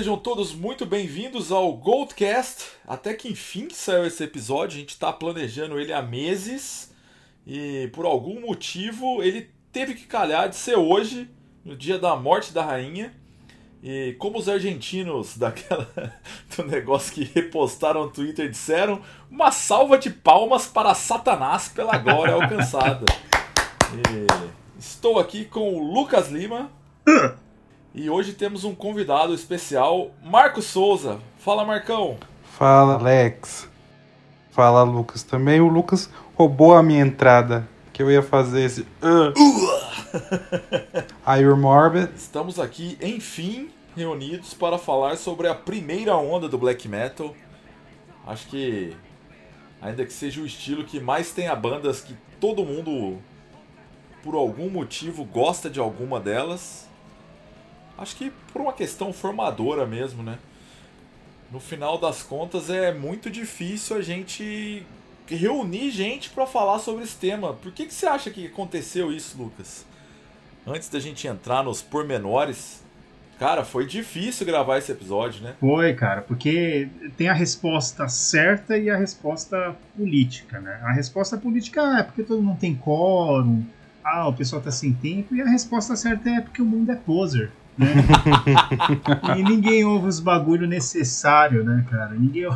Sejam todos muito bem-vindos ao Goldcast. Até que enfim saiu esse episódio, a gente está planejando ele há meses e por algum motivo ele teve que calhar de ser hoje, no dia da morte da rainha. E como os argentinos daquela do negócio que repostaram no Twitter disseram, uma salva de palmas para Satanás pela glória alcançada. E estou aqui com o Lucas Lima. E hoje temos um convidado especial, Marco Souza. Fala, Marcão. Fala, Alex. Fala, Lucas. Também o Lucas roubou a minha entrada. Que eu ia fazer esse. Uh. Are morbid? Estamos aqui, enfim, reunidos para falar sobre a primeira onda do black metal. Acho que, ainda que seja o estilo que mais tenha bandas que todo mundo, por algum motivo, gosta de alguma delas Acho que por uma questão formadora mesmo, né? No final das contas é muito difícil a gente reunir gente para falar sobre esse tema. Por que, que você acha que aconteceu isso, Lucas? Antes da gente entrar nos pormenores, cara, foi difícil gravar esse episódio, né? Foi, cara, porque tem a resposta certa e a resposta política, né? A resposta política é porque todo mundo tem quórum, ah, o pessoal tá sem tempo, e a resposta certa é porque o mundo é poser. Né? e ninguém ouve os bagulho necessário, né, cara? Ninguém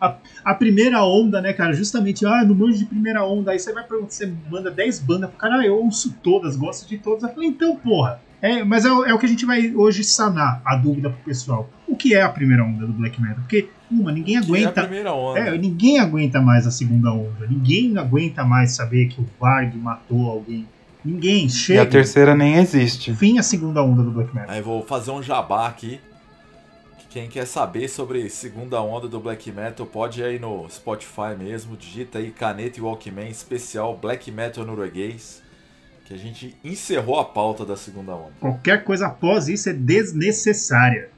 a, a, primeira onda, né, cara? Justamente, ah, no manjo de primeira onda, aí você vai perguntar, você manda 10 bandas pro cara, ah, eu ouço todas, gosto de todas. Eu falei, então, porra. É, mas é, é, o que a gente vai hoje sanar a dúvida pro pessoal. O que é a primeira onda do black metal? Porque, uma, ninguém aguenta. É a primeira onda. É, ninguém aguenta mais a segunda onda. Ninguém aguenta mais saber que o Varg matou alguém Ninguém chega. E a terceira nem existe. Fim a segunda onda do black metal. Aí vou fazer um jabá aqui. Quem quer saber sobre segunda onda do black metal pode ir aí no Spotify mesmo, digita aí Caneta e Walkman especial Black Metal norueguês, que a gente encerrou a pauta da segunda onda. Qualquer coisa após isso é desnecessária.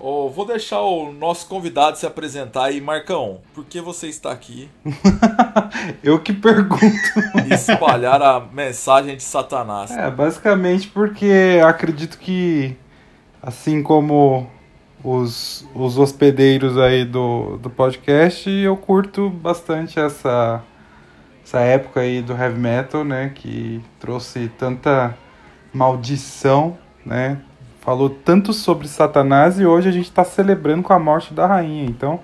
Oh, vou deixar o nosso convidado se apresentar aí. Marcão, por que você está aqui? Eu que pergunto. Espalhar a mensagem de Satanás. É, basicamente porque acredito que, assim como os, os hospedeiros aí do, do podcast, eu curto bastante essa, essa época aí do heavy metal, né? Que trouxe tanta maldição, né? Falou tanto sobre Satanás e hoje a gente está celebrando com a morte da rainha. Então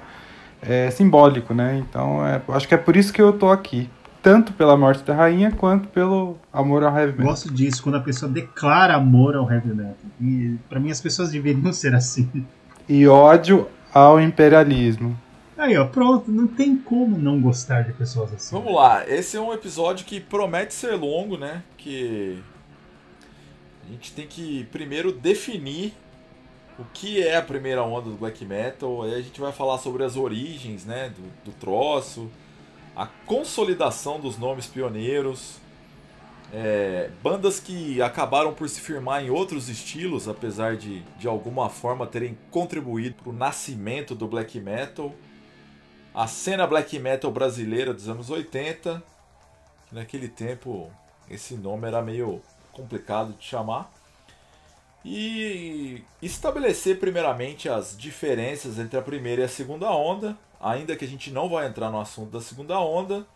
é simbólico, né? Então é, acho que é por isso que eu tô aqui. Tanto pela morte da rainha quanto pelo amor ao heavy metal. Gosto disso, quando a pessoa declara amor ao heavy metal. E para mim as pessoas deveriam ser assim. E ódio ao imperialismo. Aí, ó, pronto, não tem como não gostar de pessoas assim. Vamos lá, esse é um episódio que promete ser longo, né? Que a gente tem que primeiro definir o que é a primeira onda do black metal. Aí a gente vai falar sobre as origens, né, do, do troço, a consolidação dos nomes pioneiros, é, bandas que acabaram por se firmar em outros estilos, apesar de de alguma forma terem contribuído para o nascimento do black metal, a cena black metal brasileira dos anos 80, que naquele tempo esse nome era meio complicado de chamar. E estabelecer primeiramente as diferenças entre a primeira e a segunda onda, ainda que a gente não vai entrar no assunto da segunda onda,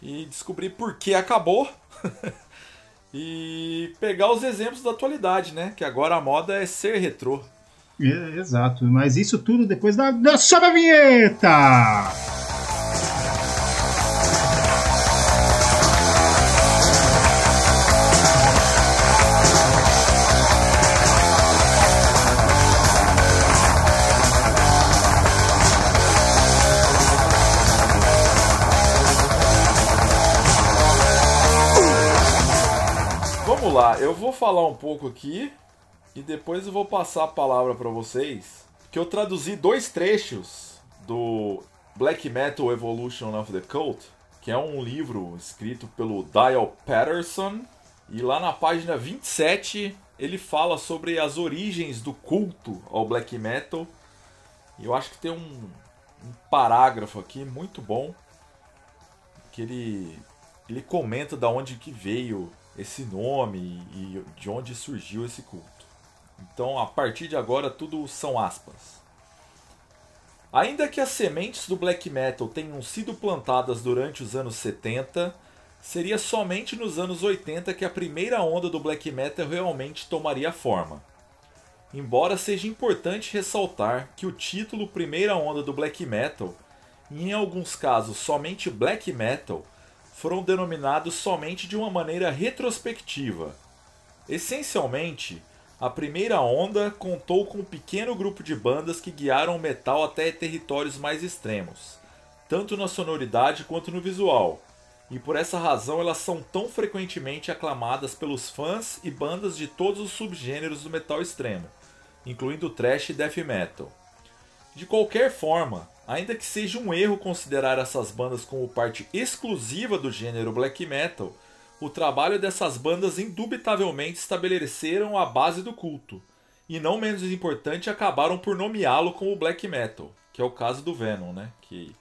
e descobrir por que acabou. e pegar os exemplos da atualidade, né? Que agora a moda é ser retrô. É, exato, mas isso tudo depois da, da a vinheta! Eu vou falar um pouco aqui e depois eu vou passar a palavra para vocês. Que eu traduzi dois trechos do Black Metal Evolution of the Cult, que é um livro escrito pelo Dial Patterson. E lá na página 27 ele fala sobre as origens do culto ao black metal. E eu acho que tem um, um parágrafo aqui muito bom que ele ele comenta da onde que veio esse nome e de onde surgiu esse culto. Então, a partir de agora, tudo são aspas. Ainda que as sementes do black metal tenham sido plantadas durante os anos 70, seria somente nos anos 80 que a primeira onda do black metal realmente tomaria forma. Embora seja importante ressaltar que o título Primeira Onda do Black Metal, e em alguns casos somente Black Metal, foram denominados somente de uma maneira retrospectiva. Essencialmente, a primeira onda contou com um pequeno grupo de bandas que guiaram o metal até territórios mais extremos, tanto na sonoridade quanto no visual, e por essa razão elas são tão frequentemente aclamadas pelos fãs e bandas de todos os subgêneros do metal extremo, incluindo thrash e death metal. De qualquer forma, ainda que seja um erro considerar essas bandas como parte exclusiva do gênero black metal, o trabalho dessas bandas indubitavelmente estabeleceram a base do culto, e não menos importante, acabaram por nomeá-lo como black metal, que é o caso do Venom, né? Que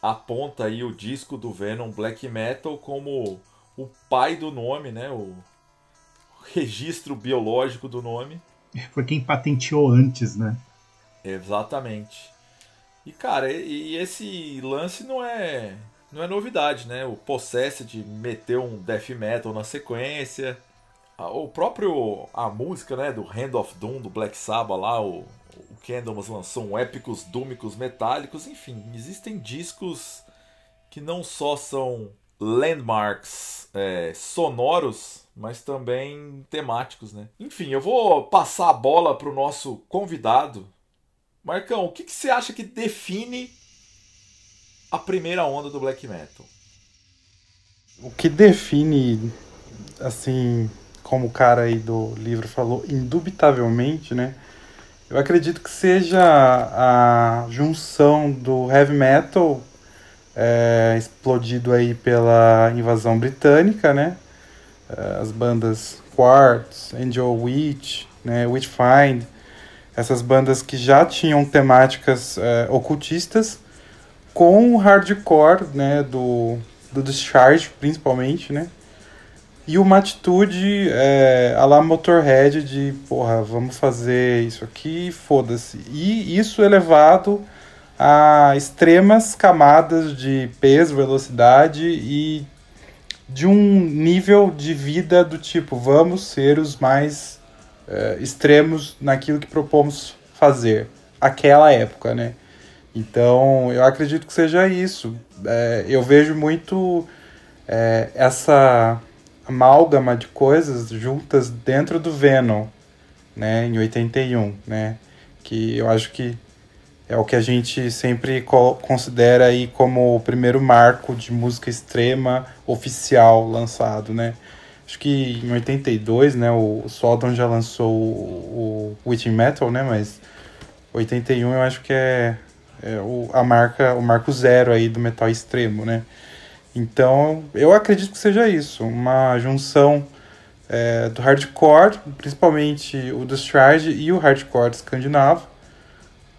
aponta aí o disco do Venom Black Metal como o pai do nome, né? O registro biológico do nome. Foi quem patenteou antes, né? Exatamente. E cara, e esse lance não é não é novidade, né? O Possessed meter um death metal na sequência. O próprio a música, né, do Hand of Doom do Black Sabbath lá, o, o Candlemas lançou um épicos dúmicos metálicos, enfim, existem discos que não só são landmarks é, sonoros, mas também temáticos, né? Enfim, eu vou passar a bola para o nosso convidado. Marcão, o que, que você acha que define a primeira onda do black metal? O que define, assim, como o cara aí do livro falou, indubitavelmente, né? Eu acredito que seja a junção do heavy metal é, explodido aí pela invasão britânica, né? É, as bandas Quartz, Angel Witch, né? Witchfind, essas bandas que já tinham temáticas é, ocultistas, com o hardcore, né? Do, do Discharge, principalmente, né? E uma atitude é, a la Motorhead de, porra, vamos fazer isso aqui, foda-se. E isso elevado a extremas camadas de peso, velocidade e de um nível de vida do tipo, vamos ser os mais é, extremos naquilo que propomos fazer. Aquela época, né? Então, eu acredito que seja isso. É, eu vejo muito é, essa amálgama de coisas juntas dentro do Venom, né, em 81, né, que eu acho que é o que a gente sempre considera aí como o primeiro marco de música extrema oficial lançado, né. Acho que em 82, né, o, Sodom já lançou o, o Witching Metal, né, mas 81 eu acho que é, é o, a marca, o marco zero aí do metal extremo, né. Então, eu acredito que seja isso, uma junção é, do hardcore, principalmente o do e o hardcore escandinavo,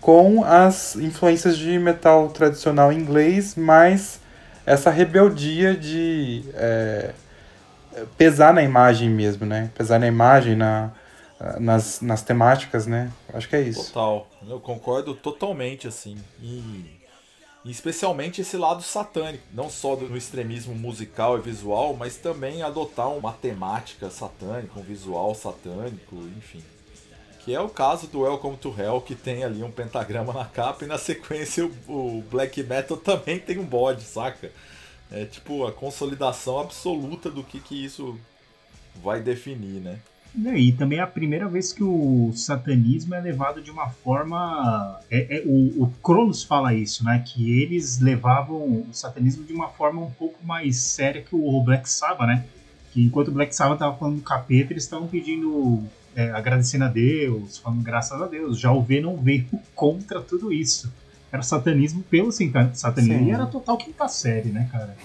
com as influências de metal tradicional inglês, mais essa rebeldia de é, pesar na imagem mesmo, né? Pesar na imagem, na, nas, nas temáticas, né? Acho que é isso. Total, eu concordo totalmente, assim. E e especialmente esse lado satânico, não só no extremismo musical e visual, mas também adotar uma temática satânica, um visual satânico, enfim. Que é o caso do Welcome to Hell, que tem ali um pentagrama na capa e na sequência o, black metal também tem um bode, saca? É tipo a consolidação absoluta do que, que isso vai definir, né? E também é a primeira vez que o satanismo é levado de uma forma. É, é, o, o Cronos fala isso, né? Que eles levavam o satanismo de uma forma um pouco mais séria que o Black Sabbath, né? Que enquanto o Black Sabbath estava falando do capeta, eles estavam pedindo. É, agradecendo a Deus, falando graças a Deus. Já o Venom veio contra tudo isso. Era satanismo pelo satanismo. Sim. E era total quinta série, né, cara?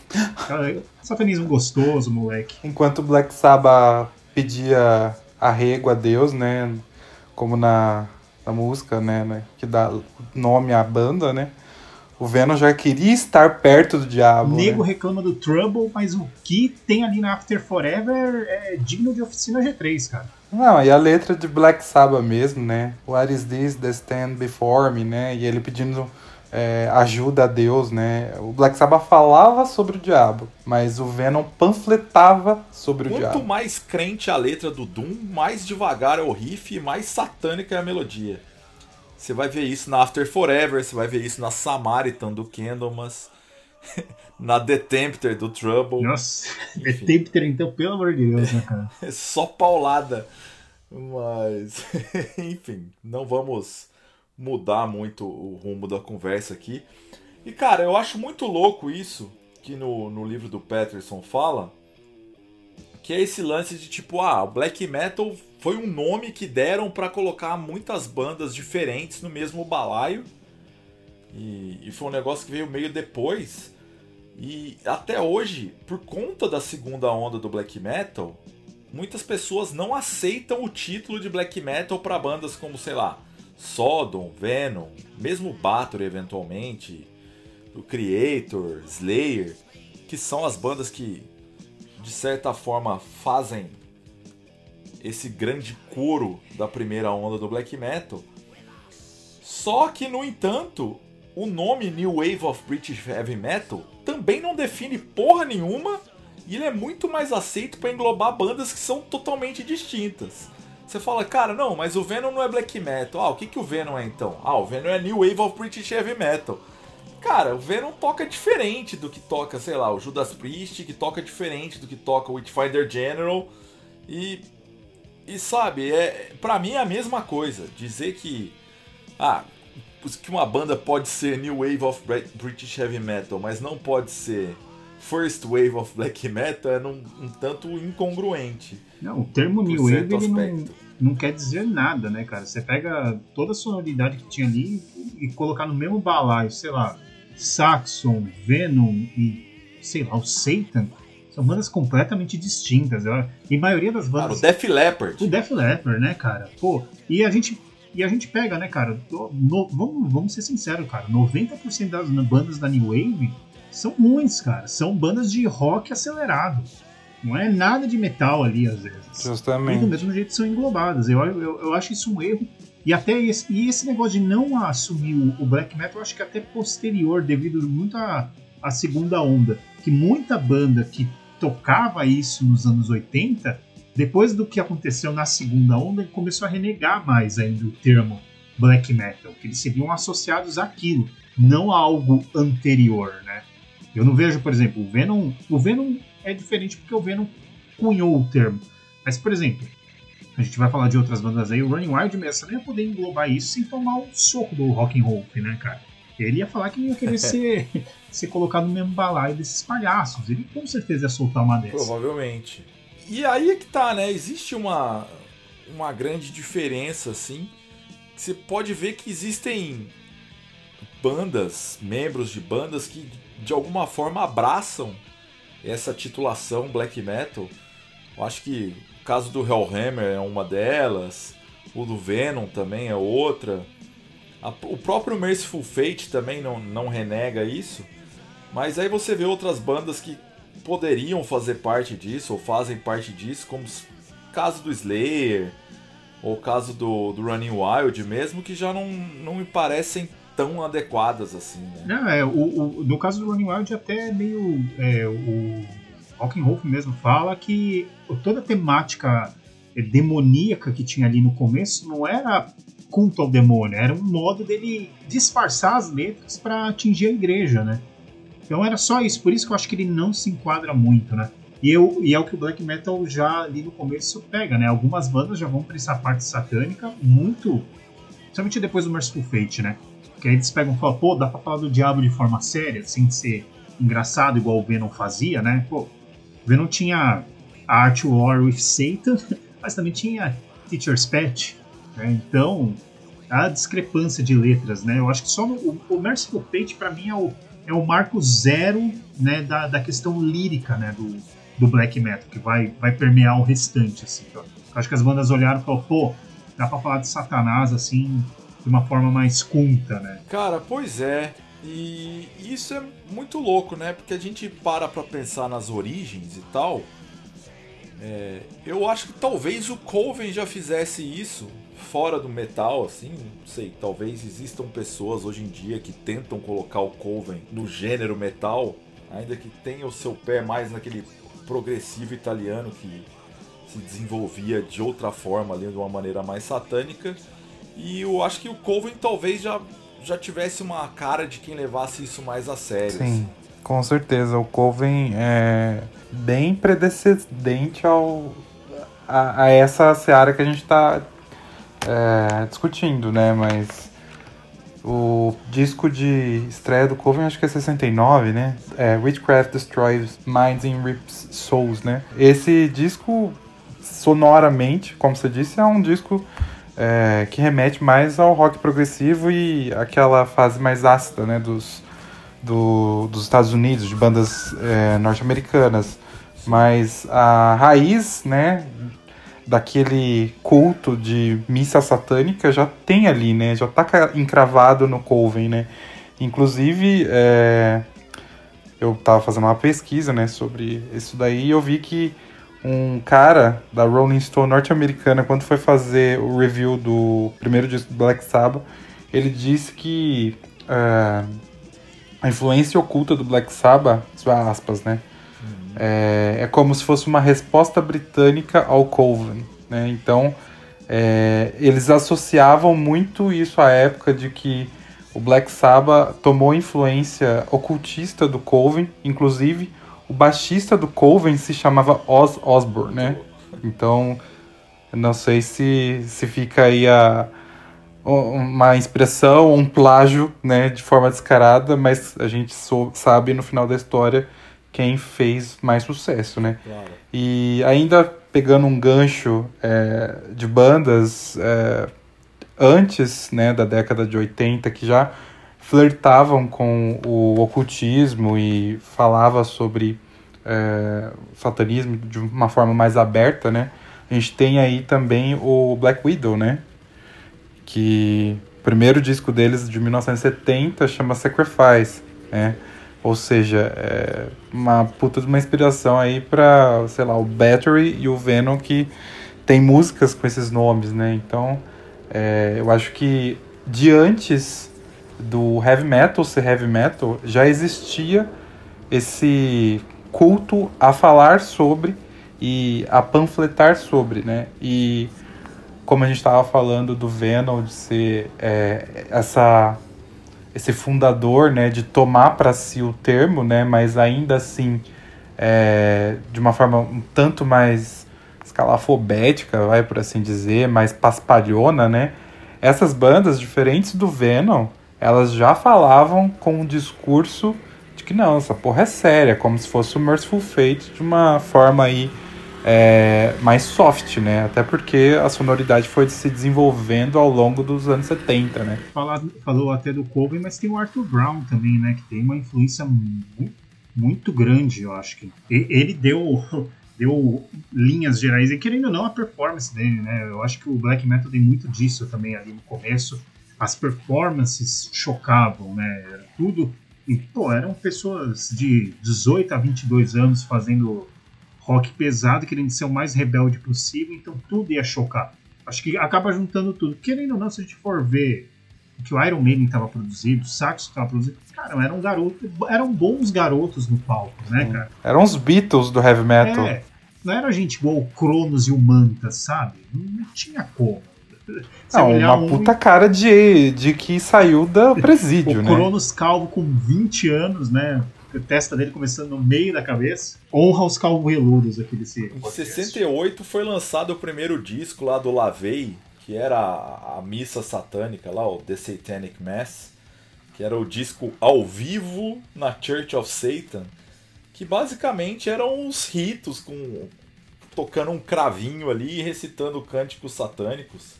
Satanismo gostoso, moleque. Enquanto Black Sabbath pedia arrego a Deus, né? Como na, na música, né, né? Que dá nome à banda, né? O Venom já queria estar perto do diabo. O nego né? reclama do Trouble, mas o que tem ali na After Forever é digno de oficina G3, cara. Não, e a letra de Black Sabbath mesmo, né? What is this that stand before me, né? E ele pedindo é, ajuda a Deus, né? O Black Sabbath falava sobre o diabo, mas o Venom panfletava sobre Quanto o diabo. Quanto mais crente a letra do Doom, mais devagar é o riff e mais satânica é a melodia. Você vai ver isso na After Forever, você vai ver isso na Samaritan do Candlemas, na The Tempter do Trouble. Nossa, The Tempter então, pelo amor de Deus, né, cara? É só paulada. Mas, enfim, não vamos mudar muito o rumo da conversa aqui. E cara, eu acho muito louco isso que no, no livro do Patterson fala, que é esse lance de tipo, ah, o black metal foi um nome que deram para colocar muitas bandas diferentes no mesmo balaio. E, e, foi um negócio que veio meio depois. E até hoje, por conta da segunda onda do black metal, muitas pessoas não aceitam o título de black metal para bandas como, sei lá, Sodom, Venom, mesmo Bathory eventualmente, o Creator, Slayer, que são as bandas que de certa forma fazem esse grande coro da primeira onda do black metal. Só que no entanto, o nome New Wave of British Heavy Metal também não define porra nenhuma e ele é muito mais aceito para englobar bandas que são totalmente distintas. Você fala, cara, não, mas o Venom não é black metal. Ah, o que, que o Venom é então? Ah, o Venom é New Wave of British Heavy Metal. Cara, o Venom toca diferente do que toca, sei lá, o Judas Priest, que toca diferente do que toca o Witchfinder General. E. E sabe, é, pra mim é a mesma coisa. Dizer que. Ah, que uma banda pode ser New Wave of British Heavy Metal, mas não pode ser First Wave of Black Metal é um, um tanto incongruente. Não, o termo New Wave não, não quer dizer nada, né, cara? Você pega toda a sonoridade que tinha ali e colocar no mesmo balaio, sei lá, Saxon, Venom e, sei lá, o Satan. São bandas completamente distintas. E a maioria das bandas. Cara, o Def Leppard. O Def Leppard, né, cara? Pô, e a gente. E a gente pega, né, cara? No, vamos, vamos ser sinceros, cara. 90% das bandas da New Wave são ruins, cara. São bandas de rock acelerado. Não é nada de metal ali, às vezes. Justamente. E do mesmo jeito são englobadas. Eu, eu, eu acho isso um erro. E até esse, e esse negócio de não assumir o, o, black metal, eu acho que até posterior, devido muito à, à segunda onda. Que muita banda que tocava isso nos anos 80, depois do que aconteceu na segunda onda, começou a renegar mais ainda o termo black metal. Que eles seriam associados àquilo, não a algo anterior, né? Eu não vejo, por exemplo, o Venom. O Venom é diferente porque o Venom cunhou o termo. Mas, por exemplo, a gente vai falar de outras bandas aí, o Running Wild mesmo não ia poder englobar isso sem tomar um soco do Rock and Roll, né, cara? Ele ia falar que não ia querer ser, ser colocado no mesmo balaio desses palhaços. Ele com certeza ia soltar uma dessas. Provavelmente. E aí é que tá, né? Existe uma, uma grande diferença, assim. Você pode ver que existem bandas, membros de bandas que de alguma forma abraçam essa titulação black metal. Eu acho que o caso do Hellhammer é uma delas, o do Venom também é outra. o próprio Merciful Fate também não, não renega isso. Mas aí você vê outras bandas que poderiam fazer parte disso, ou fazem parte disso, como o caso do Slayer, ou o caso do, do Running Wild mesmo, que já não, não me parecem tão adequadas assim, né? Não, é, o, o, no caso do Running Wild até meio é, o Hawking mesmo fala que toda a temática demoníaca que tinha ali no começo não era culto ao demônio, era um modo dele disfarçar as letras para atingir a igreja, né? Então era só isso, por isso que eu acho que ele não se enquadra muito, né? E, eu, e é o que o black metal já ali no começo pega, né? Algumas bandas já vão para essa parte satânica muito, principalmente depois do Merciful Fate, né? Que aí eles pegam e falam, pô, dá pra falar do diabo de forma séria, sem ser engraçado igual o Venom fazia, né? Pô, o Venom tinha Art War with Satan, mas também tinha Teacher's Pet, né? Então, a discrepância de letras, né? Eu acho que só no, o, o Merciful Fate, pra mim, é o, é o marco zero né, da, da questão lírica né, do, do black metal, que vai, vai permear o restante, assim. Eu acho que as bandas olharam e falaram, pô, dá pra falar de Satanás, assim, de uma forma mais culta, né? Cara, pois é. E isso é muito louco, né? Porque a gente para pra pensar nas origens e tal. É, eu acho que talvez o Coven já fizesse isso fora do metal, assim, não sei, talvez existam pessoas hoje em dia que tentam colocar o Coven no gênero metal, ainda que tenha o seu pé mais naquele progressivo italiano que se desenvolvia de outra forma ali, de uma maneira mais satânica. E eu acho que o Coven talvez já, já tivesse uma cara de quem levasse isso mais a sério. Sim, assim. com certeza. O Coven é bem predecedente ao, a, a essa seara que a gente está é, discutindo, né? Mas o disco de estreia do Coven acho que é 69, né? É Witchcraft Destroys Minds and Rips Souls, né? Esse disco, sonoramente, como você disse, é um disco é, que remete mais ao rock progressivo e aquela fase mais ácida, né? Dos, do, dos Estados Unidos, de bandas é, norte-americanas. Mas a raiz, né, daquele culto de missa satânica já tem ali, né? Já tá encravado no Coven, né? Inclusive, é, eu tava fazendo uma pesquisa, né, sobre isso daí e eu vi que um cara da Rolling Stone norte-americana, quando foi fazer o review do primeiro disco do Black Sabbath, ele disse que é, a influência oculta do Black Sabbath, aspas, né, é, é como se fosse uma resposta britânica ao Coven. Né? Então, é, eles associavam muito isso à época de que o Black Sabbath tomou influência ocultista do Coven, inclusive o baixista do Coven se chamava Oz Osbourne, né? Então, não sei se, se fica aí a, uma inspiração, um plágio, né, de forma descarada, mas a gente sou, sabe no final da história quem fez mais sucesso, né? Claro. E ainda pegando um gancho é, de bandas é, antes né, da década de 80 que já flertavam com o ocultismo e falava sobre é, satanismo de uma forma mais aberta, né? A gente tem aí também o Black Widow, né? Que o primeiro disco deles de 1970 chama Sacrifice, né? Ou seja, é uma puta de uma inspiração aí pra, sei lá, o Battery e o Venom que tem músicas com esses nomes, né? Então, é, eu acho que de antes do heavy metal ser heavy metal, já existia esse culto a falar sobre e a panfletar sobre, né? E como a gente estava falando do Venom, de ser é, essa esse fundador, né, de tomar para si o termo, né, mas ainda assim é, de uma forma um tanto mais escalafobética, vai por assim dizer, mais paspalhona, né? Essas bandas diferentes do Venom, elas já falavam com um discurso de que não, essa porra é séria, como se fosse o Merciful Fate de uma forma aí é, mais soft, né? Até porque a sonoridade foi se desenvolvendo ao longo dos anos 70, né? Falou até do Coven, mas tem o Arthur Brown também, né? Que tem uma influência muito, muito grande, eu acho que. Ele deu, deu linhas gerais, e querendo ou não, a performance dele, né? Eu acho que o Black Metal tem muito disso também ali no começo. As performances chocavam, né? Era tudo. E, pô, eram pessoas de 18 a 22 anos fazendo rock pesado, querendo ser o mais rebelde possível, então tudo ia chocar. Acho que acaba juntando tudo. Querendo ou não, se a gente for ver o que o Iron Maiden estava produzindo, o Saxo estava produzindo, cara, eram garotos, eram bons garotos no palco, né, cara? Eram os Beatles do heavy metal. É, não era gente igual o Cronos e o Manta, sabe? Não tinha como. Você não, uma um... puta cara de, de que saiu da presídio, o né? O Cronos calvo com 20 anos, né? Testa dele começando no meio da cabeça. Honra os calveludos aqui desse. Em 68 foi lançado o primeiro disco lá do Lavey, que era a, a missa satânica lá, o The Satanic Mass, que era o disco ao vivo na Church of Satan, que basicamente eram uns ritos com tocando um cravinho ali e recitando cânticos satânicos,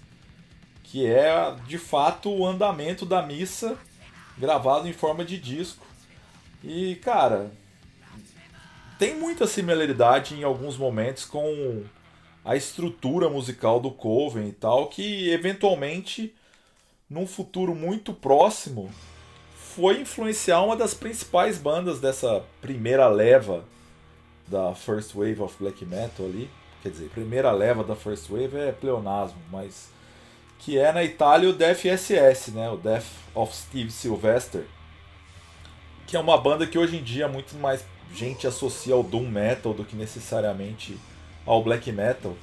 que é de fato o andamento da missa gravado em forma de disco. E, cara, tem muita similaridade em alguns momentos com a estrutura musical do Coven e tal, que eventualmente, num futuro muito próximo, foi influenciar uma das principais bandas dessa primeira leva da First Wave of Black Metal ali, quer dizer, primeira leva da First Wave é pleonasmo, mas que é na Itália o Death SS, né? O Death of Steve Sylvester, que é uma banda que hoje em dia muito mais gente associa ao doom metal do que necessariamente ao black metal,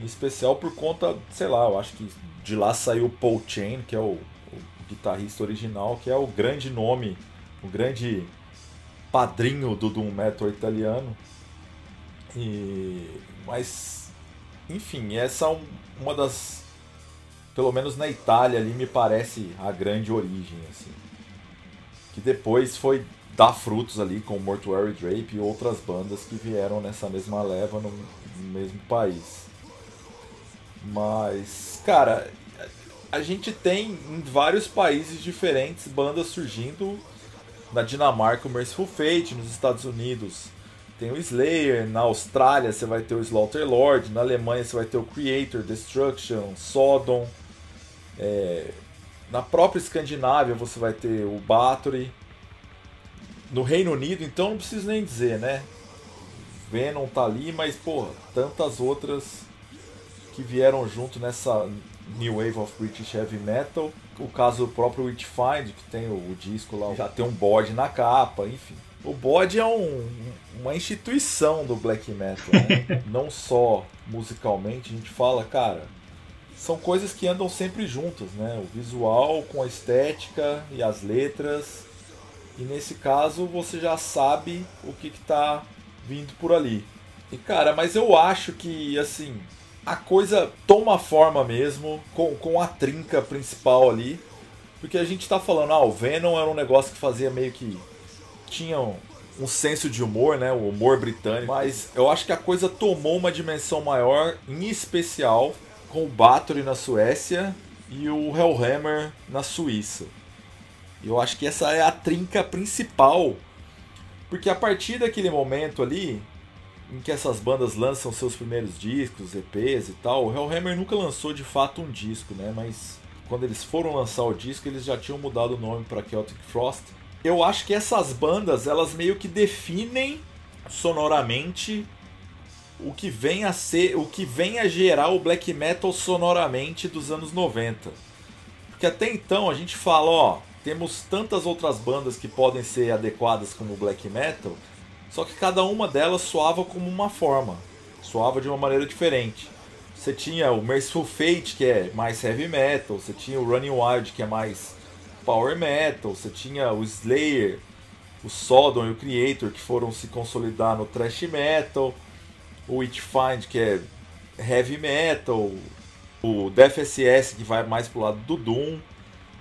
em especial por conta, sei lá, eu acho que de lá saiu Paul Chain, que é o, o guitarrista original, que é o grande nome, o grande padrinho do doom metal italiano. E mas enfim, essa é uma das pelo menos na Itália ali me parece a grande origem assim. Que depois foi dar frutos ali com Mortuary Drape e outras bandas que vieram nessa mesma leva no, mesmo país. Mas, cara, a gente tem em vários países diferentes bandas surgindo. Na Dinamarca, o Merciful Fate, nos Estados Unidos tem o Slayer, na Austrália você vai ter o Slaughter Lord, na Alemanha você vai ter o Creator, Destruction, Sodom. É, na própria Escandinávia você vai ter o Bathory. No Reino Unido, então não preciso nem dizer, né? Venom tá ali, mas porra, tantas outras que vieram junto nessa New Wave of British Heavy Metal. O caso do próprio Witchfind, que tem o, disco lá, já tem um bode na capa, enfim. O bode é um, uma instituição do black metal, né? não só musicalmente, a gente fala, cara, são coisas que andam sempre juntas, né? O visual com a estética e as letras. E nesse caso você já sabe o que está vindo por ali. E cara, mas eu acho que assim, a coisa toma forma mesmo com, com a trinca principal ali. Porque a gente tá falando, ah, o Venom era um negócio que fazia meio que. tinha um, um senso de humor, né? O humor britânico. Mas eu acho que a coisa tomou uma dimensão maior, em especial com o Bathory na Suécia e o Hellhammer na Suíça. Eu acho que essa é a trinca principal. Porque a partir daquele momento ali, em que essas bandas lançam seus primeiros discos, EPs e tal, o Hellhammer nunca lançou de fato um disco, né? Mas quando eles foram lançar o disco, eles já tinham mudado o nome para Celtic Frost. Eu acho que essas bandas, elas meio que definem sonoramente o que vem a ser, o que vem a gerar o black metal sonoramente dos anos 90. Porque até então a gente fala, ó, temos tantas outras bandas que podem ser adequadas como black metal, só que cada uma delas soava como uma forma, soava de uma maneira diferente. Você tinha o Merciful Fate, que é mais heavy metal, você tinha o Running Wild, que é mais power metal, você tinha o Slayer, o Sodom e o Creator, que foram se consolidar no thrash metal, o Witchfind, que é heavy metal, o Death SS, que vai mais pro lado do Doom.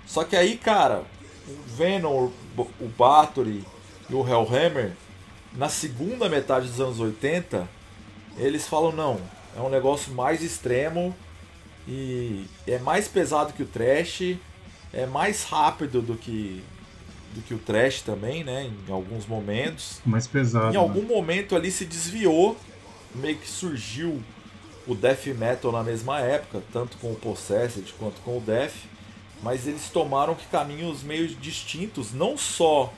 Só que aí, cara, o Venom, o Bathory e o Hellhammer na segunda metade dos anos 80, eles falam não, é um negócio mais extremo e é mais pesado que o trash, é mais rápido do que do que o trash também, né, em alguns momentos. Mais pesado. Em algum né? momento ali se desviou, meio que surgiu o death metal na mesma época, tanto com o Possessed quanto com o death, mas eles tomaram que caminhos meio distintos, não só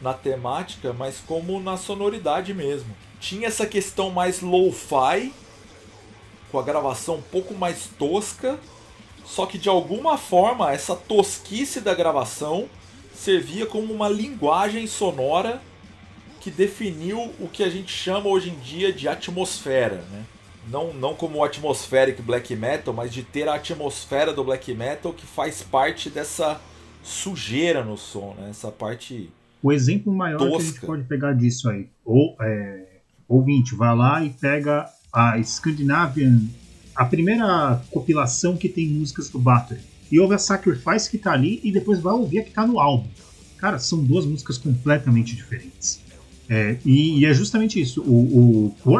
na temática, mas como na sonoridade mesmo. Tinha essa questão mais lo-fi, com a gravação um pouco mais tosca, só que de alguma forma essa tosquice da gravação servia como uma linguagem sonora que definiu o que a gente chama hoje em dia de atmosfera, né? Não, não como atmospheric black metal, mas de ter a atmosfera do black metal que faz parte dessa sujeira no som, né? Essa parte o exemplo maior Tosca. que a gente pode pegar disso aí, ou é, ouvinte, vai lá e pega a Scandinavian, a primeira compilação que tem músicas do Battery, e ouve a Sacrifice que tá ali e depois vai ouvir a que tá no álbum. Cara, são duas músicas completamente diferentes. É, e, e, é justamente isso. O, o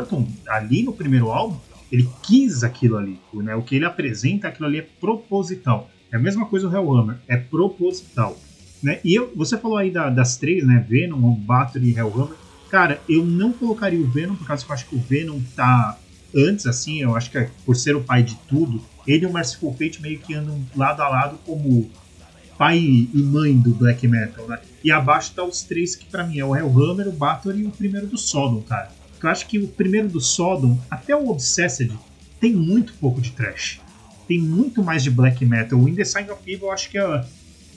ali no primeiro álbum, ele quis aquilo ali. Né? O que ele apresenta, aquilo ali é proposital. É a mesma coisa o Hellhammer, é proposital. Né? E eu, você falou aí da, das três, né? Venom, Battery e Hellhammer. Cara, eu não colocaria o Venom, por causa que eu acho que o Venom tá antes, assim, eu acho que é, por ser o pai de tudo, ele e o Merciful Fate meio que andam lado a lado como pai e mãe do black metal, né? E abaixo tá os três que para mim é o Hellhammer, o Battery e o primeiro do Sodom, cara. Eu acho que o primeiro do Sodom, até o Obsessed, tem muito pouco de trash. Tem muito mais de black metal. O In The Sign of Evil, eu acho que é.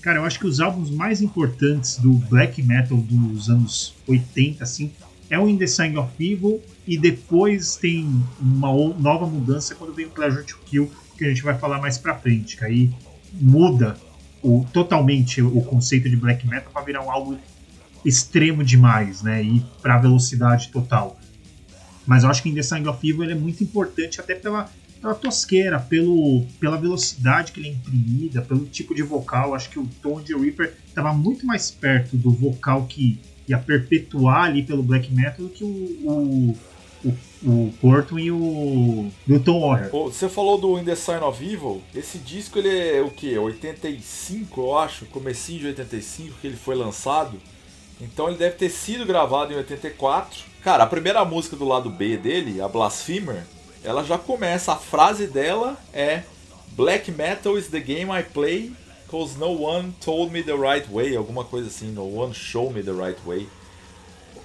Cara, eu acho que os álbuns mais importantes do black metal dos anos 80, assim, é o In The Sign of Evil e depois tem uma nova mudança quando vem o Pleasure to Kill, que a gente vai falar mais pra frente, que aí muda o, totalmente o conceito de black metal para virar um algo extremo demais, né? E para velocidade total. Mas eu acho que em The Sign of Evil ele é muito importante até pela, pela tosqueira, pelo, pela velocidade que ele é imprimida, pelo tipo de vocal. Acho que o Tom de Reaper estava muito mais perto do vocal que ia perpetuar ali pelo black metal do que o, o, o, o Porto e o do Tom Warrior. Você falou do In The Sign of Evil. Esse disco ele é o que? 85, eu acho, comecinho de 85 que ele foi lançado. Então ele deve ter sido gravado em 84. Cara, a primeira música do lado B dele, a Blasphemer, ela já começa, a frase dela é Black metal is the game I play Cause no one told me the right way, alguma coisa assim, no one showed me the right way.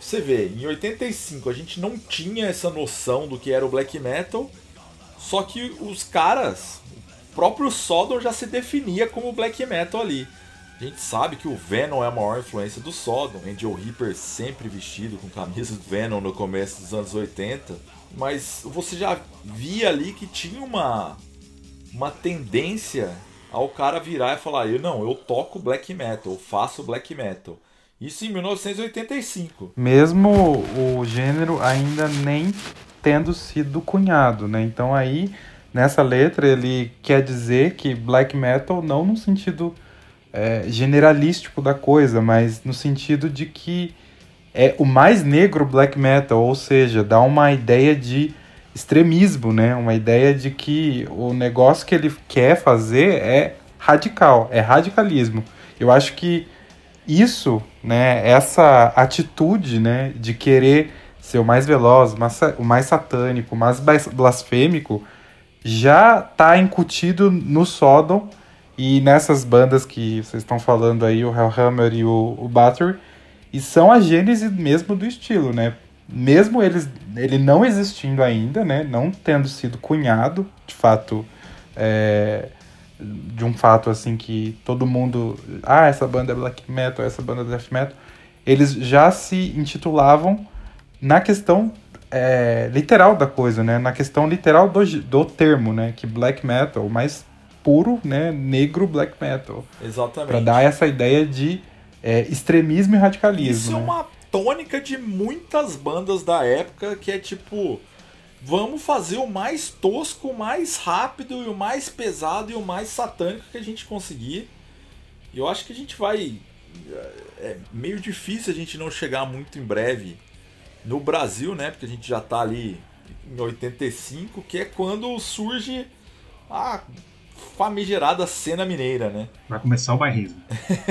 Você vê, em 85 a gente não tinha essa noção do que era o black metal, só que os caras, o próprio Sodom já se definia como black metal ali. A gente sabe que o Venom é a maior influência do Sodom, Angel Reaper sempre vestido com camisa do Venom no começo dos anos 80, mas você já via ali que tinha uma uma tendência ao cara virar e falar: eu não, eu toco black metal, eu faço black metal. Isso em 1985. Mesmo o gênero ainda nem tendo sido cunhado, né? Então aí nessa letra ele quer dizer que black metal não no sentido é, generalístico da coisa, mas no sentido de que é o mais negro black metal, ou seja, dá uma ideia de extremismo, né? Uma ideia de que o negócio que ele quer fazer é radical, é radicalismo. Eu acho que isso, né, essa atitude, né, de querer ser o mais veloz, o mais satânico, o mais blasfêmico, já está incutido no Sodom e nessas bandas que vocês estão falando aí, o Hellhammer e o, o Battery, e são a gênese mesmo do estilo, né? mesmo eles, ele não existindo ainda, né, não tendo sido cunhado, de fato, é, de um fato assim que todo mundo, ah, essa banda é black metal, essa banda é death metal, eles já se intitulavam na questão é, literal da coisa, né, na questão literal do, do termo, né, que black metal, mais puro, né, negro black metal. Exatamente. Para dar essa ideia de é, extremismo e radicalismo. Isso é né? é uma tônica de muitas bandas da época, que é tipo, vamos fazer o mais tosco, o mais rápido e o mais pesado e o mais satânico que a gente conseguir. E eu acho que a gente vai. É meio difícil a gente não chegar muito em breve no Brasil, né? Porque a gente já tá ali em 85, que é quando surge a famigerada cena mineira, né? Vai começar o bairrismo.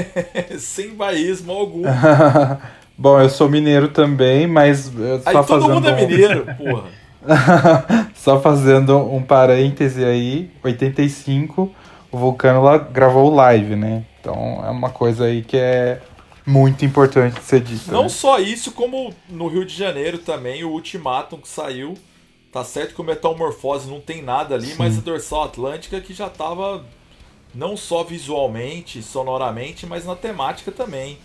Sem bairrismo algum. Bom, eu sou mineiro também, mas aí, todo mundo é mineiro, porra. só fazendo um parêntese aí, 85, o Vulcano lá gravou live, né? Então é uma coisa aí que é muito importante de ser dita. Não né? só isso, como no Rio de Janeiro também, o Ultimatum que saiu. Tá certo que o Metamorfose não tem nada ali, Sim. mas a Dorsal Atlântica que já tava não só visualmente, sonoramente, mas na temática também.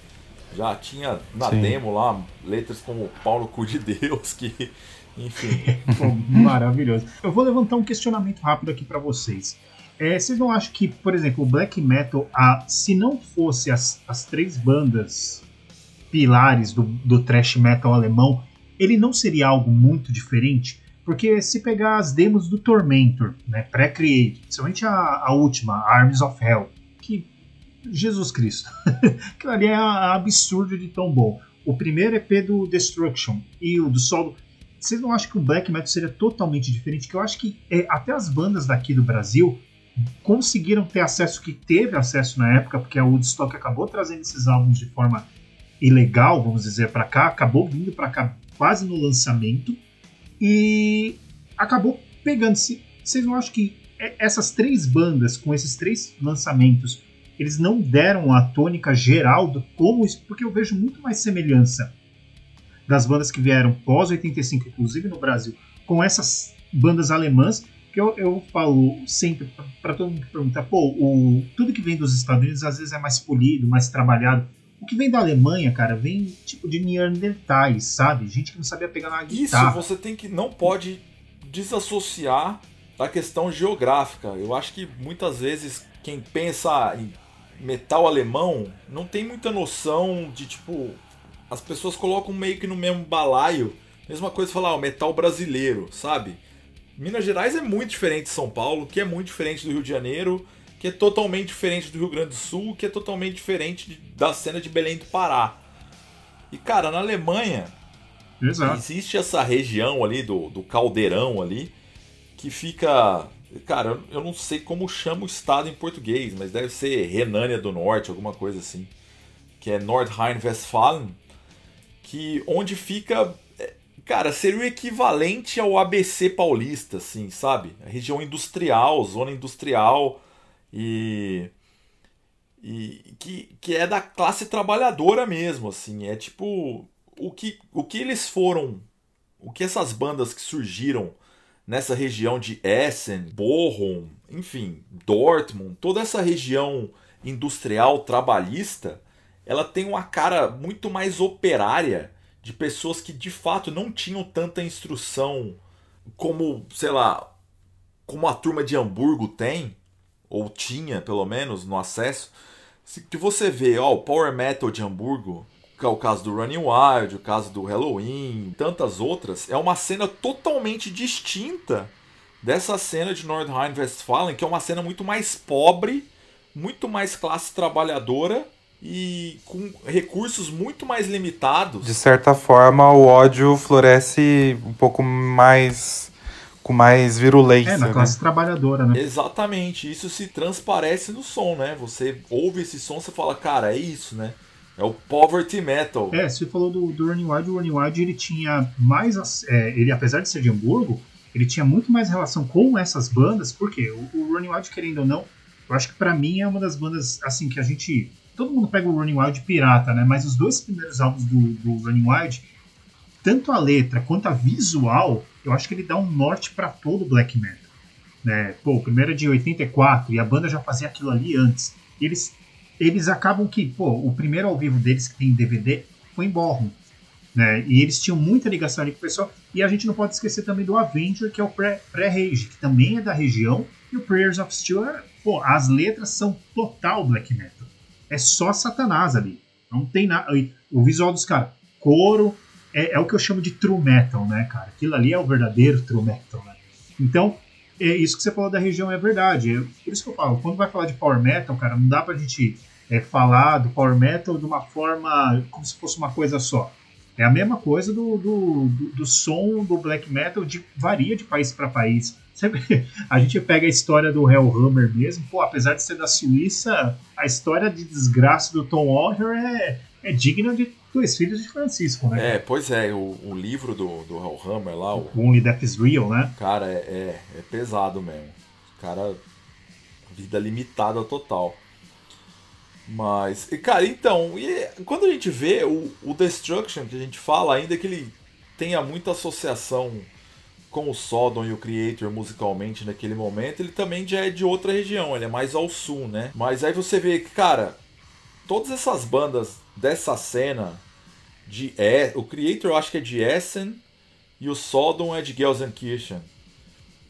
Já tinha na Sim. demo lá letras como Paulo Cu de Deus, que. Enfim. Maravilhoso. Eu vou levantar um questionamento rápido aqui para vocês. É, vocês não acham que, por exemplo, o black metal, a, se não fosse as, as três bandas pilares do, do thrash metal alemão, ele não seria algo muito diferente? Porque se pegar as demos do Tormentor, né, pré-create, principalmente a, a última, Arms of Hell, que Jesus Cristo. Aquilo ali é absurdo de tão bom. O primeiro EP do Destruction e o do solo. Vocês não acham que o black metal seria totalmente diferente? Que eu acho que é, até as bandas daqui do Brasil conseguiram ter acesso que teve acesso na época, porque a Woodstock acabou trazendo esses álbuns de forma ilegal, vamos dizer, para cá, acabou vindo para cá quase no lançamento e acabou pegando-se. Vocês não acham que essas três bandas com esses três lançamentos eles não deram a tônica geral do como isso, porque eu vejo muito mais semelhança das bandas que vieram pós 85, inclusive no Brasil, com essas bandas alemãs, que eu, eu falo sempre para todo mundo que pergunta, pô, o, tudo que vem dos Estados Unidos às vezes é mais polido, mais trabalhado. O que vem da Alemanha, cara, vem tipo de Neandertais, sabe? Gente que não sabia pegar na guitarra. Isso, você tem que não pode desassociar da questão geográfica. Eu acho que muitas vezes quem pensa em metal alemão não tem muita noção de tipo as pessoas colocam meio que no mesmo balaio. Mesma coisa falar o metal brasileiro, sabe? Minas Gerais é muito diferente de São Paulo, que é muito diferente do Rio de Janeiro, que é totalmente diferente do Rio Grande do Sul, que é totalmente diferente de, da cena de Belém do Pará. E cara, na Alemanha Exato. existe essa região ali do, do caldeirão ali que fica. Cara, eu não sei como chama o estado em português, mas deve ser Renânia do Norte, alguma coisa assim. Que é Nordrhein-Westfalen. Que onde fica. é, Cara, seria o equivalente ao ABC paulista, assim, sabe? A região industrial, zona industrial. E. E que, que é da classe trabalhadora mesmo, assim. É tipo. O que, o que eles foram. O que essas bandas que surgiram nessa região de Essen, Bochum, enfim, Dortmund, toda essa região industrial trabalhista, ela tem uma cara muito mais operária de pessoas que de fato não tinham tanta instrução como, sei lá, como a turma de Hamburgo tem, ou tinha pelo menos no acesso. Que você vê, ó, o Power Metal de Hamburgo, que é o caso do Running Wild, o caso do Halloween, tantas outras, é uma cena totalmente distinta dessa cena de Nordrhein-Westfalen, que é uma cena muito mais pobre, muito mais classe trabalhadora e com recursos muito mais limitados. De certa forma, o ódio floresce um pouco mais. com mais virulência. É, na né? classe trabalhadora, né? Exatamente, isso se transparece no som, né? Você ouve esse som, você fala, cara, é isso, né? É o poverty metal. É, você falou do, do Running Wild, o Running Wild ele tinha mais. é, ele, apesar de ser de Hamburgo, ele tinha muito mais relação com essas bandas, porque o, o Running Wild, querendo ou não, eu acho que pra mim é uma das bandas assim que a gente. Todo mundo pega o Running Wild pirata, né? Mas os dois primeiros álbuns do, do Running Wild, tanto a letra quanto a visual, eu acho que ele dá um norte pra todo o black metal. Né? Pô, o primeiro é de 84 e a banda já fazia aquilo ali antes. Eles, eles acabam que, pô, o primeiro ao vivo deles que tem em DVD foi em Bochum. Né? E eles tinham muita ligação ali com o pessoal. E a gente não pode esquecer também do Avenger, que é o pré- pré-rage, que também é da região. E o Prayers of Steel, é- pô, as letras são total black metal. É só Satanás ali. Não tem nada. O visual dos caras, couro, é, é o que eu chamo de true metal, né, cara? Aquilo ali é o verdadeiro true metal, né? Então, é isso que você falou da região é verdade. Eu- por isso que eu falo, quando vai falar de power metal, cara, não dá pra gente é, falar do power metal de uma forma como se fosse uma coisa só. É a mesma coisa do, do, do, do som do black metal, de, varia de país para país. A gente pega a história do Hellhammer mesmo, pô, apesar de ser da Suíça, a história de desgraça do Tom Walker é, é digna de dois filhos de Francisco, né? É, pois é, o, o livro do, do Hellhammer lá, o Only Death is Real, né? cara é, é, é pesado mesmo. O cara, vida limitada total. Mas, cara, então, e quando a gente vê o, o Destruction, que a gente fala, ainda que ele tenha muita associação com o Sodom e o Creator musicalmente naquele momento, ele também já é de outra região, ele é mais ao sul, né? Mas aí você vê que, cara, todas essas bandas dessa cena de é, o Creator eu acho que é de Essen e o Sodom é de Gelsenkirchen.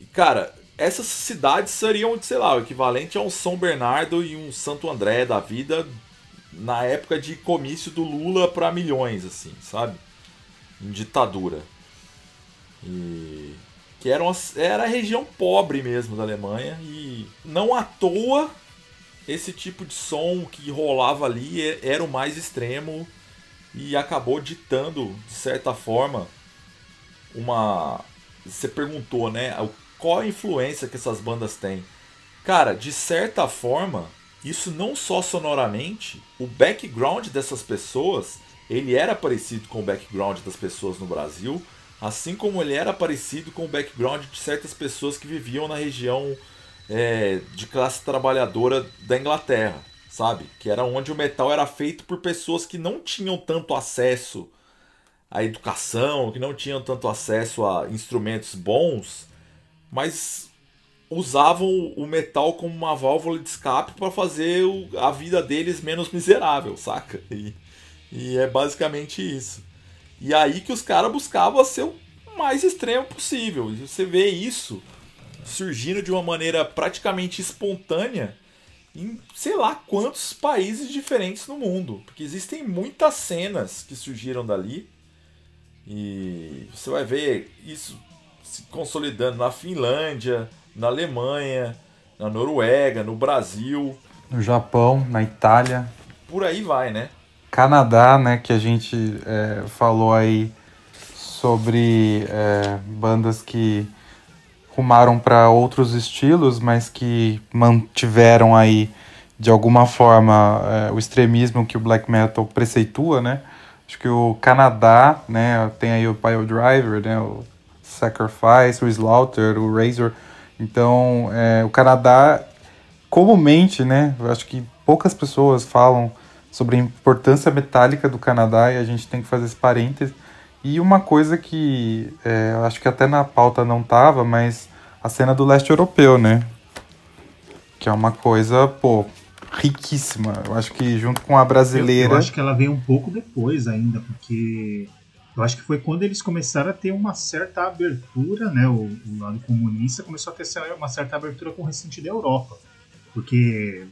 E cara, essas cidades seriam, sei lá, o equivalente a um São Bernardo e um Santo André da vida na época de comício do Lula para milhões, assim, sabe? Em ditadura. E que era, uma, era a região pobre mesmo da Alemanha e não à toa esse tipo de som que rolava ali era o mais extremo e acabou ditando, de certa forma, uma. Você perguntou, né? Qual a influência que essas bandas têm? Cara, de certa forma, isso não só sonoramente, o background dessas pessoas, ele era parecido com o background das pessoas no Brasil, assim como ele era parecido com o background de certas pessoas que viviam na região é, de classe trabalhadora da Inglaterra, sabe? Que era onde o metal era feito por pessoas que não tinham tanto acesso a educação, que não tinham tanto acesso a instrumentos bons, mas usavam o metal como uma válvula de escape para fazer a vida deles menos miserável, saca? E, e é basicamente isso. E aí que os caras buscavam ser o mais extremo possível. E você vê isso surgindo de uma maneira praticamente espontânea em sei lá quantos países diferentes no mundo. Porque existem muitas cenas que surgiram dali. E você vai ver isso se consolidando na Finlândia, na Alemanha, na Noruega, no Brasil. No Japão, na Itália. Por aí vai, né? Canadá, né, que a gente é, falou aí sobre é, bandas que rumaram para outros estilos, mas que mantiveram aí de alguma forma é, o extremismo que o black metal preceitua, né? Acho que o Canadá, né, tem aí o Pile Driver, né, o Sacrifice, o Slaughter, o Razor. Então, é, o Canadá, comumente, né, acho que poucas pessoas falam sobre a importância metálica do Canadá e a gente tem que fazer esse parênteses. E uma coisa que é, acho que até na pauta não tava, mas a cena do leste europeu, né? Que é uma coisa, pô, riquíssima. Eu acho que junto com a brasileira. Eu, eu acho que ela veio um pouco depois ainda, porque eu acho que foi quando eles começaram a ter uma certa abertura, né? O, o lado comunista começou a ter uma certa abertura com o restante da Europa. Porque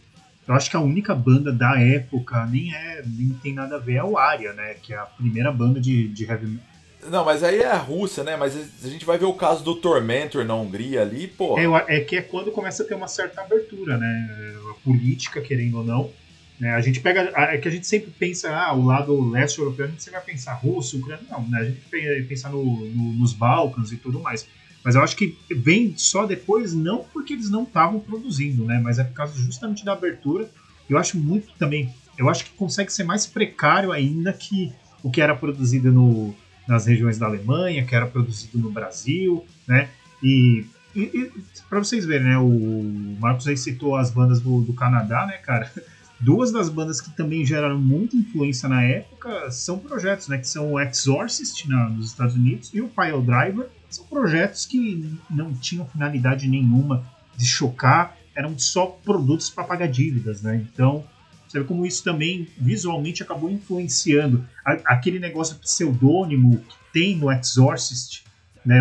eu acho que a única banda da época nem é nem tem nada a ver é o Aria, né? Que é a primeira banda de, de heavy metal. Não, mas aí é a Rússia, né? Mas a gente vai ver o caso do Tormentor na Hungria ali, pô. É, é que é quando começa a ter uma certa abertura, né? A política, querendo ou não. Né? A gente pega. É que a gente sempre pensa, ah, o lado leste europeu, a gente sempre vai pensar Rússia, Ucrânia. Não, né? A gente pensa no, no, nos Balcãs e tudo mais. Mas eu acho que vem só depois, não porque eles não estavam produzindo, né? Mas é por causa justamente da abertura. Eu acho muito também. Eu acho que consegue ser mais precário ainda que o que era produzido no, nas regiões da Alemanha, que era produzido no Brasil, né? E, e, e para vocês verem, né? O Marcos aí citou as bandas do, do Canadá, né, cara? Duas das bandas que também geraram muita influência na época são projetos, né? Que são o Exorcist na, nos Estados Unidos e o Pile Driver, são projetos que não tinham finalidade nenhuma de chocar, eram só produtos para pagar dívidas, né? Então, você vê como isso também visualmente acabou influenciando aquele negócio pseudônimo que tem no Exorcist, né?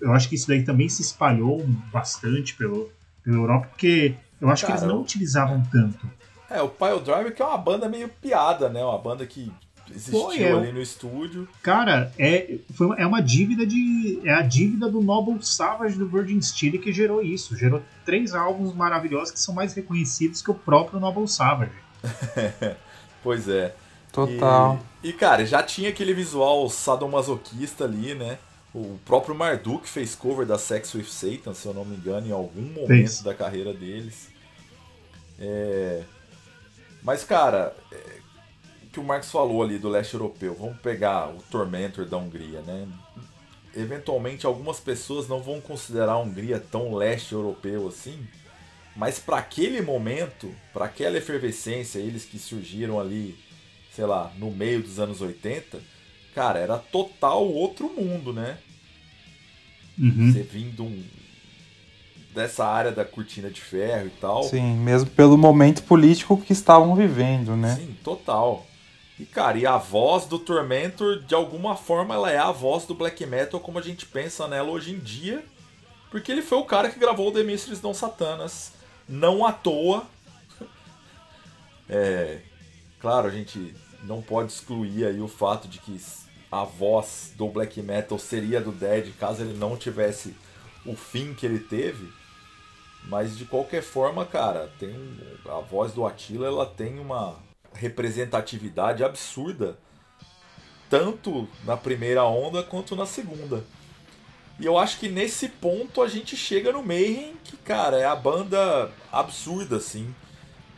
Eu, acho que isso daí também se espalhou bastante pelo, pela Europa, porque eu acho Cara, que eles não utilizavam tanto. É, o Pile Driver que é uma banda meio piada, né? Uma banda que existiu Pô, é, ali no estúdio. Cara, é, foi, é uma dívida de. É a dívida do Noble Savage do Virgin Steel que gerou isso. Gerou três álbuns maravilhosos que são mais reconhecidos que o próprio Noble Savage. pois é. Total. E, e, cara, já tinha aquele visual sadomasoquista ali, né? O próprio Marduk fez cover da Sex with Satan, se eu não me engano, em algum momento da carreira deles. É... Mas, cara, que o Marx falou ali do leste europeu, vamos pegar o Tormentor da Hungria, né? Eventualmente algumas pessoas não vão considerar a Hungria tão leste europeu assim, mas para aquele momento, para aquela efervescência, eles que surgiram ali, sei lá, no meio dos anos 80, cara, era total outro mundo, né? Uhum. Você vindo um, dessa área da cortina de ferro e tal. Sim, mesmo pelo momento político que estavam vivendo, né? Sim, total. E, cara, e a voz do Tormentor, de alguma forma, ela é a voz do black metal como a gente pensa nela hoje em dia. Porque ele foi o cara que gravou o The Mysteries Não Satanas. Não à toa. É, claro, a gente não pode excluir aí o fato de que a voz do black metal seria do Dead caso ele não tivesse o fim que ele teve. Mas de qualquer forma, cara, tem um, a voz do Attila ela tem uma representatividade absurda, tanto na primeira onda quanto na segunda. E eu acho que nesse ponto a gente chega no Mayhem, que, cara, é a banda absurda, assim,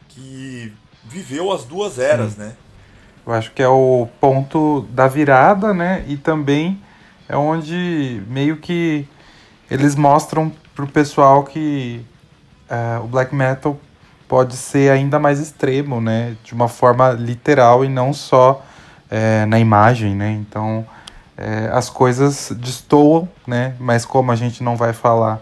que viveu as duas eras, Sim. né? Eu acho que é o ponto da virada, né? E também é onde meio que eles mostram pro pessoal que uh, o black metal pode ser ainda mais extremo, né? De uma forma literal e não só é, na imagem, né? Então é, as coisas destoam, né? Mas como a gente não vai falar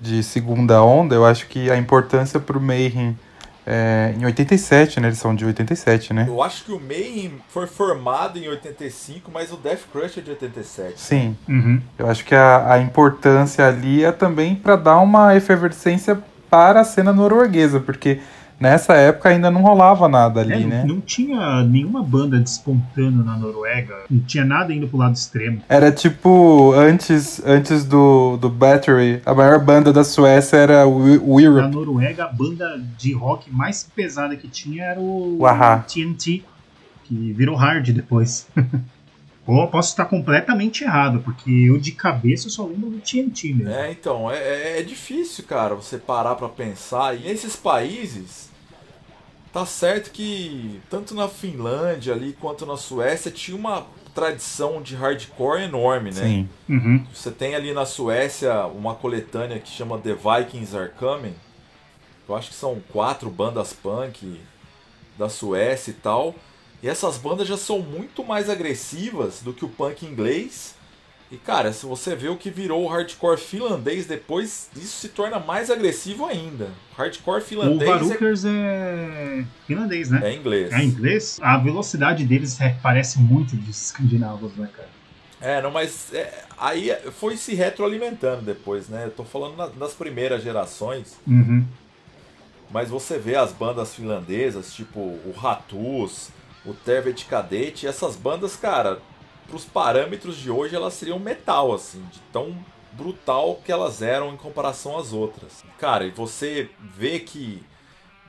de segunda onda, eu acho que a importância para o Mayhem é, em 87, né? Eles são de 87, né? Eu acho que o Mayhem foi formado em 85, mas o Death Crush é de 87. Sim. Uhum. Eu acho que a, a importância ali é também para dar uma efervescência para a cena norueguesa, porque nessa época ainda não rolava nada ali, é, né? Não tinha nenhuma banda despontando na Noruega, não tinha nada indo pro lado extremo. Era tipo, antes, antes do, do Battery, a maior banda da Suécia era o Europe. Na Noruega, a banda de rock mais pesada que tinha era o, o TNT, que virou hard depois. Ou posso estar completamente errado, porque eu de cabeça só lembro do TNT mesmo. É, então, é, é, é difícil, cara, você parar pra pensar. E nesses países, tá certo que tanto na Finlândia ali quanto na Suécia tinha uma tradição de hardcore enorme, né? Sim. Uhum. Você tem ali na Suécia uma coletânea que chama The Vikings Are Coming. Eu acho que são quatro bandas punk da Suécia e tal. E essas bandas já são muito mais agressivas do que o punk inglês. E cara, se você vê o que virou o hardcore finlandês depois, isso se torna mais agressivo ainda. Hardcore finlandês. O Varukers é... é... finlandês, né? É inglês. É inglês. A velocidade deles é, parece muito dos escandinavos, né, cara? É, não, mas é, aí foi se retroalimentando depois, né? Eu tô falando na, das primeiras gerações. Uhum. Mas você vê as bandas finlandesas, tipo o Ratus, o Tervet Cadete, essas bandas, cara, pros parâmetros de hoje elas seriam metal, assim, de tão brutal que elas eram em comparação às outras. Cara, e você vê que,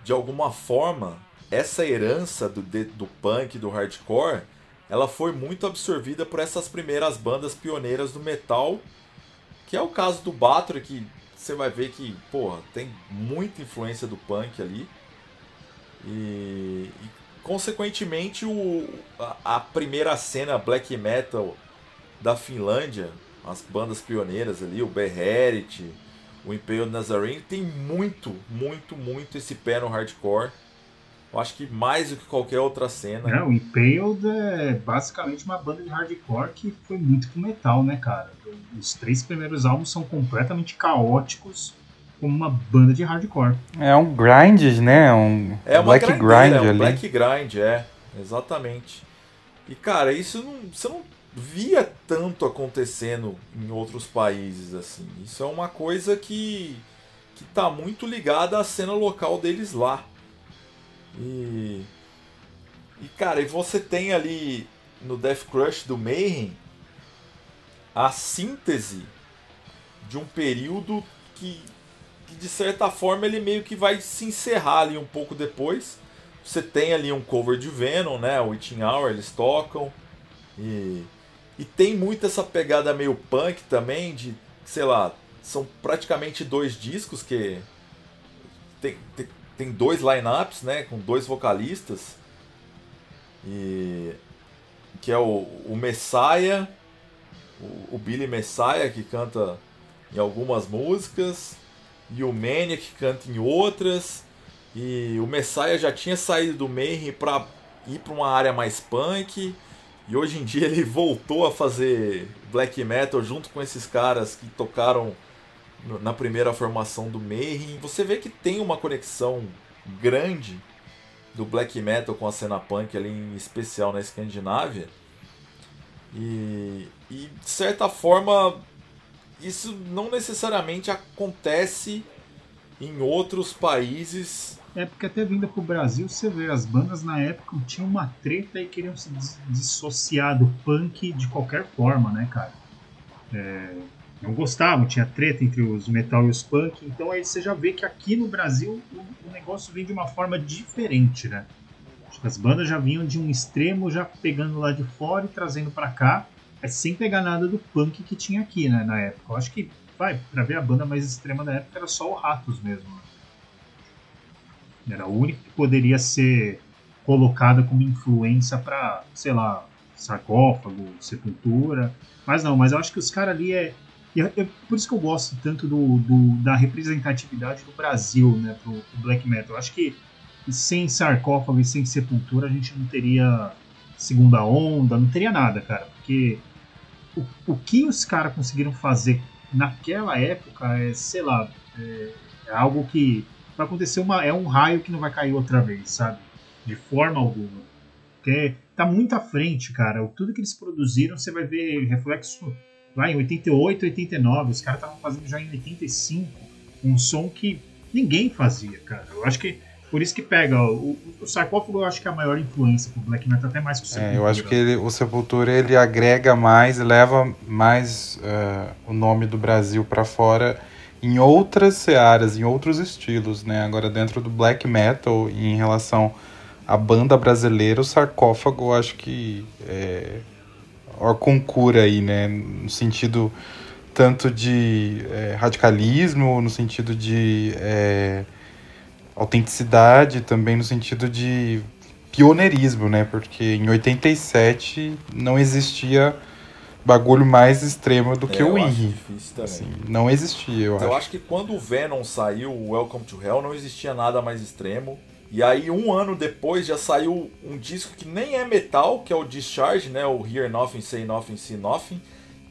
de alguma forma, essa herança do, do punk, do hardcore, ela foi muito absorvida por essas primeiras bandas pioneiras do metal, que é o caso do Bathory, que você vai ver que, porra, tem muita influência do punk ali. E, e consequentemente, o, a, a, primeira cena black metal da Finlândia, as bandas pioneiras ali, o Beherit, o Imperial Nazarene, tem muito, muito, muito esse pé no hardcore. Eu acho que mais do que qualquer outra cena. É, o Impaled é basicamente uma banda de hardcore que foi muito pro metal, né, cara? Os três primeiros álbuns são completamente caóticos como uma banda de hardcore. É um grind, né? Um é uma black grind é um ali. Black grind, é, exatamente. E cara, isso não, você não via tanto acontecendo em outros países assim. Isso é uma coisa que que tá muito ligada à cena local deles lá. E e cara, e você tem ali no Death Crush do Mayhem a síntese de um período que de certa forma ele meio que vai se encerrar ali um pouco depois. Você tem ali um cover de Venom, né? O Witching Hour eles tocam. E, e tem muito essa pegada meio punk também, de, sei lá, são praticamente dois discos que tem, tem, tem dois lineups, né? Com dois vocalistas. E que é o, o Messiah, o, o Billy Messiah que canta em algumas músicas e o Maniac canta em outras. E o Messiah já tinha saído do Mayhem para ir para uma área mais punk. E hoje em dia ele voltou a fazer black metal junto com esses caras que tocaram na primeira formação do Mayhem. Você vê que tem uma conexão grande do black metal com a cena punk ali em especial na Escandinávia. E, e de certa forma isso não necessariamente acontece em outros países. É porque até vindo pro Brasil, você vê, as bandas na época tinham uma treta e queriam se dissociar do punk de qualquer forma, né, cara? É, não gostavam, tinha treta entre os metal e os punk, então aí você já vê que aqui no Brasil o, o negócio vem de uma forma diferente, né? As bandas já vinham de um extremo, já pegando lá de fora e trazendo para cá é sem pegar nada do punk que tinha aqui, né, na época. Eu acho que, vai, pra ver a banda mais extrema da época era só o Ratos mesmo. Era o único que poderia ser colocada como influência para, sei lá, sarcófago, sepultura. Mas não, mas eu acho que os caras ali é, é, Por isso que eu gosto tanto do, do, da representatividade do Brasil, né, pro, pro black metal. Eu acho que sem sarcófago e sem sepultura a gente não teria segunda onda, não teria nada, cara. Porque o, o que os caras conseguiram fazer naquela época é, sei lá, é, é, algo que vai acontecer uma. É um raio que não vai cair outra vez, sabe? De forma alguma. Porque tá muito à frente, cara. Tudo que eles produziram, você vai ver reflexo lá em 88, 89. Os caras estavam fazendo já em 85 um som que ninguém fazia, cara. Eu acho que por isso que pega. O, o sarcófago eu acho que é a maior influência pro black metal, até mais que o Sepultura. É, eu acho que ele, o Sepultura ele agrega mais, leva mais uh, o nome do Brasil para fora em outras searas, em outros estilos, né? Agora dentro do black metal, em relação à banda brasileira, o sarcófago eu acho que é a concura aí, né? No sentido tanto de é, radicalismo, no sentido de é, autenticidade, também no sentido de pioneirismo, né? Porque em 87 não existia bagulho mais extremo do é, que o Inri. Assim, não existia, eu, eu acho. Eu acho que quando o Venom saiu, o Welcome to Hell, não existia nada mais extremo. E aí, um ano depois, já saiu um disco que nem é metal, que é o Discharge, né? O Hear Nothing, Say Nothing, See Nothing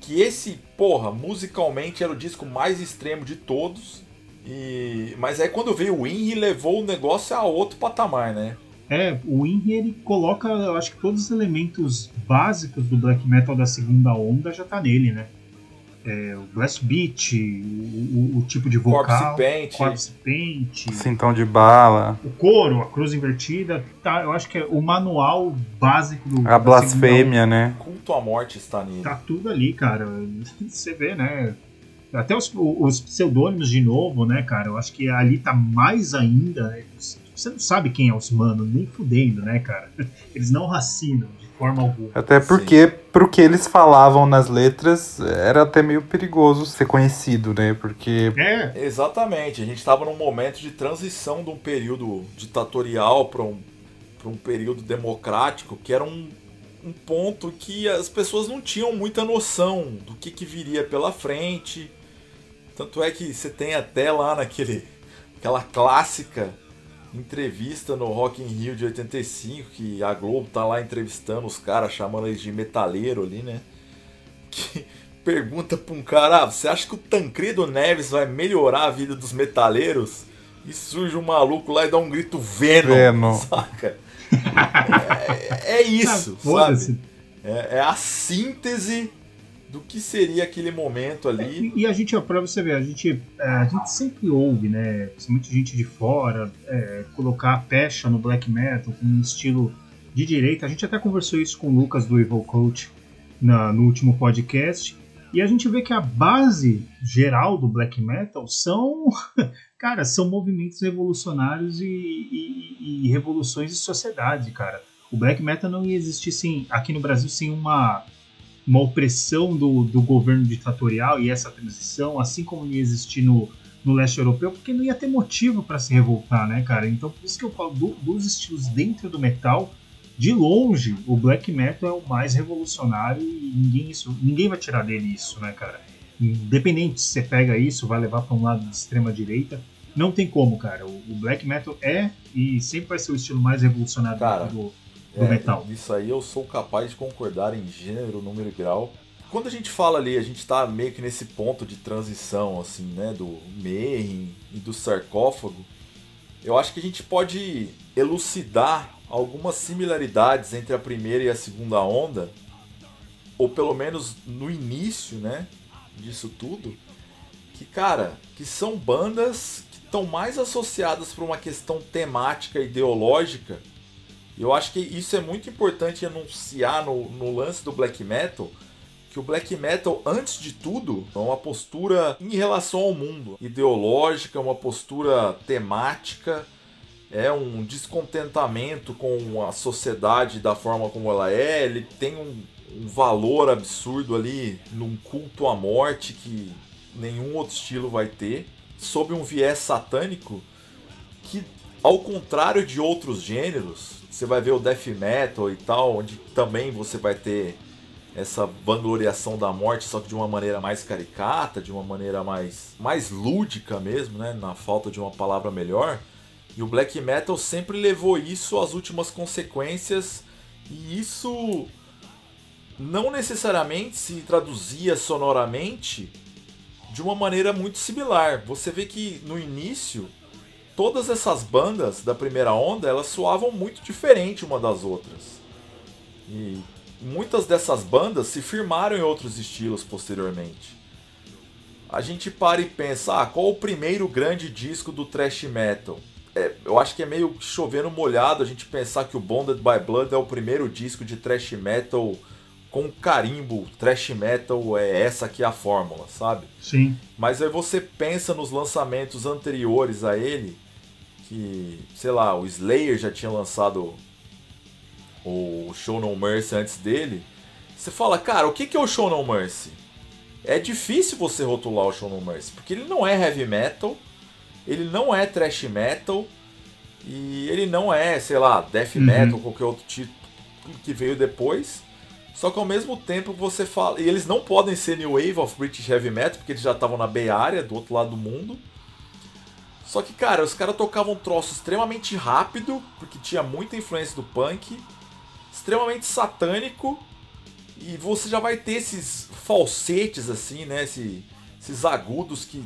que esse, porra, musicalmente era o disco mais extremo de todos. E mas aí quando veio o Inri levou o negócio a outro patamar, né? É, o Inri ele coloca, eu acho que todos os elementos básicos do black metal da segunda onda já tá nele, né? é, o blast beat, o, o, o, tipo de vocal, corpse paint, corpse paint, cintão de bala, o coro, a cruz invertida, tá, eu acho que é o manual básico do a blasfêmia, né? Culto à morte está nele. Tá tudo ali, cara. Você vê, né? Até os, os pseudônimos de novo, né, cara? Eu acho que ali tá mais ainda. Né? Você não sabe quem é os manos, nem fudendo, né, cara? Eles não racinam forma alguma. Até porque, Sim. pro que eles falavam nas letras, era até meio perigoso ser conhecido, né? Porque. É. Exatamente. A gente estava num momento de transição de um período ditatorial para um, pra um período democrático, que era um, um ponto que as pessoas não tinham muita noção do que, que viria pela frente. Tanto é que você tem até lá naquele. aquela clássica entrevista no Rock in Rio de 85, que a Globo tá lá entrevistando os caras, chamando eles de metaleiro ali, né? Que pergunta pra um cara, ah, você acha que o Tancredo Neves vai melhorar a vida dos metaleiros? E surge um maluco lá e dá um grito Venom, Venom. saca? é, é isso, ah, sabe? É, é a síntese do que seria aquele momento ali. E, e a gente, para você ver, a gente, é, a gente sempre ouve, né? Muita gente de fora é, colocar a pecha no black metal como um estilo de direita. A gente até conversou isso com o Lucas do Evil Coach na, no último podcast. E a gente vê que a base geral do black metal são, cara, são movimentos revolucionários e, e, e revoluções de sociedade, cara. O black metal não ia existir sem, aqui no Brasil sem uma uma opressão do, do governo ditatorial e essa transição, assim como ia existir no, no leste europeu, porque não ia ter motivo para se revoltar, né, cara? Então, por isso que eu falo do, dos estilos dentro do metal, de longe, o black metal é o mais revolucionário e ninguém, isso, ninguém vai tirar dele isso, né, cara? Independente se você pega isso, vai levar para um lado de extrema direita, não tem como, cara. O, o, black metal é e sempre vai ser o estilo mais revolucionário cara, do, do é, metal. Isso aí eu sou capaz de concordar em gênero, número e grau. Quando a gente fala ali, a gente está meio que nesse ponto de transição, assim, né, do Mayhem e do sarcófago. Eu acho que a gente pode elucidar algumas similaridades entre a primeira e a segunda onda, ou pelo menos no início, né, disso tudo, que cara, que são bandas que estão mais associadas para uma questão temática ideológica eu acho que isso é muito importante anunciar no, no lance do black metal, que o black metal, antes de tudo, é uma postura em relação ao mundo, ideológica, uma postura temática, é um descontentamento com a sociedade da forma como ela é, ele tem um, um valor absurdo ali num culto à morte que nenhum outro estilo vai ter, sob um viés satânico que, ao contrário de outros gêneros, você vai ver o death metal e tal, onde também você vai ter essa vangloriação da morte, só que de uma maneira mais caricata, de uma maneira mais, mais lúdica mesmo, né? Na falta de uma palavra melhor. E o black metal sempre levou isso às últimas consequências E isso não necessariamente se traduzia sonoramente de uma maneira muito similar. Você vê que no início todas essas bandas da primeira onda elas soavam muito diferente uma das outras. E muitas dessas bandas se firmaram em outros estilos posteriormente. A gente para e pensa, ah, qual o primeiro grande disco do thrash metal? É, eu acho que é meio chovendo molhado a gente pensar que o Bonded by Blood é o primeiro disco de thrash metal com carimbo, thrash metal é essa aqui a fórmula, sabe? Sim. Mas aí você pensa nos lançamentos anteriores a ele, que, sei lá, o Slayer já tinha lançado o Show No Mercy antes dele. Você fala, cara, o que é o Show No Mercy? É difícil você rotular o Show No Mercy, porque ele não é heavy metal, ele não é thrash metal, e ele não é, sei lá, death uhum. metal, qualquer outro tipo que veio depois. Só que ao mesmo tempo você fala. E eles não podem ser New Wave of British Heavy Metal, porque eles já estavam na Bay Area, do outro lado do mundo. Só que, cara, os caras tocavam um troço extremamente rápido, porque tinha muita influência do punk, extremamente satânico, e você já vai ter esses falsetes, assim, né? Esse, esses agudos que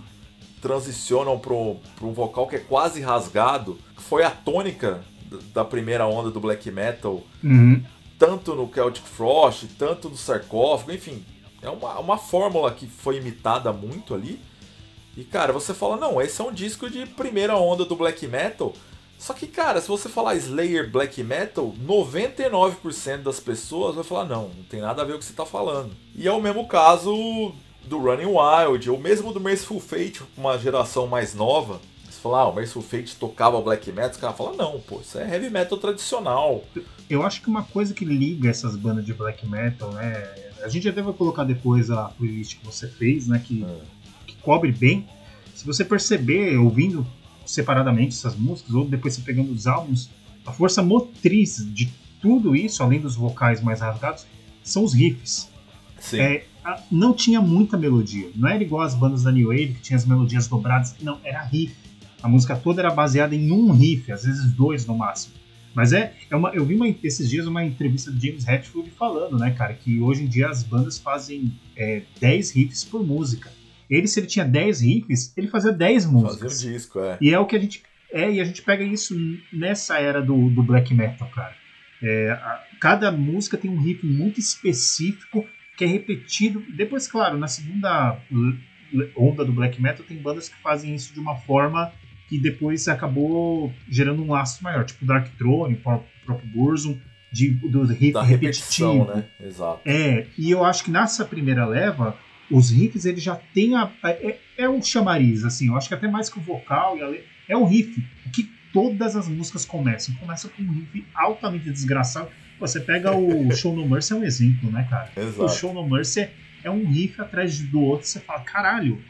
transicionam para um vocal que é quase rasgado. Foi a tônica da primeira onda do black metal, uhum. tanto no Celtic Frost, tanto no sarcófago, enfim. É uma, uma fórmula que foi imitada muito ali. E cara, você fala, não, esse é um disco de primeira onda do black metal. Só que, cara, se você falar Slayer Black Metal, 99% das pessoas vai falar, não, não tem nada a ver com o que você tá falando. E é o mesmo caso do Running Wild, ou mesmo do Merciful Fate, uma geração mais nova. Você fala, ah, o Merciful Fate tocava Black Metal, os caras falam, não, pô, isso é heavy metal tradicional. Eu acho que uma coisa que liga essas bandas de Black Metal, né, a gente até vai colocar depois a playlist que você fez, né, que... É cobre bem. Se você perceber, ouvindo separadamente essas músicas, ou depois você pegando os álbuns, a força motriz de tudo isso, além dos vocais mais rasgados, são os riffs. É, não tinha muita melodia. Não era igual as bandas da New Wave, que tinha as melodias dobradas. Não, era riff. A música toda era baseada em um riff, às vezes dois no máximo. Mas é, é uma, eu vi uma, esses dias uma entrevista do James Hetfield falando, né, cara, que hoje em dia as bandas fazem é, 10 riffs por música. Ele, se ele tinha 10 riffs, ele fazia 10 músicas. Fazia um disco, é. E é o que a gente. É, e a gente pega isso nessa era do, do black metal, cara. É, a, cada música tem um riff muito específico que é repetido. Depois, claro, na segunda onda do black metal tem bandas que fazem isso de uma forma que depois acabou gerando um laço maior, tipo Dark Throne, o próprio Burzum, de, do riff da repetitivo. Né? Exato. É, e eu acho que nessa primeira leva os riffs ele já tem a, é, é um chamariz assim eu acho que até mais que o vocal e a letra, é o riff que todas as músicas começam. Começa com um riff altamente desgraçado. Você pega o Show No Mercy é um exemplo né cara? Exato. o Show No Mercy é, é um riff atrás do outro você fala caralho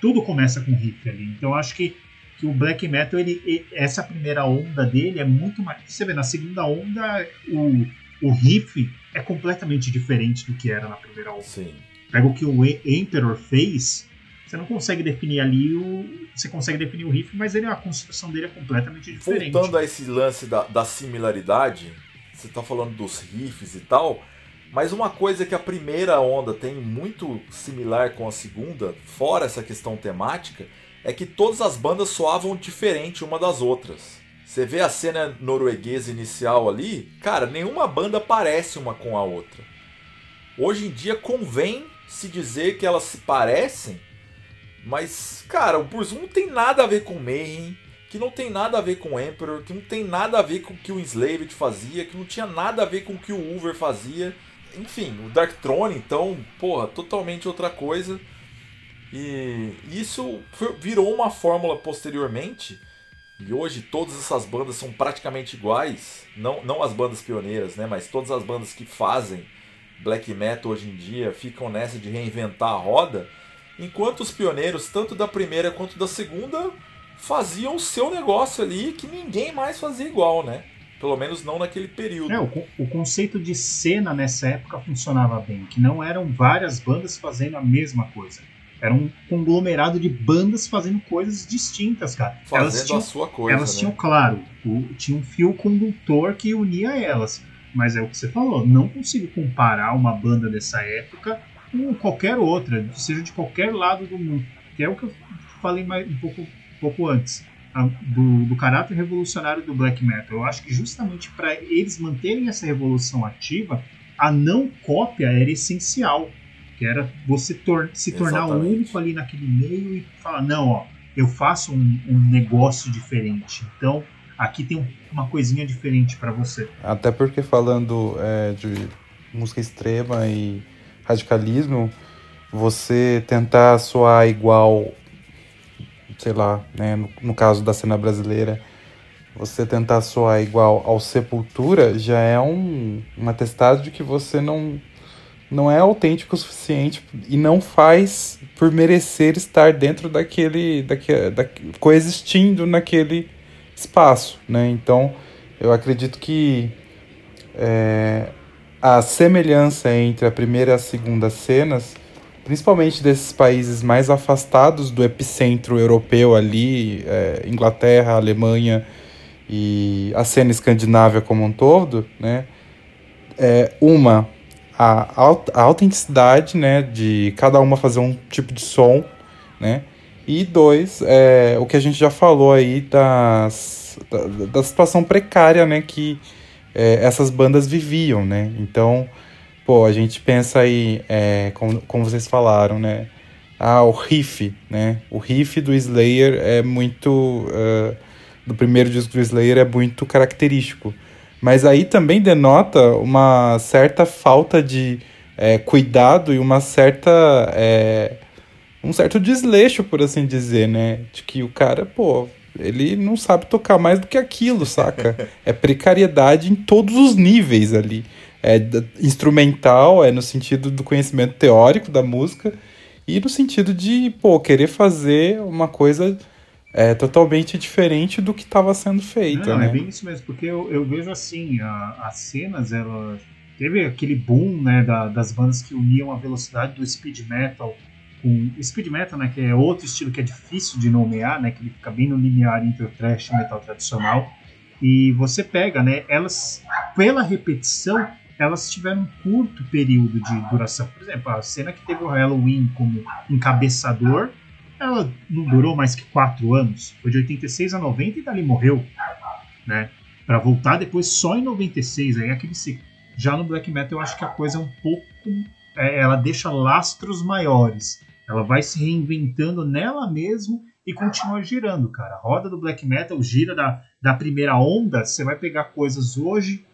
tudo começa com riff ali. Então eu acho que que o black metal ele essa primeira onda dele é muito mais você vê na segunda onda o, o riff é completamente diferente do que era na primeira onda. Sim pega o que o Emperor fez, você não consegue definir ali o. Você consegue definir o riff, mas ele, a construção dele é completamente diferente. Voltando a esse lance da, da similaridade, você está falando dos riffs e tal. Mas uma coisa que a primeira onda tem muito similar com a segunda, fora essa questão temática, é que todas as bandas soavam diferente uma das outras. Você vê a cena norueguesa inicial ali, cara, nenhuma banda parece uma com a outra. Hoje em dia convém se dizer que elas se parecem, mas, cara, o Bruce não tem nada a ver com Mayhem, que não tem nada a ver com Emperor, que não tem nada a ver com o que o Enslaved fazia, que não tinha nada a ver com o que o Uber fazia. Enfim, o Dark Throne, então, porra, totalmente outra coisa. E isso virou uma fórmula posteriormente. E hoje todas essas bandas são praticamente iguais. Não, não as bandas pioneiras, né? Mas todas as bandas que fazem black metal hoje em dia ficam nessa de reinventar a roda, enquanto os pioneiros, tanto da primeira quanto da segunda, faziam o seu negócio ali que ninguém mais fazia igual, né? Pelo menos não naquele período. É, o, o, conceito de cena nessa época funcionava bem, que não eram várias bandas fazendo a mesma coisa. Era um conglomerado de bandas fazendo coisas distintas, cara. Fazendo tinham, a sua coisa. Elas né? tinham, claro, o, tinha um fio condutor que unia elas mas é o que você falou, não consigo comparar uma banda dessa época com qualquer outra, seja de qualquer lado do mundo. Que é o que eu falei mais, um, pouco, um pouco antes. A, do, do, caráter revolucionário do black metal. Eu acho que justamente para eles manterem essa revolução ativa, a não cópia era essencial. Que era você tor se tornar Exatamente. único ali naquele meio e falar: não, ó, eu faço um, um negócio diferente. Então, aqui tem uma coisinha diferente para você. Até porque falando é, de música extrema e radicalismo, você tentar soar igual, sei lá, né, no, no caso da cena brasileira, você tentar soar igual ao Sepultura já é um, um atestado de que você não não é autêntico o suficiente e não faz por merecer estar dentro daquele, daquele da, coexistindo naquele espaço, né? Então, eu acredito que é, a semelhança entre a primeira e a segunda cenas, principalmente desses países mais afastados do epicentro europeu ali, é, Inglaterra, Alemanha e a cena escandinávia como um todo, né? É, uma a, a autenticidade, né, de cada uma fazer um tipo de som, né, e dois, é, o que a gente já falou aí das, da, da situação precária, né, que é, essas bandas viviam, né, então, pô, a gente pensa aí, é, como, como vocês falaram, né, ah, o riff, né, o riff do Slayer é muito, uh, do primeiro disco do Slayer é muito característico, mas aí também denota uma certa falta de é, cuidado e uma certa. Um certo desleixo, por assim dizer, né? De que o cara, pô, ele não sabe tocar mais do que aquilo, saca? é precariedade em todos os níveis ali. É instrumental, é no sentido do conhecimento teórico da música e no sentido de, pô, querer fazer uma coisa é totalmente diferente do que estava sendo feito. Não, é né? é bem isso mesmo, porque eu, eu vejo assim, a, as cenas, ela teve aquele boom né, da, das bandas que uniam a velocidade do speed metal com speed metal, né, que é outro estilo que é difícil de nomear, né, que ele fica bem no limiar entre o thrash e o metal tradicional. E você pega, né, elas pela repetição, elas tiveram um curto período de duração. Por exemplo, a cena que teve o Halloween como encabeçador ela não durou mais que quatro anos. Foi de 86 a 90 e dali morreu, né? Para voltar depois só em 96. Aí aquele já no black metal eu acho que a coisa é um pouco, é, ela deixa lastros maiores. Ela vai se reinventando nela mesmo e continua girando, cara. A roda do black metal gira da, da primeira onda. Você vai pegar coisas hoje.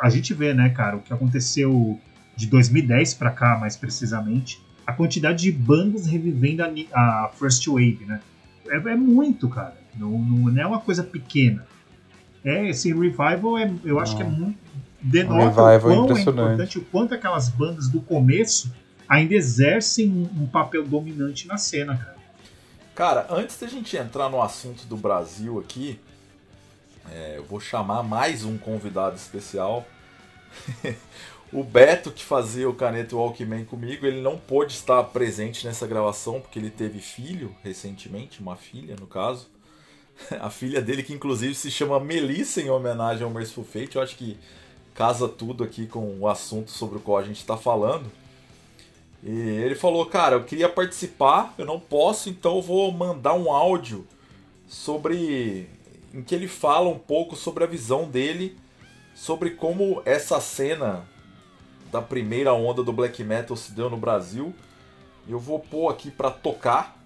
A gente vê, né, cara, o que aconteceu de 2010 para cá, mais precisamente a quantidade de bandas revivendo a, a First Wave, né? É, é muito, cara. Não, não, é uma coisa pequena. É, esse revival, é, eu acho que é muito. Denota o quão é importante, o quanto aquelas bandas do começo ainda exercem um, um papel dominante na cena, cara. Cara, antes da gente entrar no assunto do Brasil aqui, é, eu vou chamar mais um convidado especial. O Beto, que fazia o Caneta Walkman comigo, ele não pôde estar presente nessa gravação porque ele teve filho recentemente, uma filha no caso. A filha dele, que inclusive se chama Melissa, em homenagem ao Merciful Fate. Eu acho que casa tudo aqui com o assunto sobre o qual a gente está falando. E ele falou, cara, eu queria participar, eu não posso, então eu vou mandar um áudio sobre. em que ele fala um pouco sobre a visão dele, sobre como essa cena da primeira onda do black metal se deu no Brasil. Eu vou pôr aqui para tocar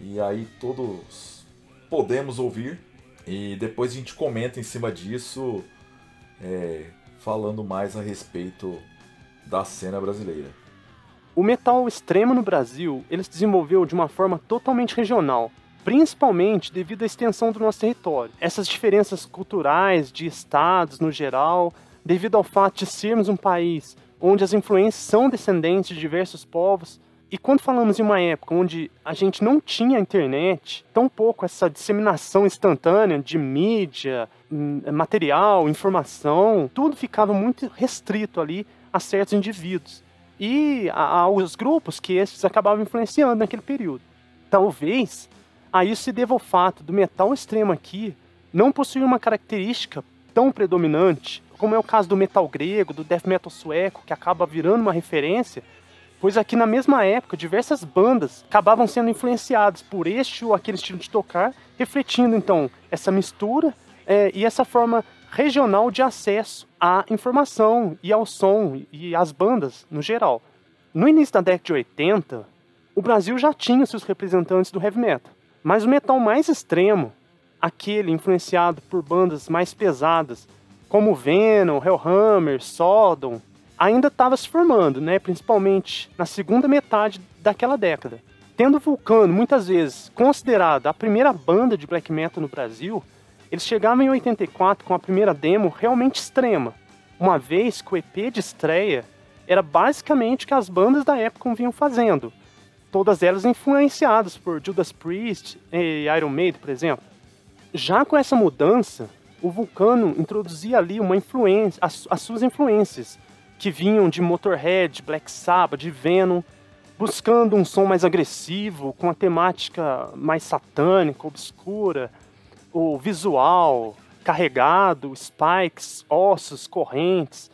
e aí todos podemos ouvir e depois a gente comenta em cima disso, é, falando mais a respeito da cena brasileira. O metal extremo no Brasil ele se desenvolveu de uma forma totalmente regional, principalmente devido à extensão do nosso território. Essas diferenças culturais, de estados no geral, devido ao fato de sermos um país onde as influências são descendentes de diversos povos. E quando falamos em uma época onde a gente não tinha internet, tão pouco essa disseminação instantânea de mídia, hum, material, informação, tudo ficava muito restrito ali a certos indivíduos e aos grupos que esses acabavam influenciando naquele período. Talvez a isso se deva ao fato do metal extremo aqui não possuir uma característica tão predominante como é o caso do metal grego, do death metal sueco, que acaba virando uma referência, pois aqui na mesma época diversas bandas acabavam sendo influenciadas por este ou aquele estilo de tocar, refletindo então essa mistura é, e essa forma regional de acesso à informação e ao som e às bandas no geral. No início da década de 80, o Brasil já tinha seus representantes do heavy metal, mas o metal mais extremo, aquele influenciado por bandas mais pesadas, como Venom, Hellhammer, Sodom, ainda estava se formando, né? principalmente na segunda metade daquela década. Tendo Vulcano muitas vezes considerada a primeira banda de black metal no Brasil, eles chegavam em 84 com a primeira demo realmente extrema, uma vez que o EP de estreia era basicamente o que as bandas da época vinham fazendo, todas elas influenciadas por Judas Priest e Iron Maiden, por exemplo. Já com essa mudança, o Vulcano introduzia ali uma influência, as, as suas influências, que vinham de Motorhead, Black Sabbath, de Venom, buscando um som mais agressivo, com a temática mais satânica, obscura, o visual carregado, spikes, ossos, correntes.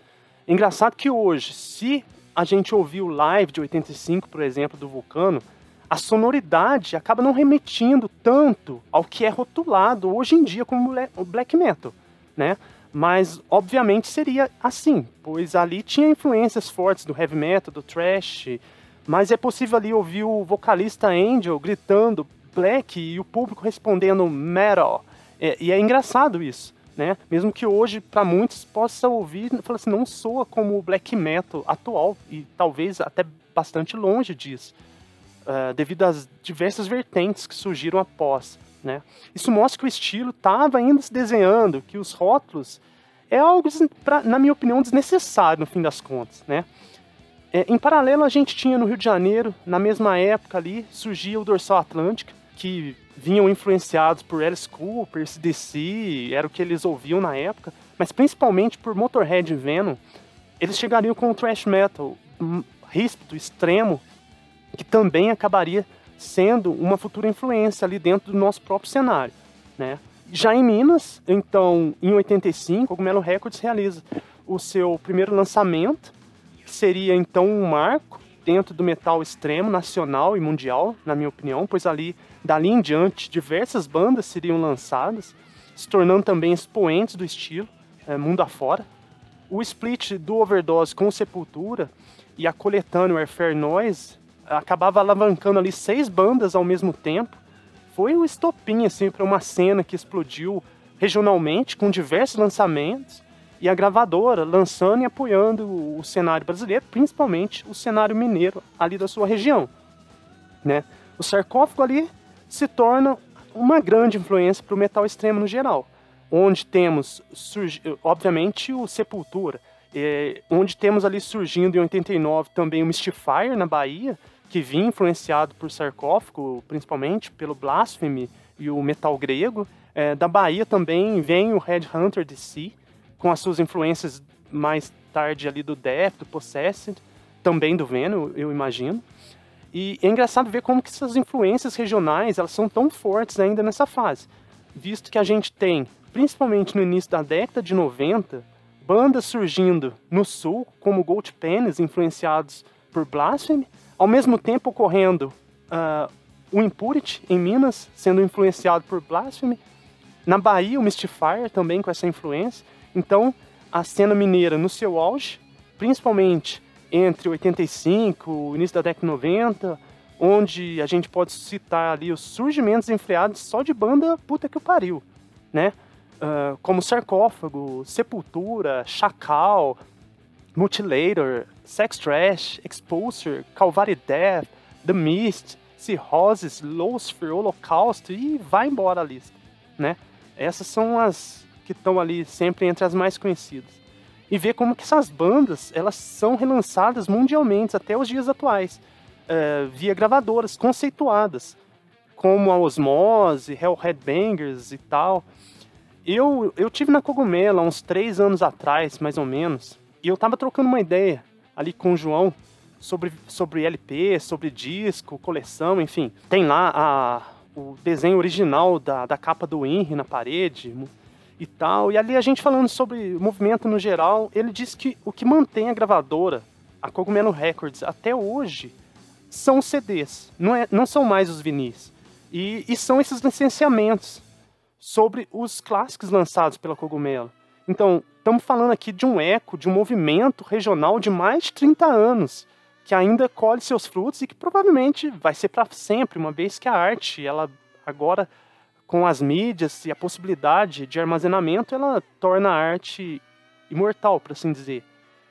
Engraçado que hoje, se a gente ouvir o live de 85, por exemplo, do Vulcano, a sonoridade acaba não remetindo tanto ao que é rotulado hoje em dia como black metal, né? Mas, obviamente, seria assim, pois ali tinha influências fortes do heavy metal, do thrash, mas é possível ali ouvir o vocalista Angel gritando black e o público respondendo metal. É, e é engraçado isso, né? Mesmo que hoje, para muitos, possa ouvir falar assim, não soa como o black metal atual, e talvez até bastante longe disso, uh, devido às diversas vertentes que surgiram após. Né? Isso mostra que o estilo estava ainda se desenhando, que os rótulos é algo, pra, na minha opinião, desnecessário no fim das contas. Né? É, em paralelo, a gente tinha no Rio de Janeiro, na mesma época ali, surgia o Dorsal Atlântica, que vinham influenciados por Alice Cooper, CDC, era o que eles ouviam na época, mas principalmente por Motorhead e Venom, eles chegariam com o thrash metal ríspido, extremo, que também acabaria sendo uma futura influência ali dentro do nosso próprio cenário, né? Já em Minas, então, em 85, o Melo Records realiza o seu primeiro lançamento, que seria então um marco dentro do metal extremo nacional e mundial, na minha opinião, pois ali, dali em diante, diversas bandas seriam lançadas, se tornando também expoentes do estilo, é, mundo afora. O split do Overdose com Sepultura e a coletânea Warfare Noise acabava alavancando ali seis bandas ao mesmo tempo. Foi o estopim assim para uma cena que explodiu regionalmente com diversos lançamentos e a gravadora lançando e apoiando o cenário brasileiro, principalmente o cenário mineiro ali da sua região, né? O sarcófago ali se torna uma grande influência para o metal extremo no geral, onde temos, obviamente, o Sepultura, é, onde temos ali surgindo em 89 também o Mystifier na Bahia, que vinha influenciado por sarcófago, principalmente pelo Blasphemy e o metal grego. É, da Bahia também vem o Red Hunter DC, com as suas influências mais tarde ali do Death, do Possessed, também do Venom, eu imagino. E é engraçado ver como que essas influências regionais elas são tão fortes ainda nessa fase, visto que a gente tem, principalmente no início da década de 90, bandas surgindo no sul, como Gold Pennies, influenciados por Blasphemy, ao mesmo tempo ocorrendo uh, o Impurity em Minas, sendo influenciado por Blasphemy, na Bahia o Mystifier também com essa influência. Então, a cena mineira no seu auge, principalmente entre 85, o início da década de 90, onde a gente pode citar ali os surgimentos enfreados só de banda puta que o pariu, né? uh, como Sarcófago, Sepultura, Chacal, Mutilator, Sex Trash, Exposer, Calvary Death, The Mist, Cirrhosis, Lucifer, Holocausto e vai embora a lista, né? Essas são as que estão ali sempre entre as mais conhecidas. E ver como que essas bandas, elas são relançadas mundialmente até os dias atuais, uh, via gravadoras conceituadas, como a Osmose, Hell Headbangers e tal. Eu, eu tive na Cogumelo há uns três anos atrás, mais ou menos, e eu tava trocando uma ideia ali com o João sobre, sobre LP, sobre disco, coleção, enfim. Tem lá a, o desenho original da, da capa do Henry na parede. E tal. E ali a gente falando sobre movimento no geral, ele disse que o que mantém a gravadora, a Cogumelo Records, até hoje, são os CDs, não, é, não são mais os vinis. E, e são esses licenciamentos sobre os clássicos lançados pela Cogumelo. Então, estamos falando aqui de um eco, de um movimento regional de mais de 30 anos, que ainda colhe seus frutos e que provavelmente vai ser para sempre, uma vez que a arte, ela agora com as mídias e a possibilidade de armazenamento, ela torna a arte imortal, por assim dizer.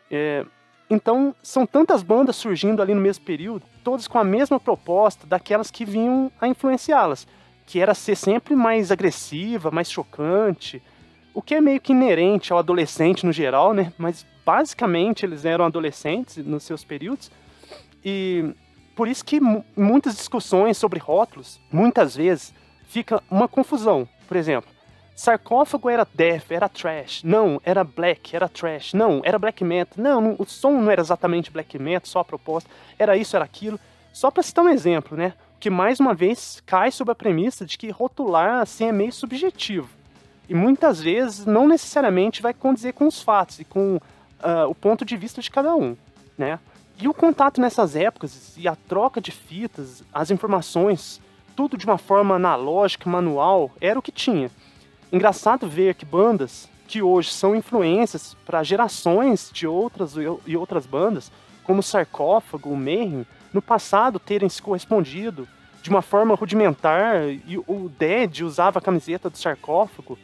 É, então, são tantas bandas surgindo ali no mesmo período, todas com a mesma proposta daquelas que vinham a influenciá-las, que era ser sempre mais agressiva, mais chocante, o que é meio que inerente ao adolescente no geral, né? Mas basicamente eles eram adolescentes nos seus períodos e por isso que muitas discussões sobre rótulos, muitas vezes, fica uma confusão. Por exemplo, sarcófago era death, era trash. Não, era black, era trash. Não, era black metal. Não, o som não era exatamente black metal, só a proposta. Era isso, era aquilo. Só para citar um exemplo, né? Que mais uma vez cai sob a premissa de que rotular assim é meio subjetivo. E muitas vezes não necessariamente vai condizer com os fatos e com uh, o ponto de vista de cada um, né? E o contato nessas épocas e a troca de fitas, as informações tudo de uma forma analógica, manual, era o que tinha. Engraçado ver que bandas que hoje são influências para gerações de outras e outras bandas, como Sarcófago, o Mayhem, no passado terem se correspondido de uma forma rudimentar, e o Dead usava a camiseta do Sarcófago,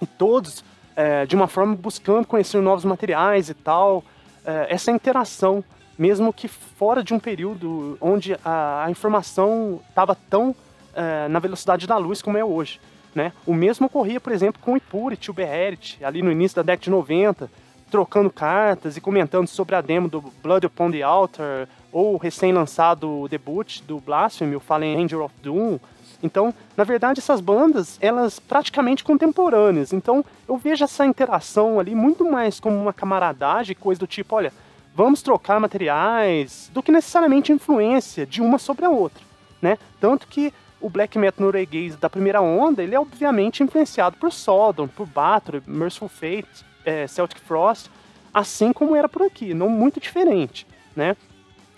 e todos é, de uma forma buscando conhecer novos materiais e tal. É, essa interação mesmo que fora de um período onde a, a informação estava tão é, na velocidade da luz como é hoje. Né? O mesmo ocorria, por exemplo, com o Ipurity, o Beherit, ali no início da década de 90, trocando cartas e comentando sobre a demo do Blood Upon the Altar, ou o recém-lançado debut do Blasphemy, o Fallen Angel of Doom. Então, na verdade, essas bandas, elas praticamente contemporâneas. Então, eu vejo essa interação ali muito mais como uma camaradagem, coisa do tipo, olha, vamos trocar materiais, do que necessariamente influência de uma sobre a outra, né? Tanto que o black metal norueguês da primeira onda, ele é obviamente influenciado por Sodom, por Bathory, Merciful Fate, é, Celtic Frost, assim como era por aqui, não muito diferente, né?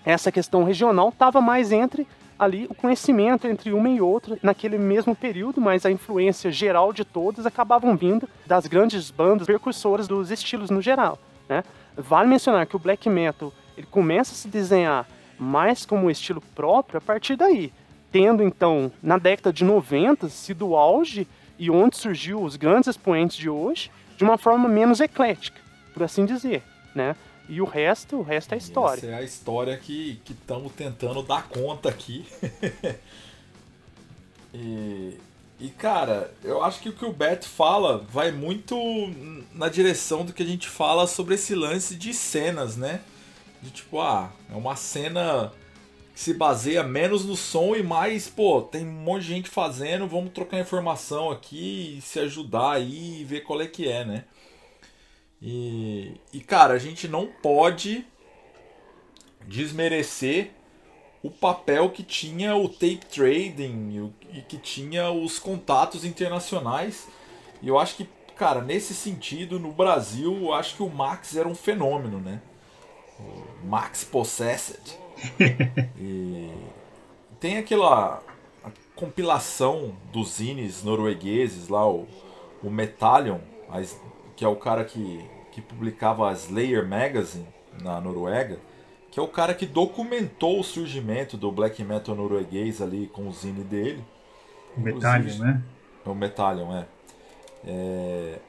Essa questão regional estava mais entre ali o conhecimento entre uma e outra naquele mesmo período, mas a influência geral de todas acabavam vindo das grandes bandas percursoras dos estilos no geral, né? Vale mencionar que o black metal ele começa a se desenhar mais como um estilo próprio a partir daí, tendo então na década de 90 sido o auge e onde surgiu os grandes expoentes de hoje de uma forma menos eclética, por assim dizer, né? E o resto, o resto é história. Essa é a história que estamos tentando dar conta aqui. e e cara, eu acho que o que o Beto fala vai muito na direção do que a gente fala sobre esse lance de cenas, né? De tipo, ah, é uma cena que se baseia menos no som e mais, pô, tem um monte de gente fazendo, vamos trocar informação aqui e se ajudar aí e ver qual é que é, né? E, e cara, a gente não pode desmerecer o papel que tinha o tape trading e que tinha os contatos internacionais. E eu acho que, cara, nesse sentido, no Brasil, eu acho que o Max era um fenômeno, né? O Max Possessed. e tem aquela compilação dos zines noruegueses lá, o, o Metallion, que é o cara que, que publicava a Slayer Magazine na Noruega que é o cara que documentou o surgimento do black metal norueguês ali com o zine dele. O Metallion, né? O Metallion, é. é.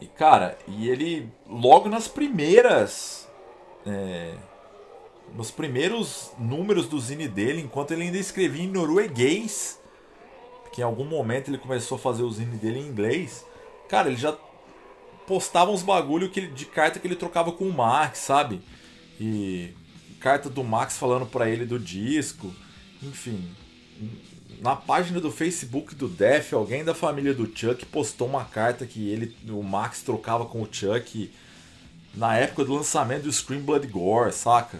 E cara, e ele logo nas primeiras. É... Nos primeiros números do zine dele, enquanto ele ainda escrevia em norueguês, que em algum momento ele começou a fazer o zine dele em inglês, cara, ele já postava uns bagulho que de carta que ele trocava com o Mark, sabe? E carta do Max falando para ele do disco, enfim. Na página do Facebook do Def, alguém da família do Chuck postou uma carta que ele, o Max trocava com o Chuck na época do lançamento do Scream Blood Gore, saca?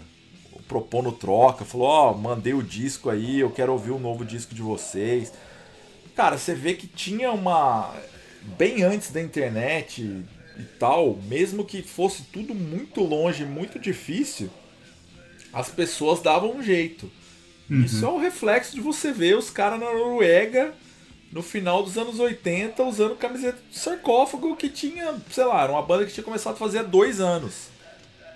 Propondo troca, falou: Ó, oh, mandei o disco aí, eu quero ouvir o novo disco de vocês. Cara, você vê que tinha uma bem antes da internet e tal, mesmo que fosse tudo muito longe, muito difícil, as pessoas davam um jeito. Uhum. Isso é um reflexo de você ver os caras na Noruega no final dos anos 80 usando camiseta de sarcófago que tinha, sei lá, era uma banda que tinha começado a fazer há dois anos.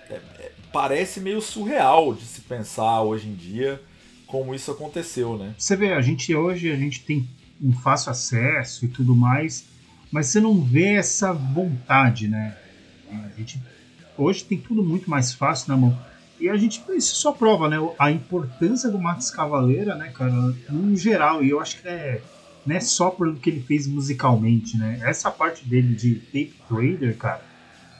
É, é, parece meio surreal de se pensar hoje em dia como isso aconteceu, né? Você vê, a gente hoje a gente tem um fácil acesso e tudo mais, mas você não vê essa vontade, né? A gente hoje tem tudo muito mais fácil na mão. E a gente, isso só prova, né? A importância do Max Cavaleira, né, cara, no geral. E eu acho que é, não é só pelo que ele fez musicalmente, né? Essa parte dele de tape trader, cara,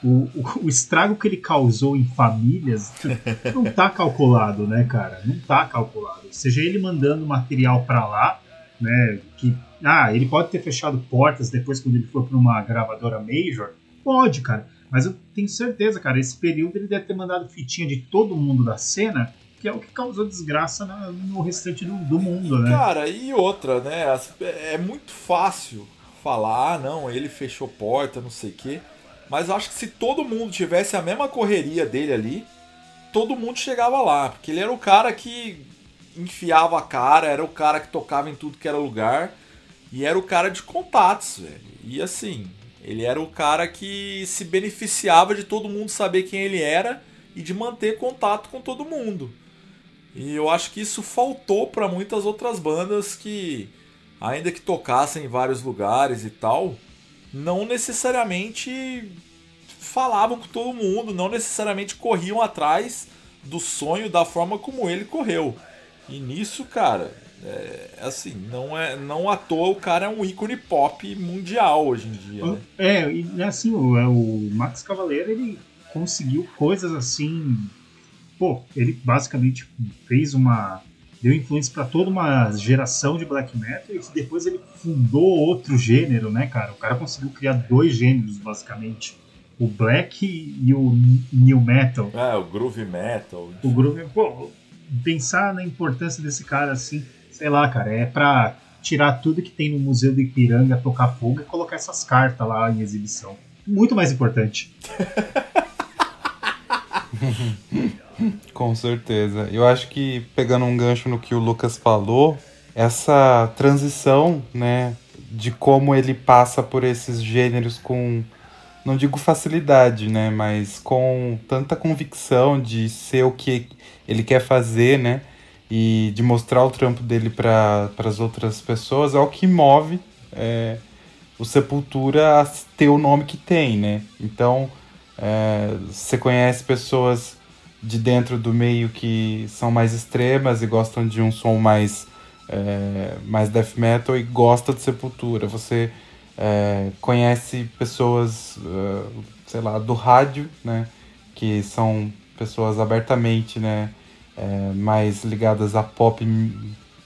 o, o, o, estrago que ele causou em famílias não tá calculado, né, cara? Não tá calculado. Seja ele mandando material para lá, né? Que ah, ele pode ter fechado portas depois quando ele for para uma gravadora major, pode, cara. Mas eu tenho certeza, cara, esse período ele deve ter mandado fitinha de todo mundo da cena, que é o que causou desgraça no restante do, do mundo, né? Cara, e outra, né? É muito fácil falar, ah, não, ele fechou porta, não sei o quê. Mas eu acho que se todo mundo tivesse a mesma correria dele ali, todo mundo chegava lá. Porque ele era o cara que enfiava a cara, era o cara que tocava em tudo que era lugar. E era o cara de contatos, velho. E assim, ele era o cara que se beneficiava de todo mundo saber quem ele era e de manter contato com todo mundo. E eu acho que isso faltou para muitas outras bandas que, ainda que tocassem em vários lugares e tal, não necessariamente falavam com todo mundo, não necessariamente corriam atrás do sonho da forma como ele correu. E nisso, cara, é, assim, não é não à toa o cara é um ícone pop mundial hoje em dia. Né? É, e assim, o, é, o Max Cavaleiro ele conseguiu coisas assim. Pô, ele basicamente fez uma. deu influência para toda uma geração de black metal e depois ele fundou outro gênero, né, cara? O cara conseguiu criar dois gêneros, basicamente. O black e o new metal. É, o groove metal. O groove. Pô, pensar na importância desse cara assim sei lá, cara, é pra tirar tudo que tem no Museu do Ipiranga, tocar fogo e colocar essas cartas lá em exibição. Muito mais importante. Com certeza. Eu acho que, pegando um gancho no que o Lucas falou, essa transição, né, de como ele passa por esses gêneros com, não digo facilidade, né, mas com tanta convicção de ser o que ele quer fazer, né, e de mostrar o trampo dele para as outras pessoas é o que move é, o Sepultura a ter o nome que tem, né? Então, é, você conhece pessoas de dentro do meio que são mais extremas e gostam de um som mais, é, mais death metal e gosta de Sepultura. Você é, conhece pessoas, uh, sei lá, do rádio, né? Que são pessoas abertamente, né? É, mais ligadas a pop,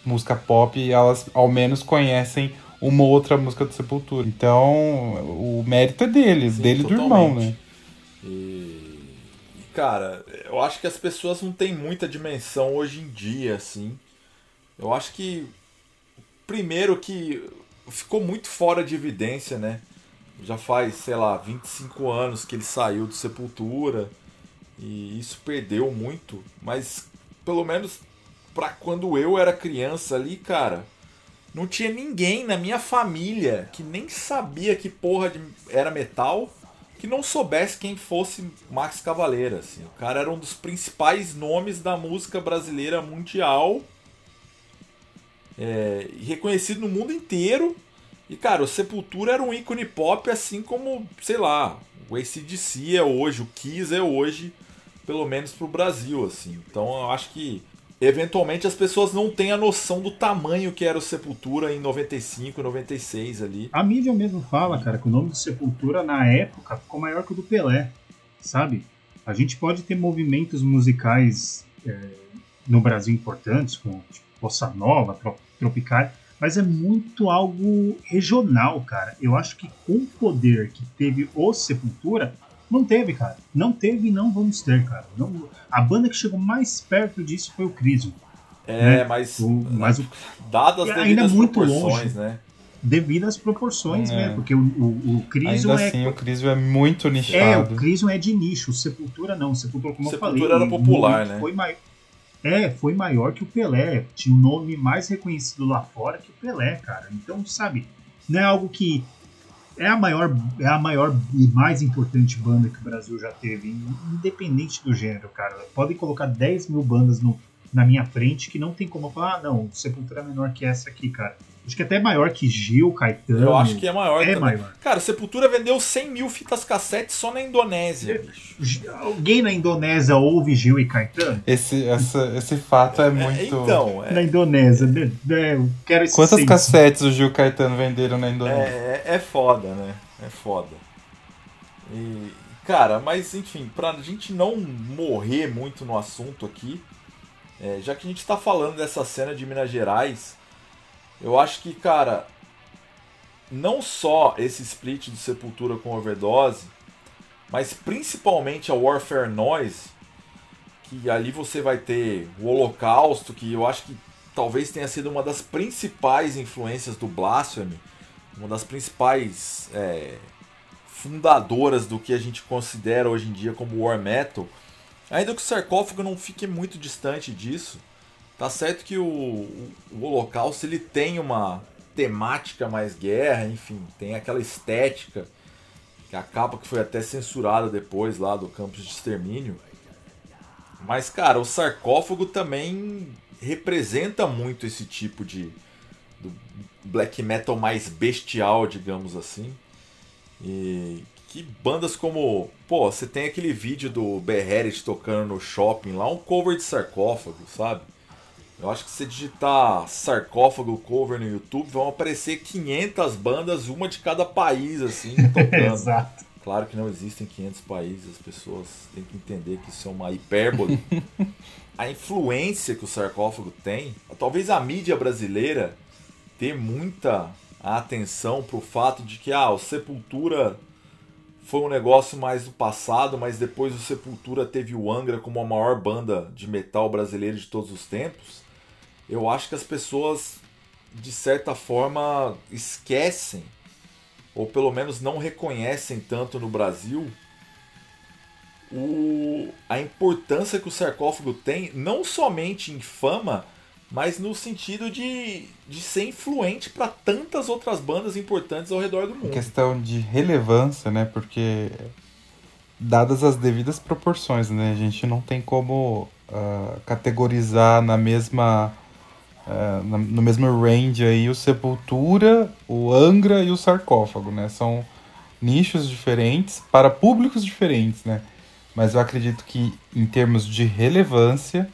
música pop, elas ao menos conhecem uma outra música do Sepultura. Então, o mérito é deles, Sim, dele e do irmão, né? E, cara, eu acho que as pessoas não têm muita dimensão hoje em dia, assim. Eu acho que, primeiro, que ficou muito fora de evidência, né? Já faz, sei lá, 25 anos que ele saiu do Sepultura. E isso perdeu muito. Mas pelo menos pra quando eu era criança ali, cara, não tinha ninguém na minha família que nem sabia que porra de, era metal que não soubesse quem fosse Max Cavaleira. Assim. O cara era um dos principais nomes da música brasileira mundial. É, reconhecido no mundo inteiro. E, cara, o Sepultura era um ícone pop, assim como, sei lá, o ACDC é hoje, o Kiss é hoje pelo menos pro Brasil, assim. Então eu acho que eventualmente as pessoas não têm a noção do tamanho que era o Sepultura em 95, 96 ali. A mídia mesmo fala, cara, que o nome do Sepultura na época ficou maior que o do Pelé, sabe? A gente pode ter movimentos musicais é, no Brasil importantes, como tipo, Bossa Nova, Tropical, mas é muito algo regional, cara. Eu acho que com o poder que teve o Sepultura, não teve, cara. Não teve e não vamos ter, cara. Não, a banda que chegou mais perto disso foi o Crisium. É, né? mas, o, mas o, dadas as ainda muito longe. né? devido às proporções, É. né? Porque o, o, o Crisium Ainda é. assim, o Crisium é muito É, o nichado. Crisium é de nicho, o Sepultura não. O Sepultura, como Sepultura eu falei. era popular, o- né? Foi mai... É, foi maior que o Pelé. Tinha um nome mais reconhecido lá fora que o Pelé, cara. Então, sabe, não é algo que. É a maior, é a maior e mais importante banda que o Brasil já teve, independente do gênero, cara. Podem colocar 10 mil bandas no, na minha frente que não tem como falar, ah, não, Sepultura é menor que essa aqui, cara. Acho que até é maior que Gil, Caetano. Eu acho que é maior é também. maior. Cara, Sepultura vendeu 100 mil fitas cassete só na Indonésia, bicho. Alguém na Indonésia ouve Gil e Caetano? Esse, essa, esse fato é muito. É, então, é, Na Indonésia, né? É, eu quero esse Quantas senso. cassetes o Gil Caetano venderam na Indonésia? é, é foda, né? É foda. E, cara, mas enfim, pra gente não morrer muito no assunto aqui, é, já que a gente tá falando dessa cena de Minas Gerais, eu acho que, cara, não só esse split do Sepultura com Overdose, mas principalmente a Warfare Noise, que ali você vai ter o Holocausto, que eu acho que talvez tenha sido uma das principais influências do Blasphemy, uma das principais é, fundadoras do que a gente considera hoje em dia como War Metal. Ainda que o sarcófago não fique muito distante disso, tá certo que o, o, Holocausto ele tem uma temática mais guerra, enfim, tem aquela estética que a capa que foi até censurada depois lá do campus de extermínio. Mas cara, o sarcófago também representa muito esse tipo de black metal mais bestial, digamos assim. E que bandas como, pô, você tem aquele vídeo do Beherit tocando no shopping lá, um cover de sarcófago, sabe? Eu acho que se digitar sarcófago cover no YouTube, vão aparecer 500 bandas, uma de cada país, assim, tocando. Exato. Claro que não existem 500 países, as pessoas têm que entender que isso é uma hipérbole. a influência que o sarcófago tem, talvez a mídia brasileira dê muita atenção pro fato de que ah, o Sepultura foi um negócio mais do passado, mas depois o Sepultura teve o Angra como a maior banda de metal brasileira de todos os tempos. Eu acho que as pessoas, de certa forma, esquecem ou pelo menos não reconhecem tanto no Brasil o, a importância que o sarcófago tem, não somente em fama, mas no sentido de, de ser influente para tantas outras bandas importantes ao redor do Em mundo. questão de relevância, né? Porque dadas as devidas proporções, né? A gente não tem como ah, categorizar na mesma na- no mesmo range aí o Sepultura, o Angra e o sarcófago, né? São nichos diferentes para públicos diferentes, né? Mas eu acredito que em termos de relevância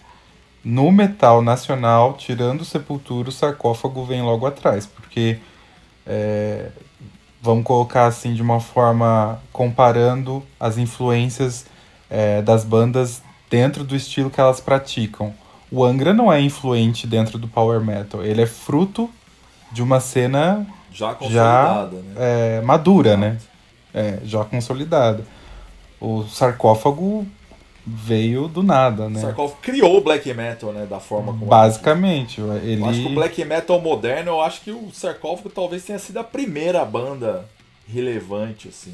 no metal nacional, tirando o Sepultura, o sarcófago vem logo atrás, porque é, vamos colocar assim de uma forma comparando as influências é, das bandas dentro do estilo que elas praticam. O Angra não é influente dentro do power metal, ele é fruto de uma cena Já consolidada, né? é, madura, né? É, já consolidada. O sarcófago veio do nada, O né? sarcófago criou o black metal, né? Da forma como. Basicamente, ele Eu acho que o black metal moderno, eu acho que o sarcófago talvez tenha sido a primeira banda relevante, assim,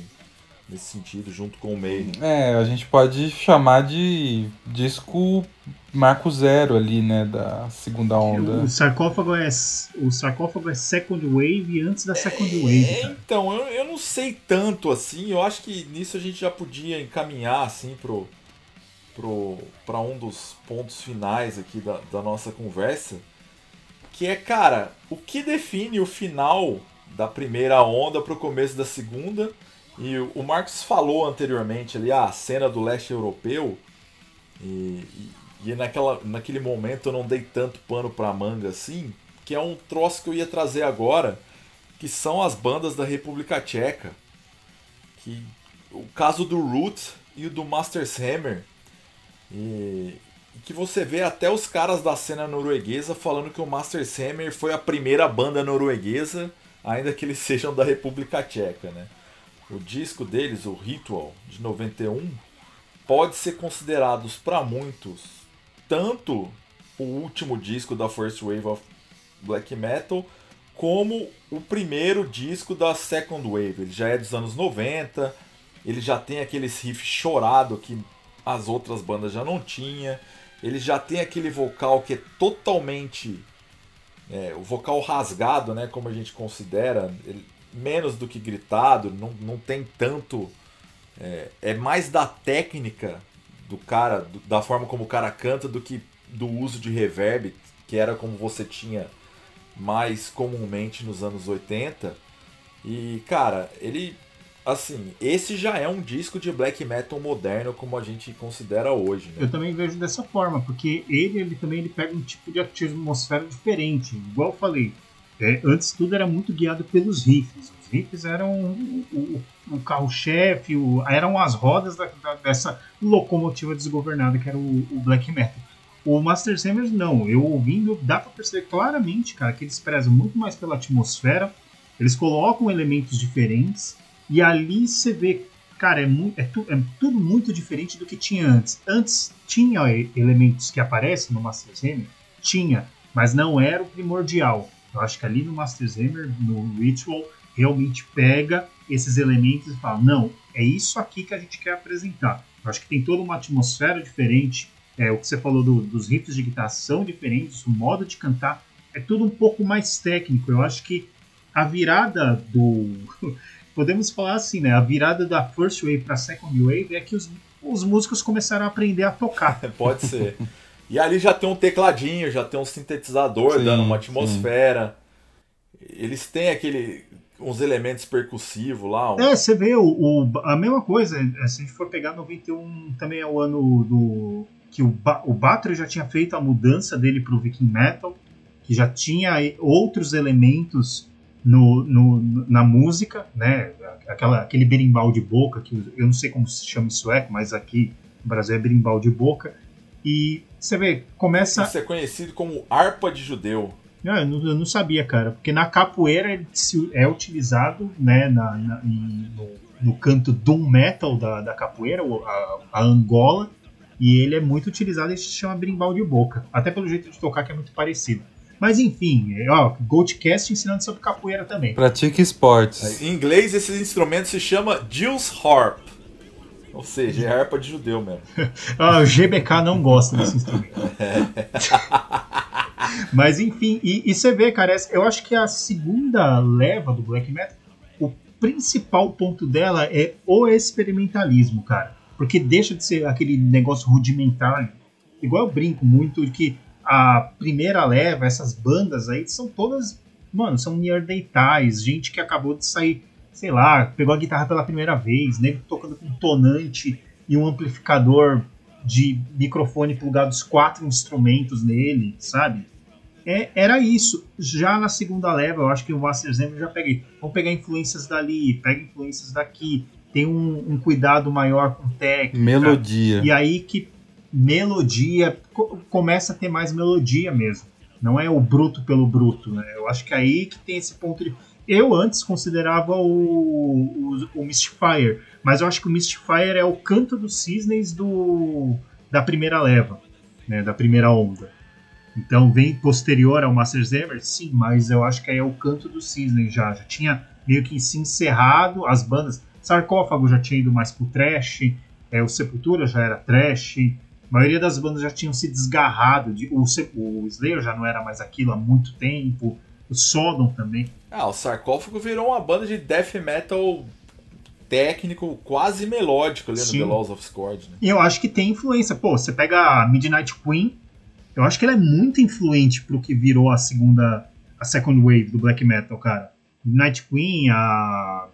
nesse sentido, junto com o meio. É, a gente pode chamar de disco marco zero ali, né, da segunda onda. O sarcófago é o sarcófago é second wave antes da second wave, É, cara. então, eu, eu não sei tanto assim, eu acho que nisso a gente já podia encaminhar assim pro, pro, pra um dos pontos finais aqui da, da nossa conversa, que é, cara, o que define o final da primeira onda pro começo da segunda, e o Marcos falou anteriormente ali, ah, a cena do leste europeu, e, e, e naquela, naquele momento eu não dei tanto pano pra manga assim, que é um troço que eu ia trazer agora, que são as bandas da República Tcheca. Que o caso do Root e o do Masters Hammer. E que você vê até os caras da cena norueguesa falando que o Masters Hammer foi a primeira banda norueguesa, ainda que eles sejam da República Tcheca, né? O disco deles, o Ritual, de 91, pode ser considerado para muitos tanto o último disco da First Wave of Black Metal, como o primeiro disco da Second Wave. Ele já é dos anos 90, ele já tem aqueles riff chorado que as outras bandas já não tinha. Ele já tem aquele vocal que é totalmente é, o vocal rasgado, né, como a gente considera, ele, menos do que gritado, não, não tem tanto. É, é mais da técnica do cara, do, da forma como o cara canta, do que do uso de reverb, que era como você tinha mais comumente nos anos 80. E, cara, ele. Assim, esse já é um disco de black metal moderno como a gente considera hoje. Né? Eu também vejo dessa forma, porque ele, ele também ele pega um tipo de atmosfera diferente. Igual eu falei, é, antes tudo era muito guiado pelos riffs. Os riffs eram o, o, o carro-chefe, eram as rodas da, da, dessa locomotiva desgovernada que era o, o black metal. O Master Samers não, eu ouvindo, dá pra perceber claramente, cara, que eles prezam muito mais pela atmosfera, eles colocam elementos diferentes, e ali você vê, cara, é, é, tu, é tudo muito diferente do que tinha antes. Antes tinha elementos que aparecem no Master Hammer, tinha, mas não era o primordial. Eu acho que ali no Master Hammer, no Ritual, realmente pega esses elementos e fala, não, é isso aqui que a gente quer apresentar. Eu acho que tem toda uma atmosfera diferente, é, o que você falou do, dos riffs de guitarra são diferentes, o modo de cantar é tudo um pouco mais técnico. Eu acho que a virada do. Podemos falar assim, né? A virada da First Wave para Second Wave é que os, os músicos começaram a aprender a tocar. Pode ser. E ali já tem um tecladinho, já tem um sintetizador sim, dando uma atmosfera. Sim. Eles têm aquele uns elementos percussivos lá. Um... É, você vê o, o, a mesma coisa. Se a gente for pegar 91, também é o ano do que o, ba o Bathory já tinha feito a mudança dele para o Viking Metal, que já tinha outros elementos no, no, na música, né? Aquela, aquele berimbau de boca, que eu não sei como se chama em sueco, mas aqui no Brasil é berimbau de boca. E você vê, começa. Isso é conhecido como harpa de judeu. Não, eu, não, eu não sabia, cara, porque na capoeira ele é utilizado né, na, na no, no, canto doom metal da, da capoeira, a, a Angola, e ele é muito utilizado e se chama brimbal de boca. Até pelo jeito de tocar que é muito parecido. Mas enfim, é, ó, Goldcast ensinando sobre capoeira também. Pratique esportes. Em inglês, esse instrumento se chama Jules Harp. Ou seja, é harpa de judeu mesmo. ah, o GBK não gosta desse instrumento. Mas enfim, e, e, você vê, cara, eu acho que a segunda leva do black metal, o principal ponto dela é o experimentalismo, cara. Porque deixa de ser aquele negócio rudimentar. Igual eu brinco muito de que a primeira leva, essas bandas aí, são todas, mano, são neandertais, gente que acabou de sair, sei lá, pegou a guitarra pela primeira vez, nego tocando com tonante e um amplificador de microfone plugados quatro instrumentos nele, sabe? É, era isso. Já na segunda leva, eu acho que o Master Zen já peguei. Vamos pegar influências dali, pega influências daqui, tem um, um cuidado maior com técnica. Melodia. E aí que melodia começa a ter mais melodia mesmo. Não é o bruto pelo bruto, né? Eu acho que é aí que tem esse ponto de. Eu antes considerava o, o, o mas eu acho que o Mystifier é o canto dos cisnes do, da primeira leva, né? Da primeira onda. Então vem posterior ao Master Zemmer, sim, mas eu acho que aí é o canto dos cisnes já. Já tinha meio que se encerrado as bandas Sarcófago já tinha ido mais pro trash, é, o Sepultura já era trash, a maioria das bandas já tinham se desgarrado, de, o, o Slayer já não era mais aquilo há muito tempo, o Sodom também. Ah, o Sarcófago virou uma banda de death metal técnico, quase melódico ali Sim. no The Laws of Scourge. Né? E eu acho que tem influência. Pô, você pega a Midnight Queen, eu acho que ela é muito influente pro que virou a segunda, a second wave do black metal, cara. Midnight Queen, a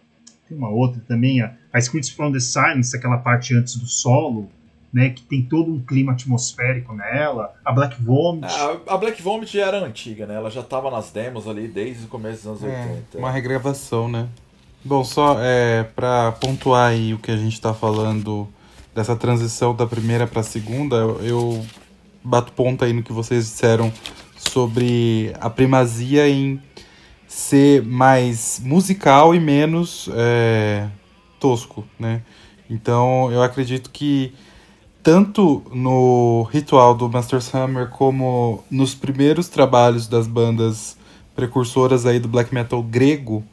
tem uma outra também, a, a Scripts from the Silence, aquela parte antes do solo, né, que tem todo um clima atmosférico nela. A Black Vomit. A, a Black Vomit já era antiga, né? Ela já estava nas demos ali desde o começo dos anos é, 80. Uma regravação, né? Bom, só é, para pontuar aí o que a gente está falando dessa transição da primeira para a segunda, eu, eu bato ponto aí no que vocês disseram sobre a primazia em ser mais musical e menos é, tosco, né? Então eu acredito que tanto no ritual do Master Hammer como nos primeiros trabalhos das bandas precursoras aí do black metal grego,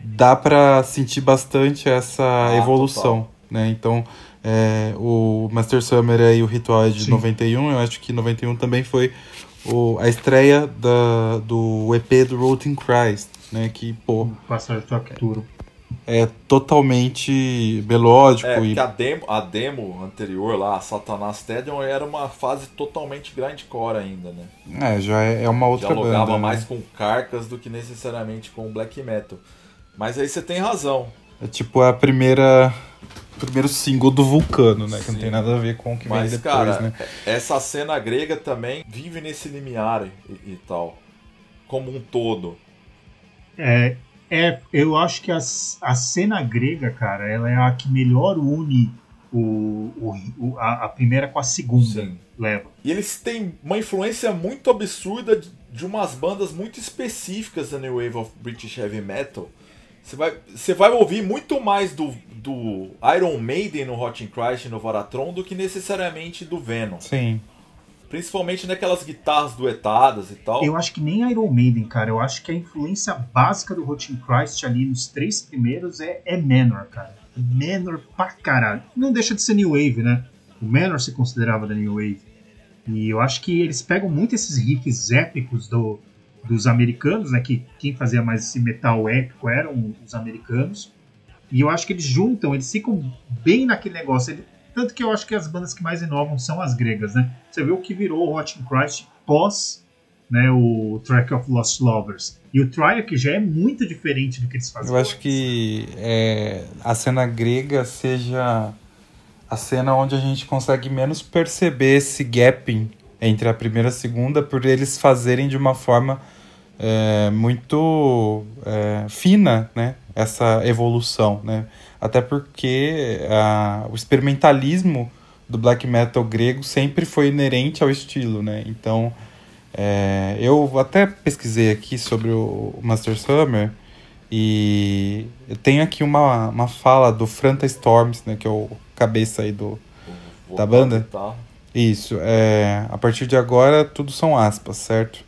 dá para sentir bastante essa ah, evolução, total. né? Então, é, o Master Summer e o Ritual é de Sim. 91, eu acho que 91 também foi o, a estreia da, do EP do Rotten Christ, né? Que, pô. Passar Turo. É totalmente melódico. É, e... a, demo, a demo anterior lá, a Satanás Stadium, era uma fase totalmente grindcore ainda, né? É, já é, é uma outra Dialogava banda, mais né? com carcas do que necessariamente com black metal. Mas aí você tem razão. É tipo a primeira primeiro single do Vulcano, né? Sim. Que não tem nada a ver com o que Mas, vem depois, cara, né? Essa cena grega também vive nesse limiar e, e tal. Como um todo. É, é, eu acho que a, a cena grega, cara, ela é a que melhor une o, o, a, a, primeira com a segunda. Sim. Leva. E eles têm uma influência muito absurda de, de umas bandas muito específicas da New Wave of British Heavy Metal você vai, você vai ouvir muito mais do, do Iron Maiden no Hot in Christ e no Varatron do que necessariamente do Venom. Sim. Principalmente naquelas guitarras duetadas e tal. Eu acho que nem Iron Maiden, cara. Eu acho que a influência básica do Hot in Christ ali nos três primeiros é, é Menor, cara. Menor pra caralho. Não deixa de ser New Wave, né? O Menor se considerava da New Wave. E eu acho que eles pegam muito esses riffs épicos do, dos americanos, né? Que quem fazia mais esse metal épico eram os americanos. E eu acho que eles juntam, eles ficam bem naquele negócio. Tanto que eu acho que as bandas que mais inovam são as gregas, né? Você vê o que virou o Hot in Christ pós né, o Track of Lost Lovers. E o Trial que já é muito diferente do que eles faziam. Eu acho que é, a cena grega seja a cena onde a gente consegue menos perceber esse gapping entre a primeira e a segunda, por eles fazerem de uma forma é, muito é, fina, né? Essa evolução, né? Até porque a, o experimentalismo do black metal grego sempre foi inerente ao estilo, né? Então, é, eu até pesquisei aqui sobre o Master Summer e eu tenho aqui uma, uma fala do Franta Storms, né? Que é o cabeça aí do, da banda. Isso, é, a partir de agora tudo são aspas, certo?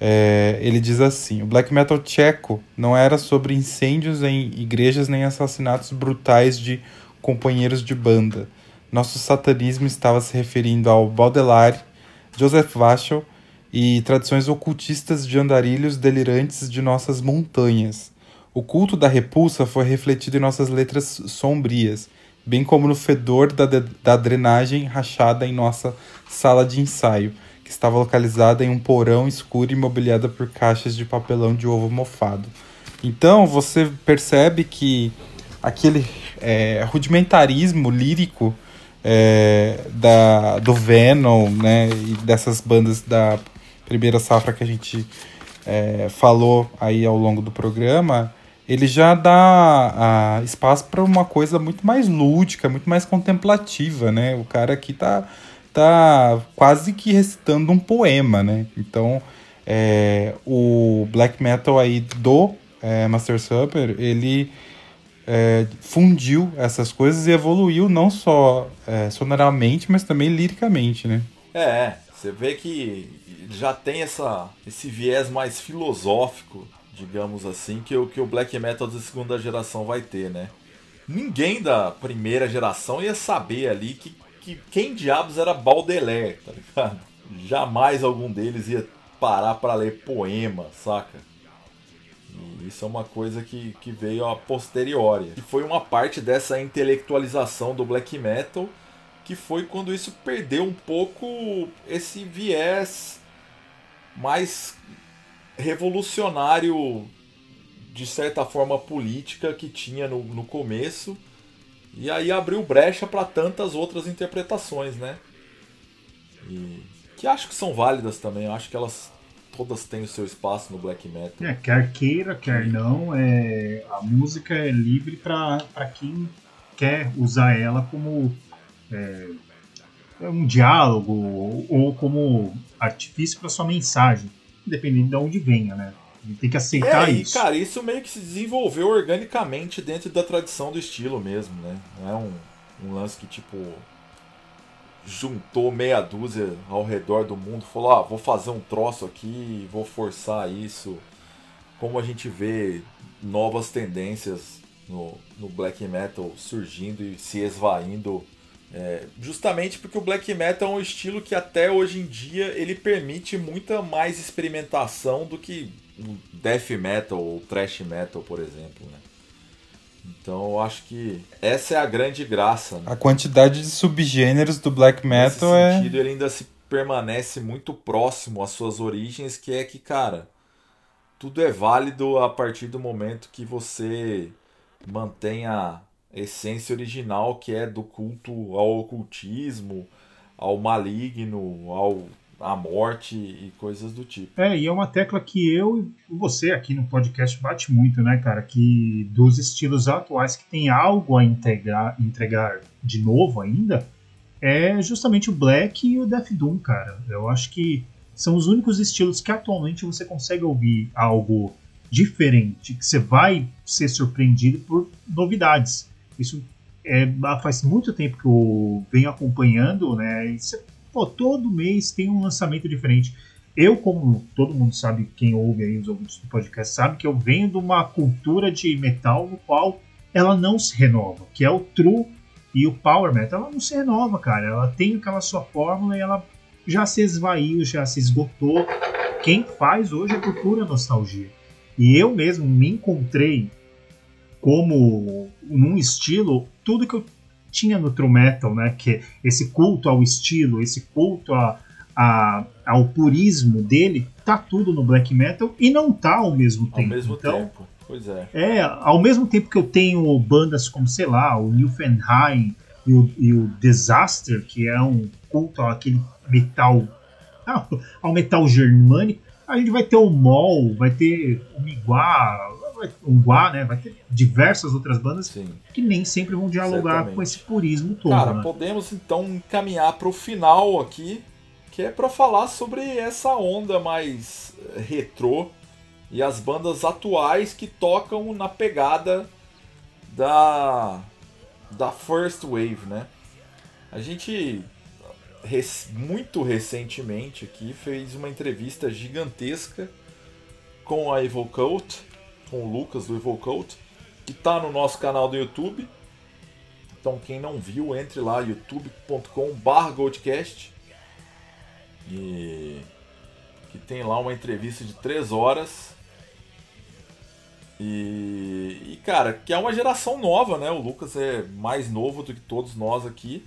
É, ele diz assim: o black metal tcheco não era sobre incêndios em igrejas nem assassinatos brutais de companheiros de banda. Nosso satanismo estava se referindo ao Baudelaire, Joseph Vachel e tradições ocultistas de andarilhos delirantes de nossas montanhas. O culto da repulsa foi refletido em nossas letras sombrias, bem como no fedor da, da drenagem rachada em nossa sala de ensaio que estava localizada em um porão escuro e mobiliada por caixas de papelão de ovo mofado. Então você percebe que aquele é, rudimentarismo lírico é, da, do Venom né, e dessas bandas da primeira safra que a gente é, falou aí ao longo do programa, ele já dá a, espaço para uma coisa muito mais lúdica, muito mais contemplativa, né? O cara aqui tá tá quase que recitando um poema, né? Então, é, o black metal aí do é, Master Supper, ele é, fundiu essas coisas e evoluiu não só é, sonoramente, mas também liricamente, né? É, você vê que já tem essa, esse viés mais filosófico, digamos assim, que o, que o black metal da segunda geração vai ter, né? Ninguém da primeira geração ia saber ali que que quem diabos era Baudelaire, tá ligado? Jamais algum deles ia parar para ler poema, saca? E isso é uma coisa que, que veio a posteriori. E foi uma parte dessa intelectualização do black metal que foi quando isso perdeu um pouco esse viés mais revolucionário de certa forma política que tinha no, no começo e aí abriu brecha para tantas outras interpretações, né? E que acho que são válidas também, acho que elas todas têm o seu espaço no black metal. É, quer queira, quer não, é, a música é livre para quem quer usar ela como é, um diálogo ou como artifício para sua mensagem, dependendo de onde venha, né? Tem que aceitar é, isso. E, cara, isso meio que se desenvolveu organicamente dentro da tradição do estilo mesmo, né? Não é um, um lance que, tipo, juntou meia dúzia ao redor do mundo, falou, ah, vou fazer um troço aqui, vou forçar isso. como a gente vê novas tendências no, no black metal surgindo e se esvaindo. É, justamente porque o black metal é um estilo que até hoje em dia ele permite muita mais experimentação do que death metal ou thrash metal, por exemplo. Né? Então eu acho que essa é a grande graça. Né? A quantidade de subgêneros do black metal Nesse é. sentido, ele ainda se permanece muito próximo às suas origens, que é que, cara, tudo é válido a partir do momento que você mantém a essência original, que é do culto ao ocultismo, ao maligno, ao à morte e coisas do tipo. É, e é uma tecla que eu e você aqui no podcast bate muito, né, cara? Que dos estilos atuais que tem algo a integrar, entregar de novo ainda, é justamente o Black e o Death Doom, cara. Eu acho que são os únicos estilos que atualmente você consegue ouvir algo diferente, que você vai ser surpreendido por novidades. Isso é, faz muito tempo que eu venho acompanhando, né? E você pô, todo mês tem um lançamento diferente. Eu, como todo mundo sabe, quem ouve aí os ouvintes do podcast, sabe que eu venho de uma cultura de metal no qual ela não se renova, que é o true e o power metal. Ela não se renova, cara. Ela tem aquela sua fórmula e ela já se esvaiu, já se esgotou. Quem faz hoje é pura nostalgia. E eu mesmo me encontrei como num estilo, tudo que eu tinha no true metal, né? Que esse culto ao estilo, esse culto a, a, ao purismo dele, tá tudo no black metal e não tá ao mesmo tempo. Ao mesmo então, tempo, pois é. É, ao mesmo tempo que eu tenho bandas como, sei lá, o Newfenheim e o, e o Disaster, que é um culto àquele metal, ao metal germânico, a gente vai ter o Mol, vai ter o Miguá, um Guá, né? Vai ter diversas outras bandas Sim. que nem sempre vão dialogar Certamente. com esse purismo todo. Cara, né? podemos então encaminhar para o final aqui, que é para falar sobre essa onda mais eh, retrô e as bandas atuais que tocam na pegada da da first wave, né? A gente rec- muito recentemente aqui fez uma entrevista gigantesca com a Evil Cult, com o Lucas do Evil Cult, que tá no nosso canal do YouTube. Então quem não viu, entre lá youtube.com.br Goldcast e que tem lá uma entrevista de 3 horas. E, e, cara, que é uma geração nova, né? O Lucas é mais novo do que todos nós aqui.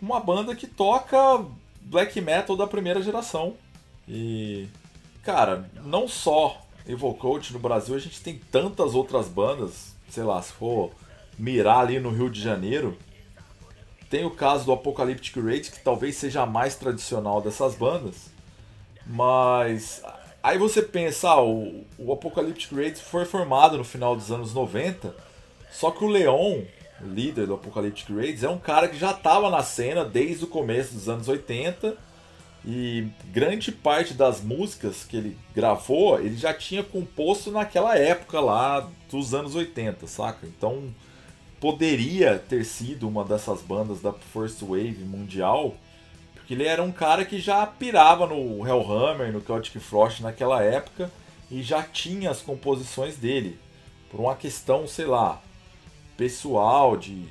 Uma banda que toca black metal da primeira geração. E cara, não só Evil Cult no Brasil, a gente tem tantas outras bandas, sei lá, se for mirar ali no Rio de Janeiro, tem o caso do Apocalyptic Rage, que talvez seja a mais tradicional dessas bandas, mas aí você pensa, ah, o, o Apocalyptic Rage foi formado no final dos anos 90, só que o Leon, líder do Apocalyptic Rage, é um cara que já estava na cena desde o começo dos anos 80 e grande parte das músicas que ele gravou, ele já tinha composto naquela época lá dos anos 80, saca? Então poderia ter sido uma dessas bandas da First Wave mundial, porque ele era um cara que já pirava no Hellhammer, no Celtic Frost naquela época e já tinha as composições dele. Por uma questão, sei lá, pessoal, de,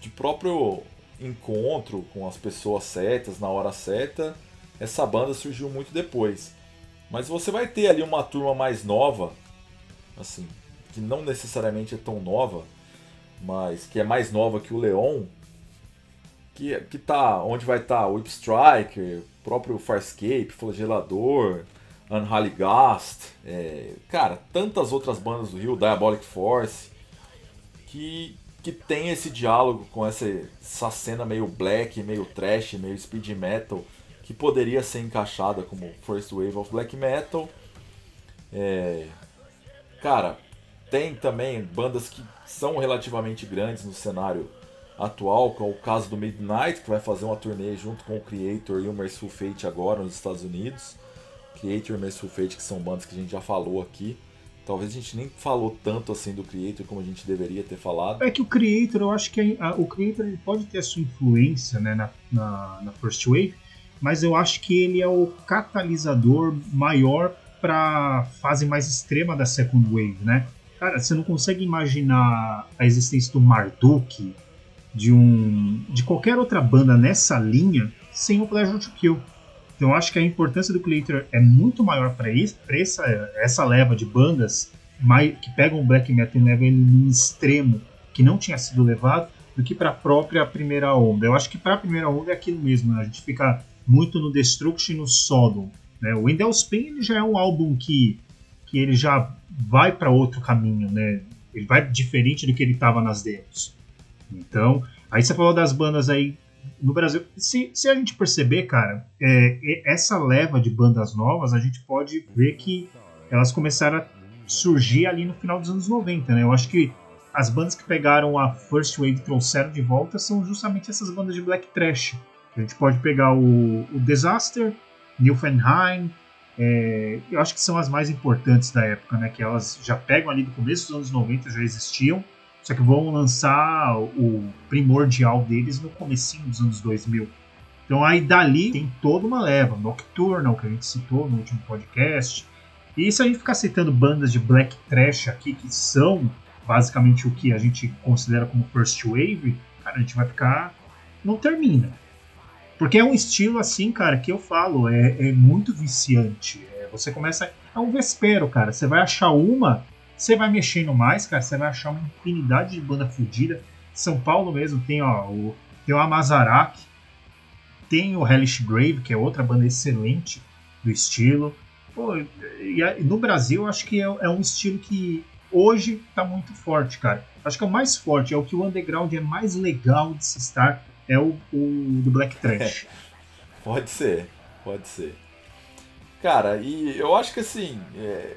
de próprio encontro com as pessoas certas, na hora certa, essa banda surgiu muito depois. Mas você vai ter ali uma turma mais nova, assim, que não necessariamente é tão nova, mas que é mais nova que o Leon, que, que tá, onde vai estar tá Whip Striker, próprio Farscape, Flagelador, Unholy Ghost, é, cara, tantas outras bandas do Rio, Diabolic Force, que, que tem esse diálogo com essa, essa cena meio black, meio trash, meio speed metal, que poderia ser encaixada como First Wave of Black Metal. É, cara, tem também bandas que são relativamente grandes no cenário atual, como o caso do Midnight, que vai fazer uma turnê junto com o Creator e o Merciful Fate agora nos Estados Unidos. Creator e Merciful Fate, que são bandas que a gente já falou aqui. Talvez a gente nem falou tanto assim do Creator como a gente deveria ter falado. É que o Creator, eu acho que a, o Creator ele pode ter a sua influência né, na, na, na First Wave, mas eu acho que ele é o catalisador maior pra fase mais extrema da Second Wave, né? Cara, você não consegue imaginar a existência do Marduk, de um de qualquer outra banda nessa linha, sem o Pleasure to Kill. Então acho que a importância do Creator é muito maior para essa, essa leva de bandas mais, que pegam o black metal e levam ele num extremo que não tinha sido levado, do que para a própria primeira onda. Eu acho que para a primeira onda é aquilo mesmo, né? a gente fica muito no Destruction e no Sodom. Né? O Endel Pain já é um álbum que, que ele já vai para outro caminho, né? ele vai diferente do que ele estava nas demos. Então, aí você falou das bandas aí no Brasil. Se, se a gente perceber, cara, é, essa leva de bandas novas, a gente pode ver que elas começaram a surgir ali no final dos anos 90, né? Eu acho que as bandas que pegaram a First Wave e trouxeram de volta são justamente essas bandas de black trash. A gente pode pegar o, o Disaster, Nilfenheim, é, eu acho que são as mais importantes da época, né? Que elas já pegam ali do começo dos anos 90, já existiam, só que vão lançar o primordial deles no comecinho dos anos 2000. Então aí dali tem toda uma leva, Nocturnal, que a gente citou no último podcast. E se a gente ficar citando bandas de black trash aqui, que são basicamente o que a gente considera como first wave, cara, a gente vai ficar. não termina. Porque é um estilo assim, cara, que eu falo, é, é muito viciante. É, você começa. É um vespero, cara. Você vai achar uma, você vai mexendo mais, cara, você vai achar uma infinidade de banda fodida. São Paulo mesmo tem, ó, o, tem o Amazarak, tem o Hellish Grave, que é outra banda excelente do estilo. Pô, e, e no Brasil, acho que é, é um estilo que hoje tá muito forte, cara. Acho que é o mais forte, é o que o underground é mais legal de se estar é o, o do Black Trash. pode ser, pode ser. Cara, e eu acho que assim, é,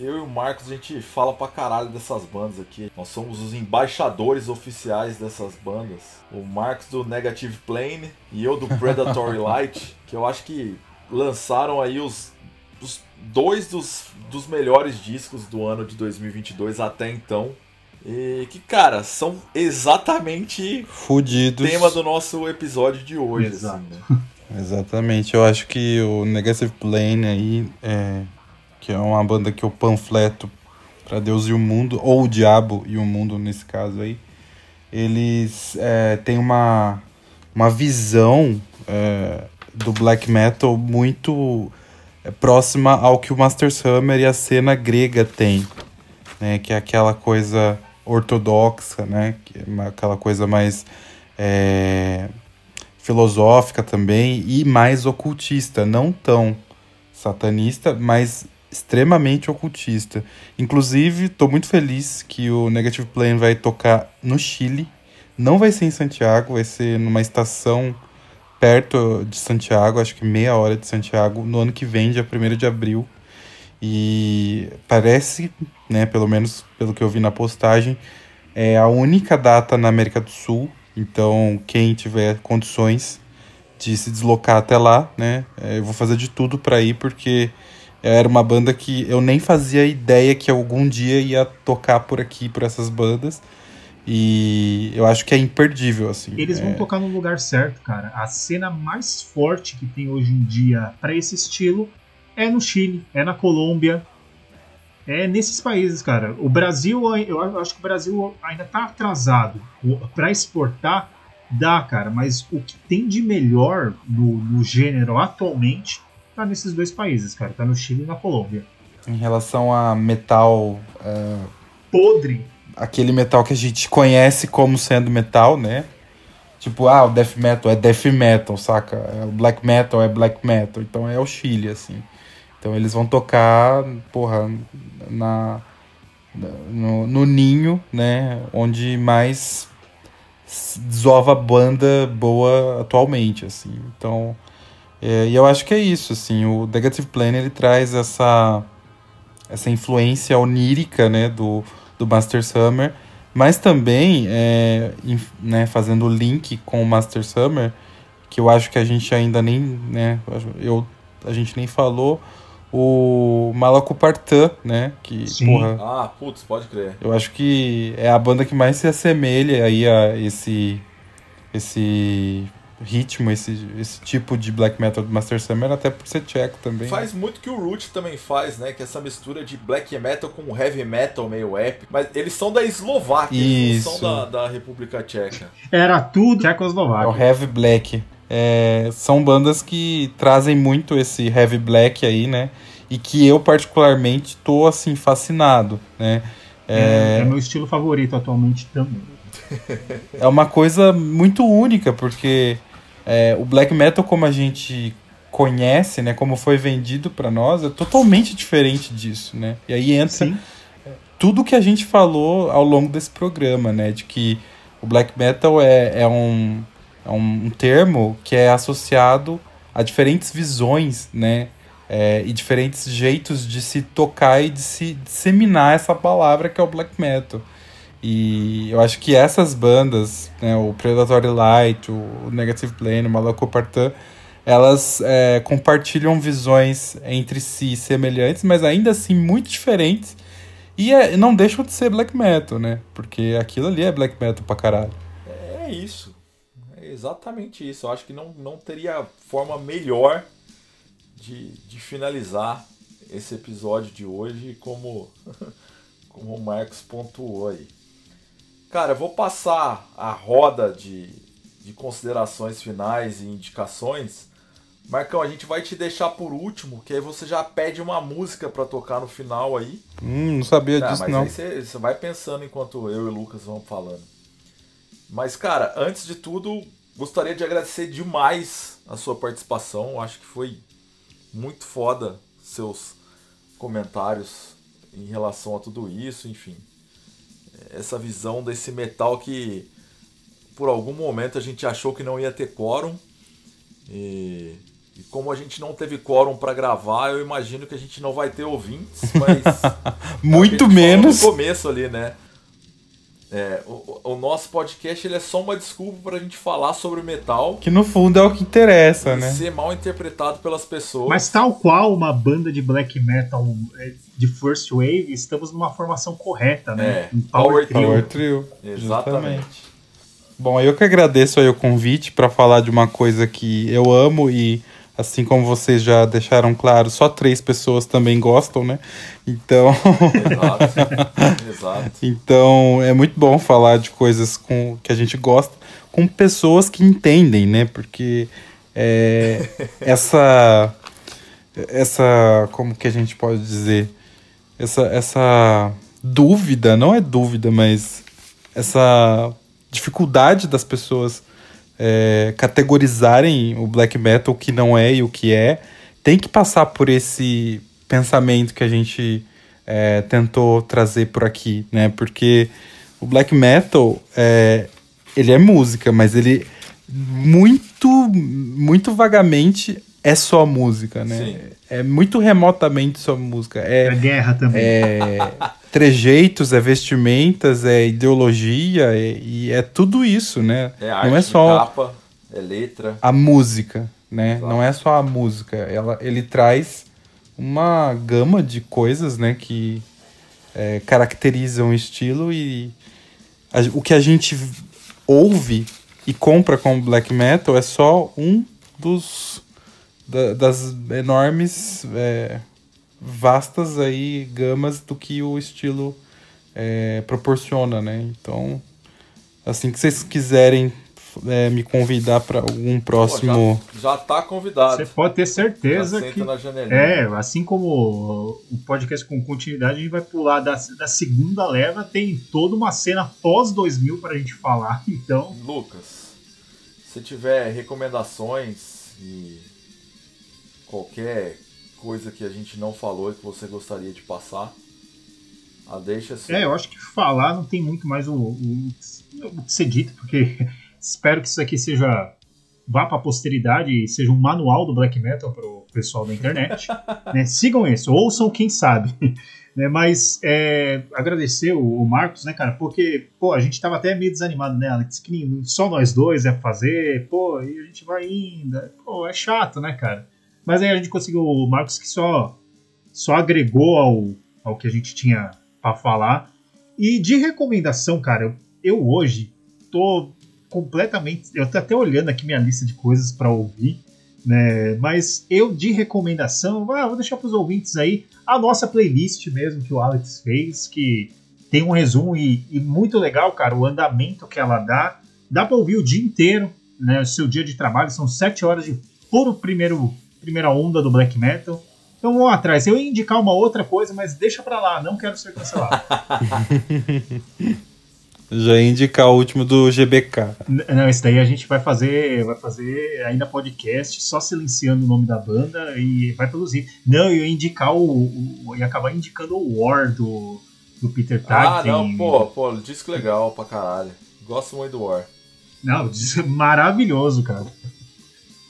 eu e o Marcos a gente fala pra caralho dessas bandas aqui. Nós somos os embaixadores oficiais dessas bandas. O Marcos do Negative Plane e eu do Predatory Light, que eu acho que lançaram aí os, os dois dos, dos melhores discos do ano de 2022 até então. E que, cara, são exatamente Fudidos. o tema do nosso episódio de hoje. Exato. Assim, né? Exatamente. Eu acho que o Negative Plane aí, é, que é uma banda que eu panfleto para Deus e o Mundo, ou o Diabo e o Mundo nesse caso aí, eles é, têm uma, uma visão é, do black metal muito é, próxima ao que o Master Hammer e a cena grega tem, né? Que é aquela coisa ortodoxa, né? É aquela coisa mais é, filosófica também e mais ocultista, não tão satanista, mas extremamente ocultista. Inclusive, estou muito feliz que o Negative Plane vai tocar no Chile. Não vai ser em Santiago, vai ser numa estação perto de Santiago, acho que meia hora de Santiago, no ano que vem, dia 1 de abril. E parece, né, pelo menos pelo que eu vi na postagem, é a única data na América do Sul. Então, quem tiver condições de se deslocar até lá, né, é, eu vou fazer de tudo para ir, porque era uma banda que eu nem fazia ideia que algum dia ia tocar por aqui, por essas bandas. E eu acho que é imperdível, assim. Eles é... vão tocar no lugar certo, cara. A cena mais forte que tem hoje em dia para esse estilo é no Chile, é na Colômbia, é nesses países, cara. O Brasil, eu acho que o Brasil ainda tá atrasado. Para exportar, dá, cara, mas o que tem de melhor no, no gênero atualmente tá nesses dois países, cara. Tá no Chile e na Colômbia. Em relação a metal. Uh... Podre aquele metal que a gente conhece como sendo metal, né? Tipo, ah, o death metal é death metal, saca? É, o black metal é black metal. Então é o Chile, assim. Então eles vão tocar, porra, na, no, no ninho, né? Onde mais desova banda boa atualmente, assim. Então, é, e eu acho que é isso, assim. O Negative Plane, ele traz essa, essa influência onírica, né? Do, do Master Summer, mas também é, né, fazendo o link com o Master Summer, que eu acho que a gente ainda nem, né, eu, a gente nem falou, o Malacopartan, né, que, Sim. porra... Ah, putz, pode crer. Eu acho que é a banda que mais se assemelha aí a esse, esse ritmo, esse, esse tipo de black metal do Master Summer, até por ser tcheco também. Faz muito que o Root também faz, né? Que é essa mistura de black metal com heavy metal meio épico. Mas eles são da Eslováquia, eles são da, da República Tcheca. Era tudo É o Tchecoslováquia. heavy black. É, são bandas que trazem muito esse heavy black aí, né? E que eu particularmente tô assim fascinado, né? É, é meu estilo favorito atualmente também. é uma coisa muito única, porque é, o black metal como a gente conhece, né, como foi vendido pra nós, é totalmente diferente disso, né? E aí entra Sim. tudo que a gente falou ao longo desse programa, né, de que o black metal é, é, um, é um termo que é associado a diferentes visões, né, é, e diferentes jeitos de se tocar e de se disseminar essa palavra que é o black metal. E eu acho que essas bandas, né, o Predatory Light, o Negative Plane, o Malaco Partan, elas é, compartilham visões entre si semelhantes, mas ainda assim muito diferentes. E é- não deixam de ser black metal, né? Porque aquilo ali é black metal pra caralho. É isso. É exatamente isso. Eu acho que não, não teria forma melhor de, de finalizar esse episódio de hoje como, como o Marcos pontuou aí. Cara, eu vou passar a roda de, de considerações finais e indicações. Marcão, a gente vai te deixar por último, que aí você já pede uma música pra tocar no final aí. Hum, não sabia Tá, disso, mas não. aí você, você vai pensando enquanto eu e o Lucas vamos falando. Mas, cara, antes de tudo, gostaria de agradecer demais a sua participação. Eu Acho que foi muito foda seus comentários em relação a tudo isso, enfim. Essa visão desse metal que por algum momento a gente achou que não ia ter quórum. E, e como a gente não teve quórum pra gravar, eu imagino que a gente não vai ter ouvintes, mas Muito menos. No começo ali, né? É, o, o- nosso podcast ele é só uma desculpa pra gente falar sobre o metal Que no fundo é o que interessa, né? ser mal interpretado pelas pessoas. Mas tal qual uma banda de black metal é, de first wave, estamos numa formação correta, né? É, Um power power trio. Power Trio. Exatamente. Justamente. Bom, eu que agradeço aí o convite para falar de uma coisa que eu amo e assim como vocês já deixaram claro, só três pessoas também gostam, né? Então, Exato. Exato. então é muito bom falar de coisas com que a gente gosta com pessoas que entendem, né? Porque é, essa essa como que a gente pode dizer essa essa dúvida não é dúvida mas essa dificuldade das pessoas é, categorizarem o black metal o que não é e o que é. Tem que passar por esse pensamento que a gente é, tentou trazer por aqui né? Porque o black metal é, ele é música mas ele muito muito vagamente é só música né Sim. é muito remotamente só música é A guerra também. é trejeitos, é vestimentas, é ideologia, é- e é tudo isso, né? É arte Não é de só capa, é letra. a música, né? Exato. Não é só a música. Ela, ele traz uma gama de coisas, né? Que é, caracterizam o estilo e a- o que a gente ouve e compra como black metal é só um dos da- das enormes é, vastas aí gamas do que o estilo é, proporciona, né? Então, assim que vocês quiserem é, me convidar para algum Pô, próximo já, já tá convidado. Você pode ter certeza que. É, assim como o podcast com continuidade, a gente vai pular da, da segunda leva, tem toda uma cena pós 2000 pra gente falar, então. Lucas, se tiver recomendações e qualquer coisa que a gente não falou e que você gostaria de passar, a deixa assim. É, eu acho que falar não tem muito mais o, o, o que ser dito, porque espero que isso aqui seja. vá pra posteridade e seja um manual do black metal pro pessoal da internet. né? Sigam isso, ouçam quem sabe. né? Mas é, agradecer o, o Marcos, né, cara? Porque, pô, a gente tava até meio desanimado, né, Alex? Que só nós dois é fazer, pô, e a gente vai indo. Pô, é chato, né, cara? Mas aí a gente conseguiu o Marcos que só, só agregou ao, ao que a gente tinha pra falar. E de recomendação, cara, eu, eu hoje tô completamente. Eu tô até olhando aqui minha lista de coisas para ouvir, né? Mas eu de recomendação, ah, vou deixar para os ouvintes aí a nossa playlist mesmo que o Alex fez, que tem um resumo e, e muito legal, cara, o andamento que ela dá. Dá para ouvir o dia inteiro, né? O seu dia de trabalho são sete horas de puro primeiro, primeira onda do black metal. Então vamos atrás. Eu ia indicar uma outra coisa, mas deixa pra lá, não quero ser cancelado. Já ia indicar o último do GBK. Não, esse daí a gente vai fazer, vai fazer ainda podcast, só silenciando o nome da banda e vai produzir. Não, eu ia indicar o, o ia acabar indicando o War do, do Peter Tag. Ah, não, pô, pô, disco legal pra caralho. Gosto muito do War. Não, maravilhoso, cara.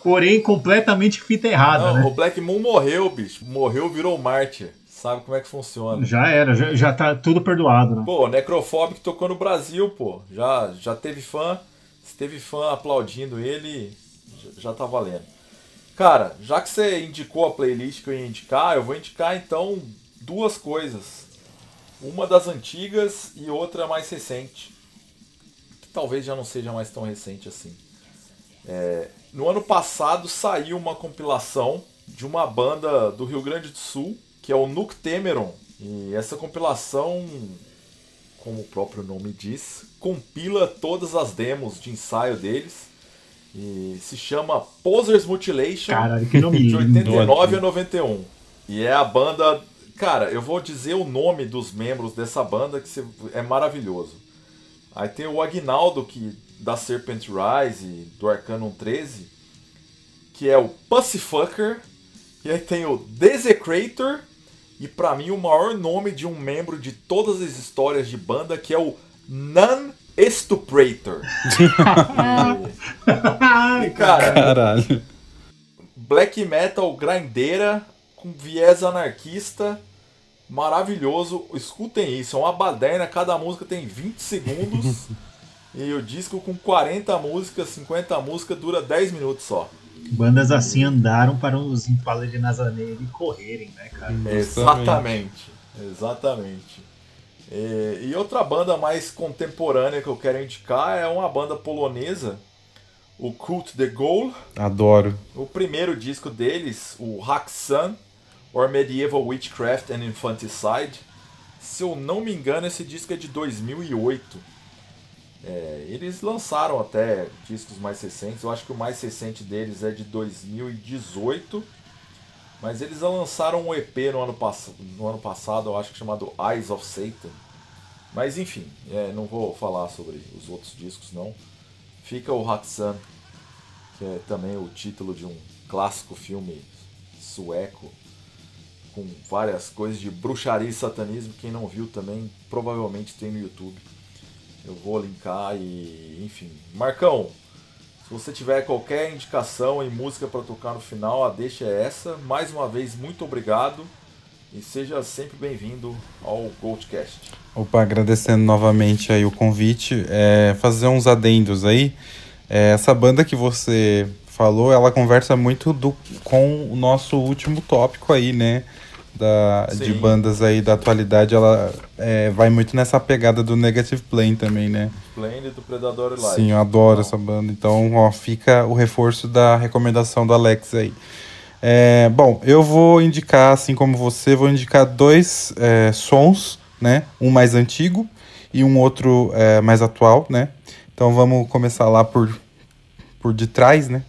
Porém, completamente fita errada, Não, né? o Black Moon morreu, bicho. Morreu, virou mártir. Sabe como é que funciona. Já era, já, já tá tudo perdoado, né? Pô, Necrophobic tocou no Brasil, pô. Já, já teve fã. Se teve fã aplaudindo ele, já, já tá valendo. Cara, já que você indicou a playlist que eu ia indicar, eu vou indicar então duas coisas. Uma das antigas e outra mais recente. Que talvez já não seja mais tão recente assim. É, no ano passado saiu uma compilação de uma banda do Rio Grande do Sul, que é o Nuke Temeron. E essa compilação, como o próprio nome diz, compila todas as demos de ensaio deles. E se chama Posers Mutilation Caralho, que nome de lindo. 89 a 91. E é a banda. Cara, eu vou dizer o nome dos membros dessa banda que é maravilhoso. Aí tem o Agnaldo, que da Serpent Rise, do Arcanum 13, que é o Pussyfucker. E aí tem o Desecrator. E pra mim o maior nome de um membro de todas as histórias de banda, que é o Nan Estuprator. E, cara, Caralho. black metal grindeira com viés anarquista maravilhoso escutem isso é uma baderna cada música tem 20 segundos e o disco com 40 músicas 50 músicas dura 10 minutos só Bandas assim andaram para os Impala de Nazaré correrem, né, cara? exatamente exatamente e, e outra banda mais contemporânea que eu quero indicar é uma banda polonesa o Cult the Goal Adoro. O primeiro disco deles, o Haxan, or Medieval Witchcraft and Infanticide, se eu não me engano, esse disco é de 2008. É, eles lançaram até discos mais recentes, eu acho que o mais recente deles é de 2018, mas eles lançaram um EP no ano, pass no ano passado, eu acho que chamado Eyes of Satan. Mas enfim, é, não vou falar sobre os outros discos não. Fica o Haxan, que é também o título de um clássico filme sueco com várias coisas de bruxaria e satanismo. Quem não viu também provavelmente tem no YouTube. Eu vou linkar e enfim. Marcão, se você tiver qualquer indicação e música para tocar no final, a deixa é essa. Mais uma vez, muito obrigado e seja sempre bem-vindo ao Goldcast. Opa, agradecendo novamente aí o convite, é, fazer uns adendos aí. É, essa banda que você falou, ela conversa muito do, com o nosso último tópico aí, né? Da, de bandas aí da atualidade, ela é, vai muito nessa pegada do Negative Plane também, né? Splendid do Predador Live. Sim, eu adoro Não. essa banda. Então, ó, fica o reforço da recomendação do Alex aí. É, bom, eu vou indicar, assim como você, vou indicar dois é, sons, né? Um mais antigo e um outro é, mais atual, né? Então vamos começar lá por, por de trás, né?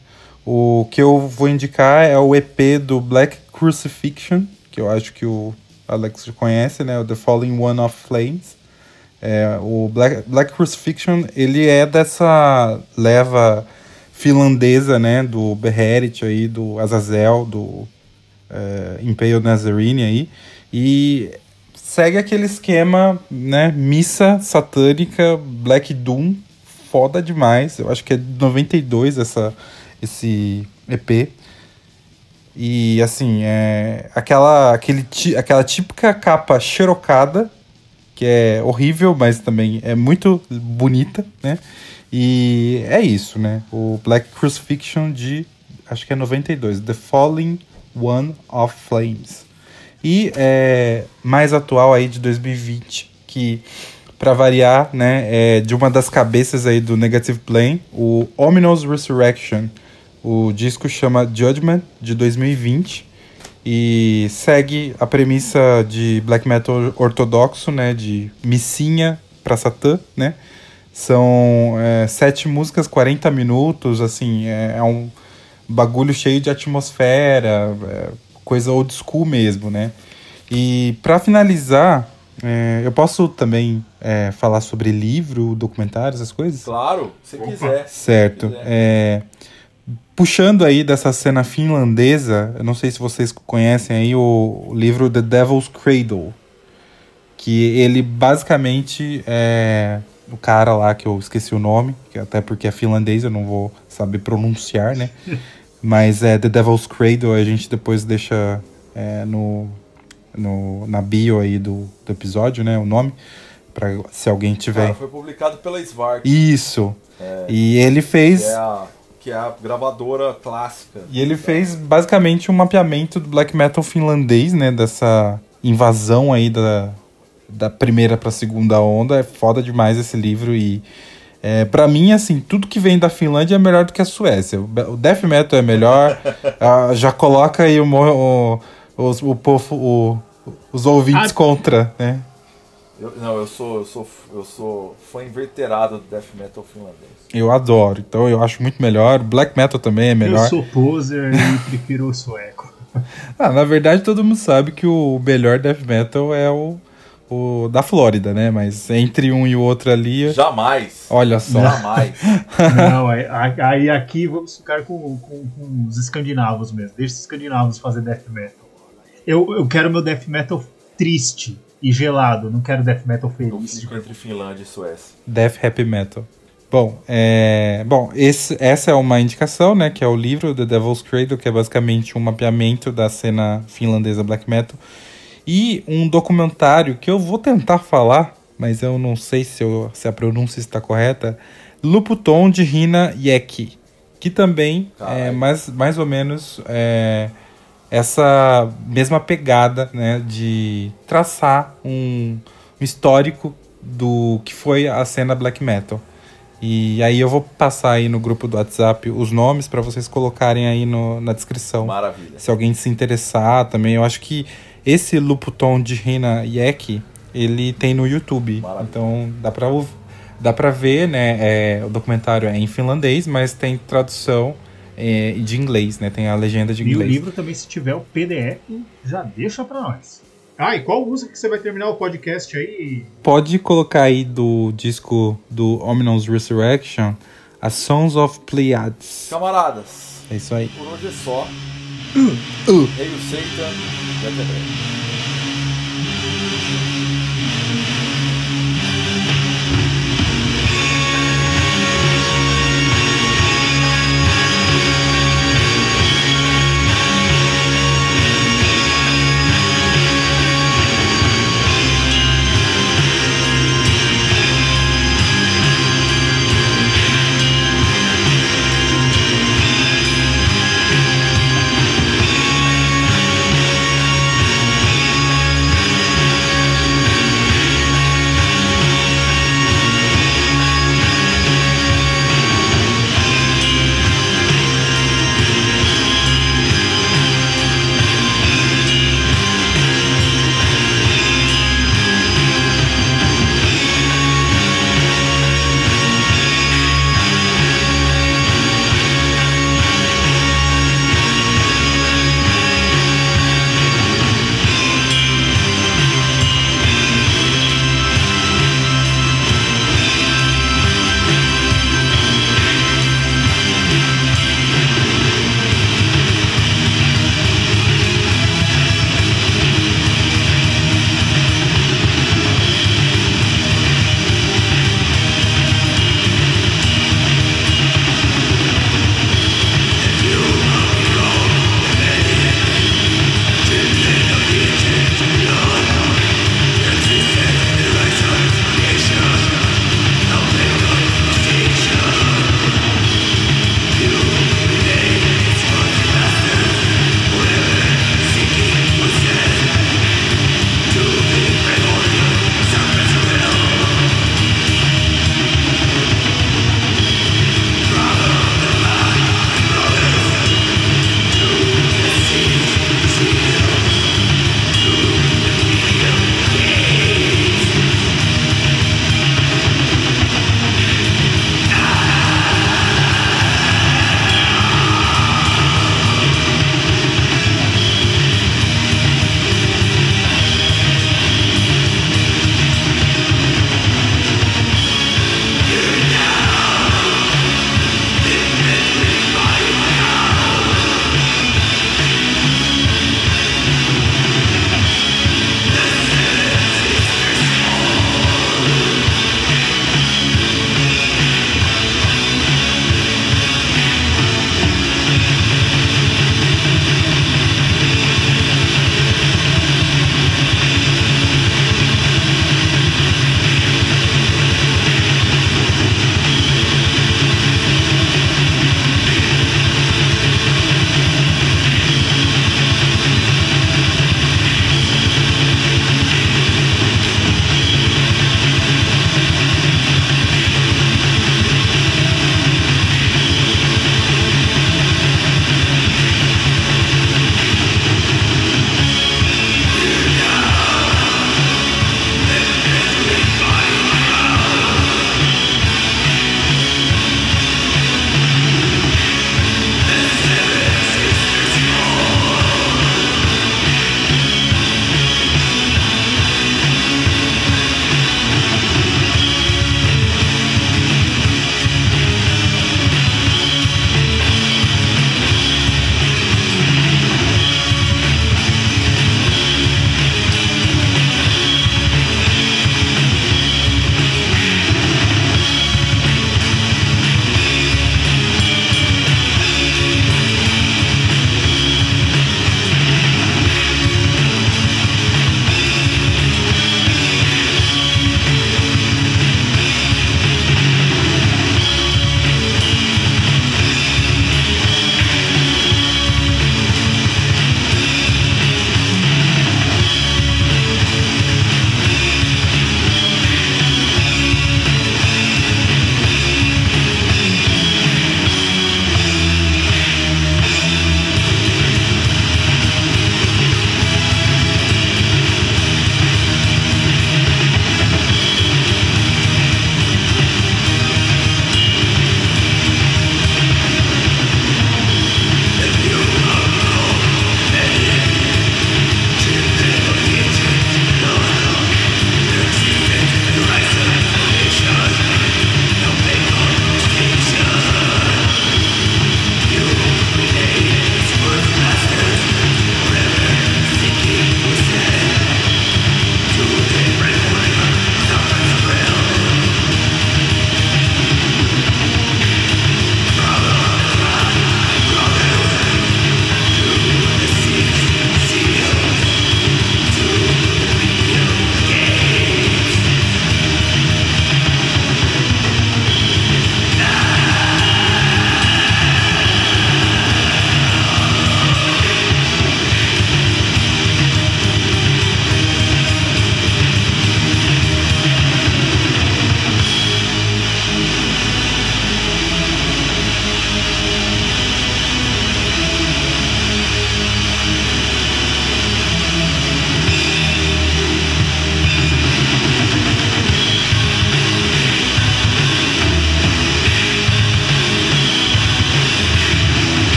O que eu vou indicar é o EP do Black Crucifixion, que eu acho que o Alex conhece, né? O The Falling One of Flames. É, o Black, Black Crucifixion, ele é dessa leva finlandesa, né? Do Beherit aí, do Azazel, do é, Impale Nazarene aí. E segue aquele esquema, né? Missa satânica, Black Doom, foda demais. Eu acho que é de 92 essa, esse EP. E assim, é aquela, aquele, aquela típica capa xerocada, que é horrível, mas também é muito bonita, né? E é isso, né? O Black Crucifixion de, acho que é 92, The Falling One of Flames. E é, mais atual aí de 2020, que para variar, né, é de uma das cabeças aí do Negative Plane, o Ominous Resurrection. O disco chama Judgment, de 2020, e segue a premissa de black metal ortodoxo, né, de missinha para Satã, né, são é, sete músicas, 40 minutos, assim, é, é um bagulho cheio de atmosfera, é, coisa old school mesmo, né? E para finalizar, é, eu posso também é, falar sobre livro, documentário, essas coisas? Claro, se quiser. Certo. Se quiser. É, puxando aí dessa cena finlandesa, eu não sei se vocês conhecem aí o, livro The Devil's Cradle, que ele basicamente é o cara lá que eu esqueci o nome, que até porque é finlandês, eu não vou saber pronunciar, né? Mas é The Devil's Cradle, a gente depois deixa é, no, no, na bio aí do, do episódio, né? O nome, para se alguém tiver. Cara, foi publicado pela Svark, Isso. E ele fez. é, a, que é a gravadora clássica. E ele fez basicamente um mapeamento do black metal finlandês, né? Dessa invasão aí da, da primeira pra segunda onda. É foda demais esse livro e. É, para mim, assim, tudo que vem da Finlândia é melhor do que a Suécia. O o death metal é melhor. ah, já coloca aí o, o, os, o povo, o- os ouvintes Ah. contra, né? Eu- não, eu sou, eu sou, eu sou fã inveterado do death metal finlandês. Eu adoro. Então eu acho muito melhor. Black metal também é melhor. Eu sou poser e prefiro o sueco. Ah, na verdade, todo mundo sabe que o melhor death metal é o, o da Flórida, né? Mas entre um e o outro ali, Jamais. olha só. Jamais. Não, aí, aí aqui vamos ficar com, com, com os escandinavos mesmo. Deixa os escandinavos fazer death metal. Eu, eu quero meu death metal triste e gelado. Não quero death metal feliz. fico entre Finlândia e Suécia. Death Happy Metal. Bom, é, bom esse, essa é uma indicação, né? Que é o livro The Devil's Cradle, que é basicamente um mapeamento da cena finlandesa black metal. E um documentário que eu vou tentar falar, mas eu não sei se, eu- se a pronúncia está correta. Luputon de Rina Yeki. Que também é Caralho. mais, mais ou menos é, essa mesma pegada, né? De traçar um, um histórico do que foi a cena black metal. E aí eu vou passar aí no grupo do WhatsApp os nomes para vocês colocarem aí no, na descrição. Maravilha. Se alguém se interessar também, eu acho que esse Luputon de Rina Yek, ele tem no YouTube. Maravilha. Então dá pra, dá pra ver, né? é, o documentário é em finlandês, mas tem tradução é, de inglês, né? Tem a legenda de E o inglês. livro também, se tiver o PDF, já deixa pra nós. Ah, e qual música que você vai terminar o podcast aí? Pode colocar aí do disco do Ominous Resurrection, a Sons of Pleiades. Camaradas, É isso aí. por hoje é só. Uh. Hail Satan e até breve.